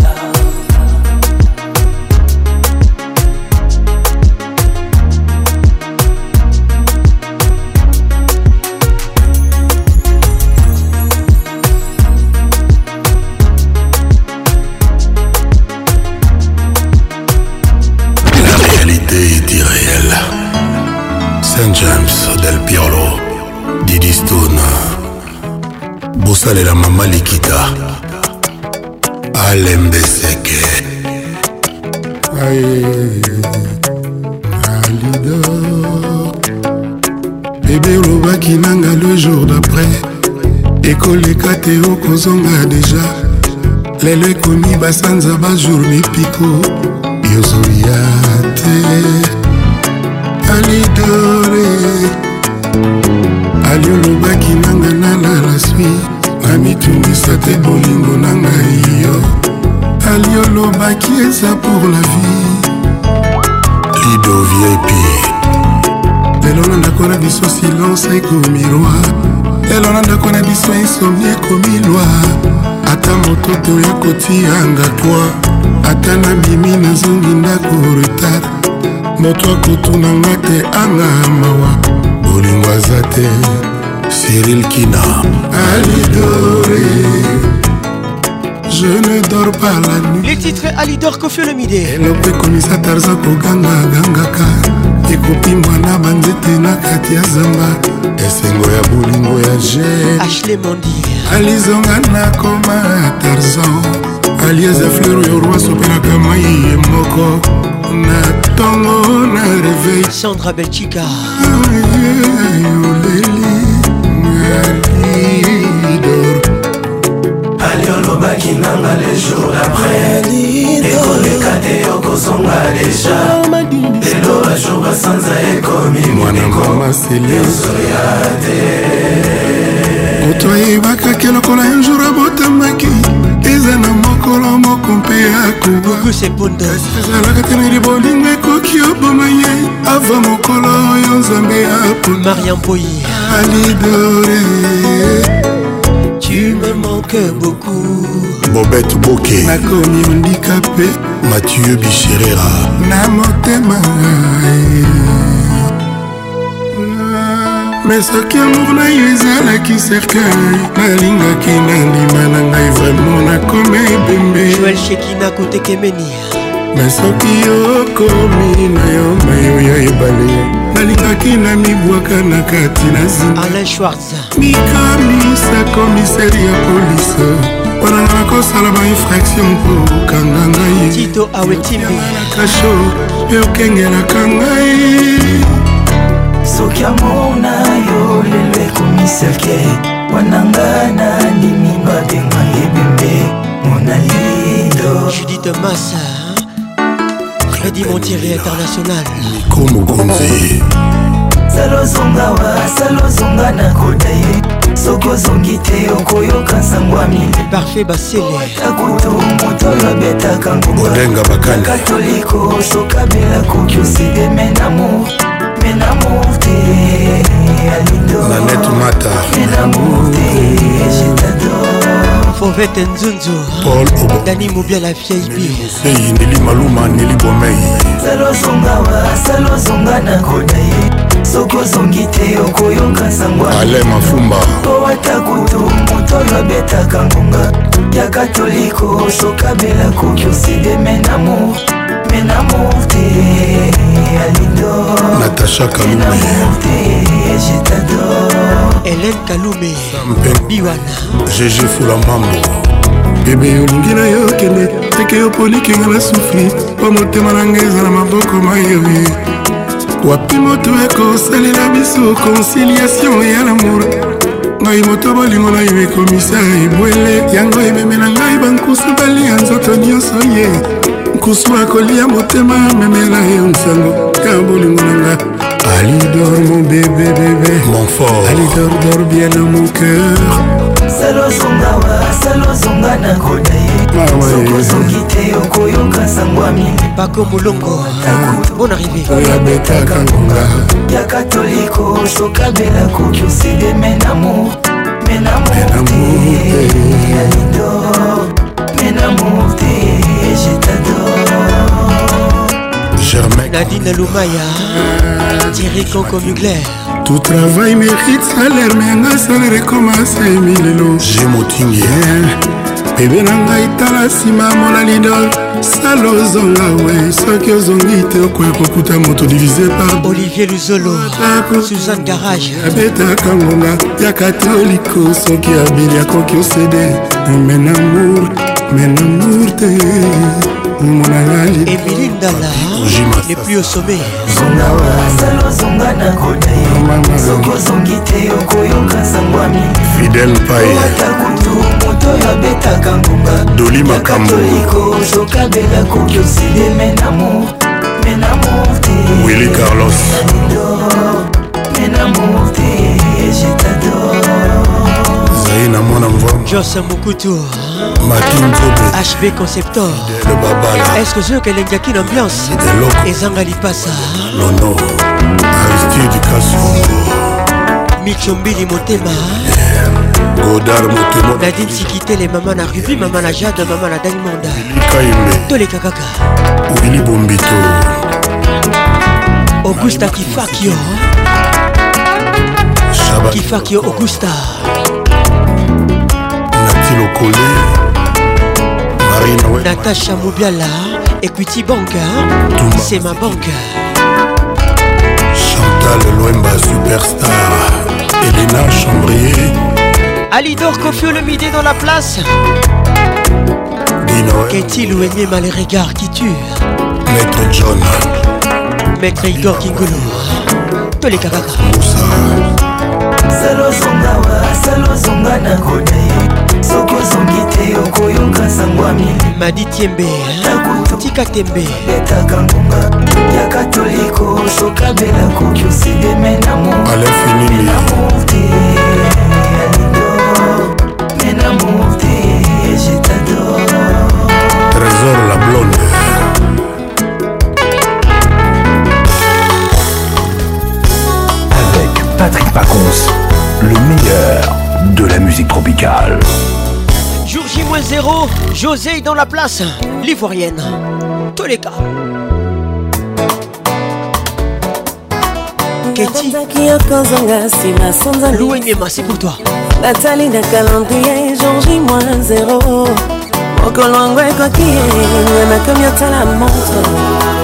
S70: perlo didi stone bosalela mama likita alembeseke alida bebe olobaki nanga le jour d'après ekoleka te okozonga deja lelo ekomi basanza bajour mipiko yozoya te alidore ali olobaki nanga nana na swi namitungisa te bolingo na ngai yo
S2: ali olobaki eza pour la vie lido vip lelo na ndako na biso silence ekomi roi lelo na ndako na biso insomi ekomi loi ata moto toya kotianga toi ata nabimi nazongi ndako retard moto akotunanga te anga mawa bolingo aza te Cyril Kina Alidori je ne dors pas la nuit les titres alidor kofiolomide eloko ekomisa tarza kogangagangaka ekopimbwa na banzete na kati ya zamba esengo ya bolingo ya jemondi alizonga nakoma tarzan alieza fleur yo roi sopelaka mai ye moko na ntongo na reveil sandra belchika oleli lidor ali olobaki nanga le jour après ekoleka te yokozonga deja lelo bajour basanza ekomi mwanekoyoso ya te moto ayebakaki lokola yo jour abotamaki eza na mokolo moko mpe akobaaezalaka te meli bolingo ekoki oboma ye ava mokolo oyo nzambe apona mariamboyi
S71: adidore tu me manques beaucoup
S70: bobet boke nakomi ondikape mathieu bicherera na motema me soki amour na yo ezalaki cercueil nalingaki
S2: nandima na ngai vraimen nakomi ebembe me soki okomi na yo mayo ya ebale nalikaki na mibwaka na kati na zinamikamisa komiseri ya polise wana nga nakosala bainfraction mpo okanga
S72: ngaiyanga na kasho mpe okengelaka ngai soki amor na yo lelo ekomisake wananga na nini babenga ebembe monalindo
S2: judite
S72: masa
S2: Freddy Montieri international Nico Mokonzi salozonga wa salozonga na kota ye soki ozongi te okoyoka nsango ya mile parfait baseleakutu moto oyo abetaka ngobolenga bakani katoliko sokabela koki oside menamo menamo te alido nanete mata menamo te jetata fauvete nzunzu dani mobia la vieille bie neli maluma neli bomei soki ozongi te okoyoka nsangwale mafumba po ata kutu moto
S70: olobetaka ngonga ya katoliko sokabela koki osideme namour me namour te natacha
S2: kalume helen kalume biwana gg fulambambo bebe olingi na yo kende teke yo polikinga na sufli mpo motema na ngai eza na maboko mayoye wapi moto ekosalela biso
S70: conciliation ya lamour ngai moto bolingo na yo ekomisa ebwele yango ememe na ngai bankusu balia nzoto nyonso ye yeah. nkusuma kolia motema memela yo nsango ya bolingo na nga alidor mon bébé bébé mon fort alidor dor bien dans mon cœur salozongawa salozonga na koda ah ye
S2: sokozongi te okoyoka sango ya mingi pako bolongo mpona ribeabetaka ngonga ya katoliko sokabela koki oside menamo menamo te alidor menamo te je t'adore Nadine Lumaya, Thierry Coco
S70: Mugler. Tout travail mérite salaire, mais un salaire commence à milelo. J'ai motingué. Eh, bebe na ngai tala nsima molalido
S2: sala ozonga we soki ozongi te okoya kokuta moto divize par olivier luzolo suzanne garage eh, abetaka ngonga ya katoliko soki abili akoki osede menamour menamour te emili ndala depuis au sommet soki ozongi te okoyoka sangwami fidel payata kutu moto oyo abetaka
S70: ngonga doli makambo okabela koki oside menamo menamo te willi carlos menamo te jetador zai na mwana mvongo jose mokutu
S2: makinkobo hb conceptor le babala exclusion kelengiaki na ambiance ezanga lipasa lono aristide kasongo michombili motema godar motema nadin sikitele mama na rubi mama na jade mama na dalimonda likaime toleka kaka wili bombito augusta kifakio kifakio augusta Natacha Moubiala et mobiala equity banka ma banque
S70: chantal loemba superstar elena chambrier
S2: alidor kofio le midi dans la place Qu'est-il ou mal les regards qui tuent
S70: Maître John Maître Igor Kingolo Tolé les Selo zonga
S2: koyoka sango ya milimo madi tiembe tika tembe betaka ngonga ya katoliko
S70: sokabela koki osideme na moamour te alindo me na mour te jetador trésor la blonde
S41: Patrick Pacons,
S2: le meilleur de la musique tropicale. 2.0, José est dans la place, l'ivoirienne. Tous les cas.
S73: ketizaki yokozonga nsima sanza
S2: louenyema c'est pour toi natali
S73: na calendrier jangi moi zero mokolo yango ekoki nga nakomi otala montre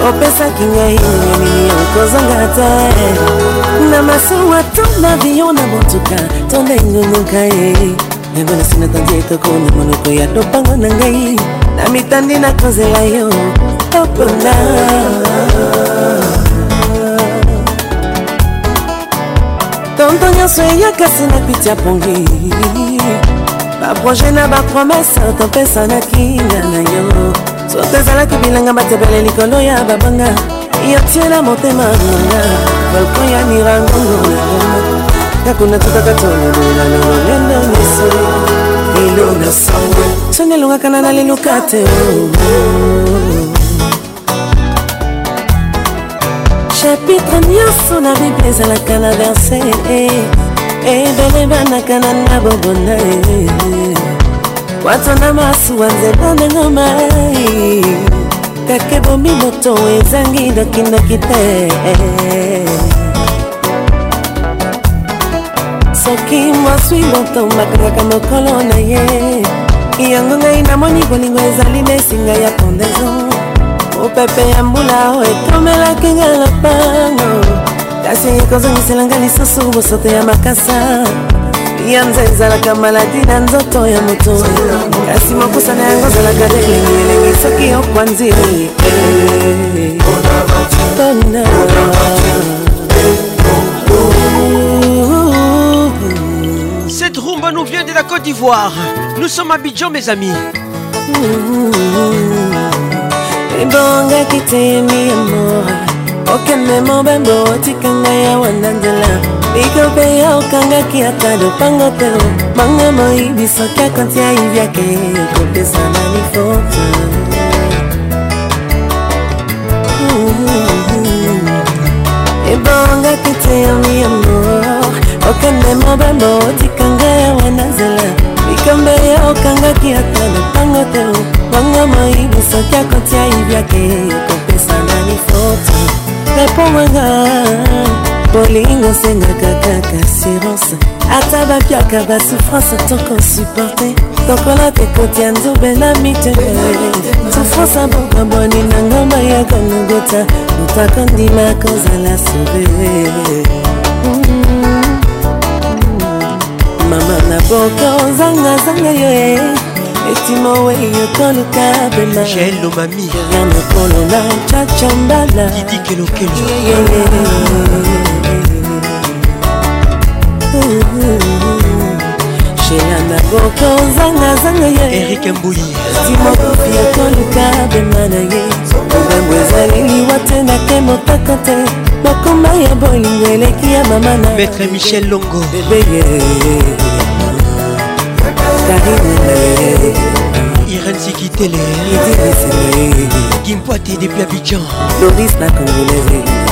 S73: opesaki ngai nini okozonga te na masuwa to na bio na motuka to ndengunguka ye nagonasi natanzi etoko na monoko ya dopango na ngai na mitandi na kozela yo opona tonto nyonso eya kasi na piti ya pongi baproje na bapromese topesa na kinga na yo soto ezalaki bilanga batebele likolo ya babanga yo tiela motema nanga balkon ya mirangongo na yo kakuna tutakatololololololendo soni elongaka na naleluka te oh. chapitre nyonso na bible ezalaka na verse ebele eh, eh, banaka na na bobona wato na masuwa nzela ndenge mai eh. kake bomi moto ezangi dokindoki te soki mwaswi motomakangaka mokolo na ye yango ngai namoni bolingo ezali na esinga ya pondaison mopepe ya mbula o etomelaki nga lopango kasi ekozongiselanga lisusu bosoto ya makasa yanza ezalaka maladi na nzoto ya moto kasi mokusa na yango ezalaka te elengi elengi soki okwanzi
S2: nous vient de la Côte d'Ivoire. Nous sommes à Abidjan, mes amis.
S73: ebongaki te mi amor okende mobembo otikanga ya wanda nzela biko mpe ya okangaki ata lopango te manga moyibi soki akonti ayibiake ekopesa na lifoto ebongaki te mi amor okende mobembo otikanga naye na nzela likambo ya okangaki ata na ntango te wanga mayibu soki akotia yibyake kopesa nani foto repomanga bolingo osengaka kaka assurance ata bapiaka basouffrance tokosupporte tokola tekoti ya nzube na mitee souffrance bokaboni na ngomba ya konogota moto akondima kozala souvere mama na boko ozangazanga yo e etima wei otoluka
S2: pemaelomami ya
S73: mokolo na chacha mbala
S2: idikelokelo sheya na koko zangazanga ye erike mbui timokofi ekoluka bema na ye mobembo ezali liwa te na te motaka te makoma ya bolingo eleki ya mama na maître michel longo
S73: bebeye karine irene sikitele idirisele gimpoate depuis
S2: abidjan loris na congolaise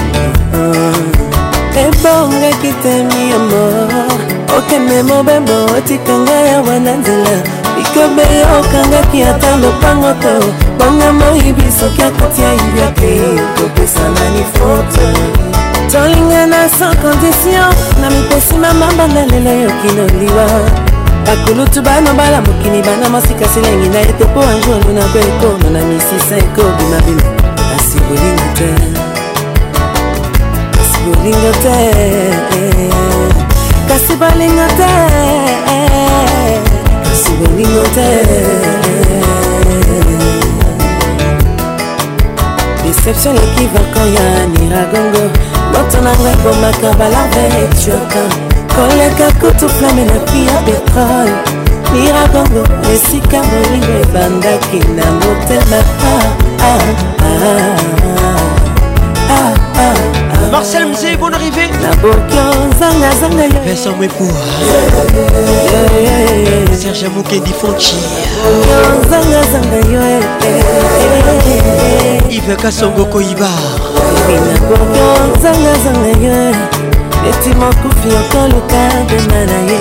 S2: bongaki temi ya mor
S73: okende mobembo otikanga yawa na nzela likobe okangaki ata lopango to bonga moyibi soki akotia ibiaki kopesana ni foto tolingana sans condition na mipesi mamamba na lelo yokinoliwa bakulutu bana bala mokili bana masika silengi na ete mpo anjoulu na beko na misisa ekobima bino asi bolingi te bolinga te kasi balinga te kasi bolinga te deception leki vakan ya niragongo moto na ngai bomaka balave etioka koleka kutu flame na pi ya petrole niragongo esika molingo ebandaki na motema ah, ah, ah, ah,
S2: ah, ah. ah. Marcel Mzee, bonne arrivée. Vincent Mwepoua. Serge Moukendi Fonchi. Yves Kassongo
S73: Koiba. neti mokufi okoluka bema na ye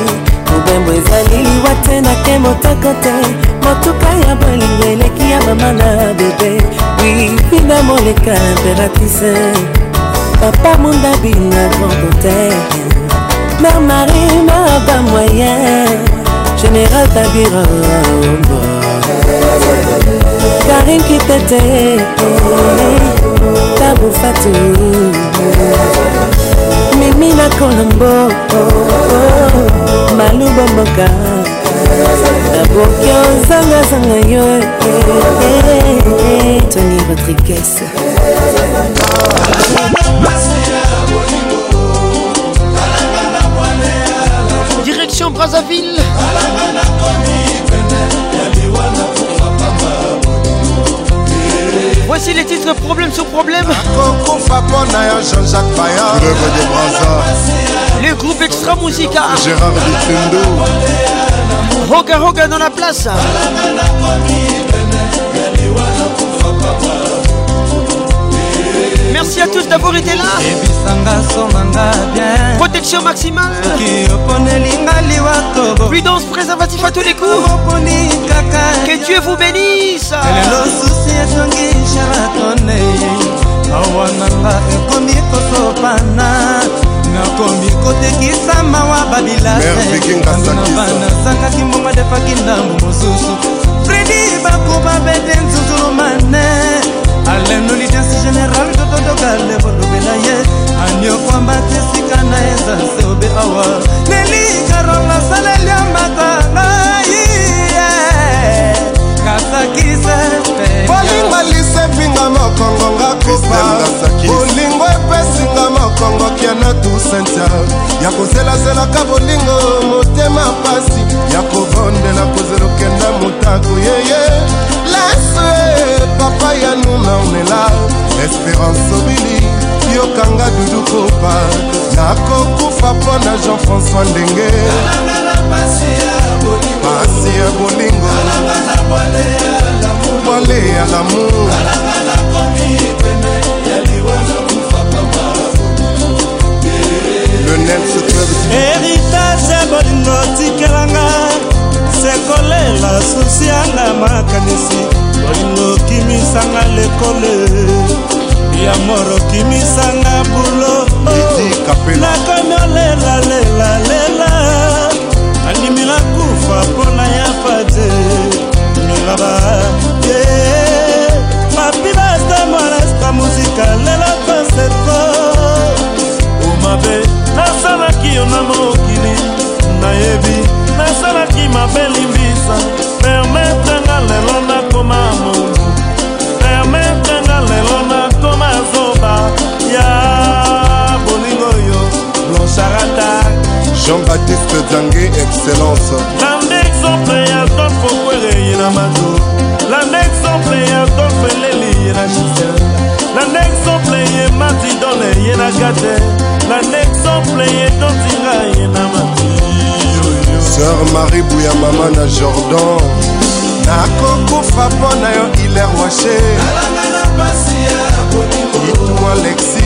S73: mobembo ezali liwa te nake motoko te motuka ya bolingo eleki ya mama na bebe wifi na moleka imperatrise papa mondabi na grand hôtel mère marie mère ba moyen général tabira karin kitete tabufatu mimi na kolombo malubo mboka naboki ozangazanga yo tony rodriguez
S2: Direction Brazzaville. Voici les titres problème sur problème.
S70: Le
S2: groupe
S70: Extra Musica. Gérard
S2: Roga Roga dans la place. merci à tous d'avoir été là protection maximale prudence préservatif à tous les coups que dieu vous bénisse awa nanga ekomi kosopana nakomi kotekisa mawa
S74: babilaebanasangaki mbongo defaki ndambu mosusu fredi bakoma bete nzuzulu mane alenolijensi general tototoka levolume na ye aniokwamba tesika na eza nseobe awa lelikaronga saleliambata nai bolingo
S70: lisefinga mokongo nga kupa bolingo epesinga mokongo kia na tusentia ya kozelazelaka bolingo motema pasi ya kovondela kozelokenda motaku yeye papa ya nuna omela espérance obili yokanga dudu kopa nakokufa mpo na jean françois ndenge pasi
S75: ya bolingo bwale ya lamour héritage ya bolingo
S74: tikelanga sekolela susi yanga makanisi bolingo okimisanga lekole ya moro okimisanga
S70: bulo
S74: nakomi olelalelela andimi nakufa mpona ya fate milaba ye papi basta molesta muzika lelo konseto omabe nasalaki yo na mokili nayebi nasalaki mabeli
S70: jean-baptiste zange excellence
S74: landa exemple ya dolfe okwere ye na mato landa exemple ya dolfe leli ye na gisel landa exemple ye matidone ye na
S70: gate
S74: landa exemple ye dotira ye na mati sœur
S70: marie buya mama na jordan nakokufa mpo na yo iler washe itmo alexi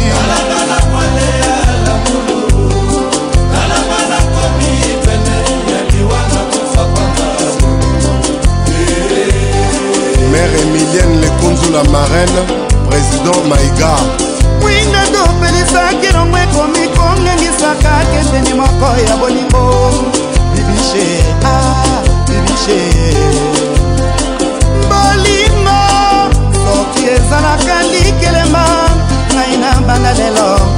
S70: mère emilienne lekunzu la marraine président maïga
S74: winga topelisaki elongo ekomi kongengisaka kendeni moko ya bolingo bibishe a ah, bibishe bolingo soki ezalaka likelema ngai na banda lelo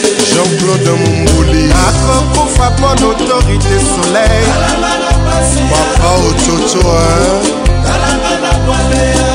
S70: Jean-Claude à mon autorité soleil
S75: Papa hein, hein.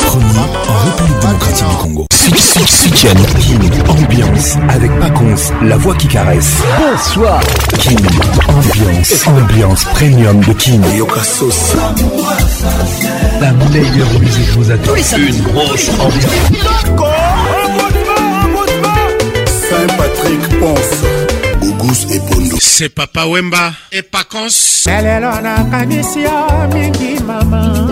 S2: Premier en République démocratique du Congo. C'est une ambiance avec Paconce, la voix qui caresse. Bonsoir. King, ambiance, ambiance premium
S70: de King. La
S2: meilleure musique vous attend. Une grosse ambiance.
S70: Saint-Patrick Ponce.
S2: C'est Papa Wemba et
S76: Paconce Elle est là, la mingi mama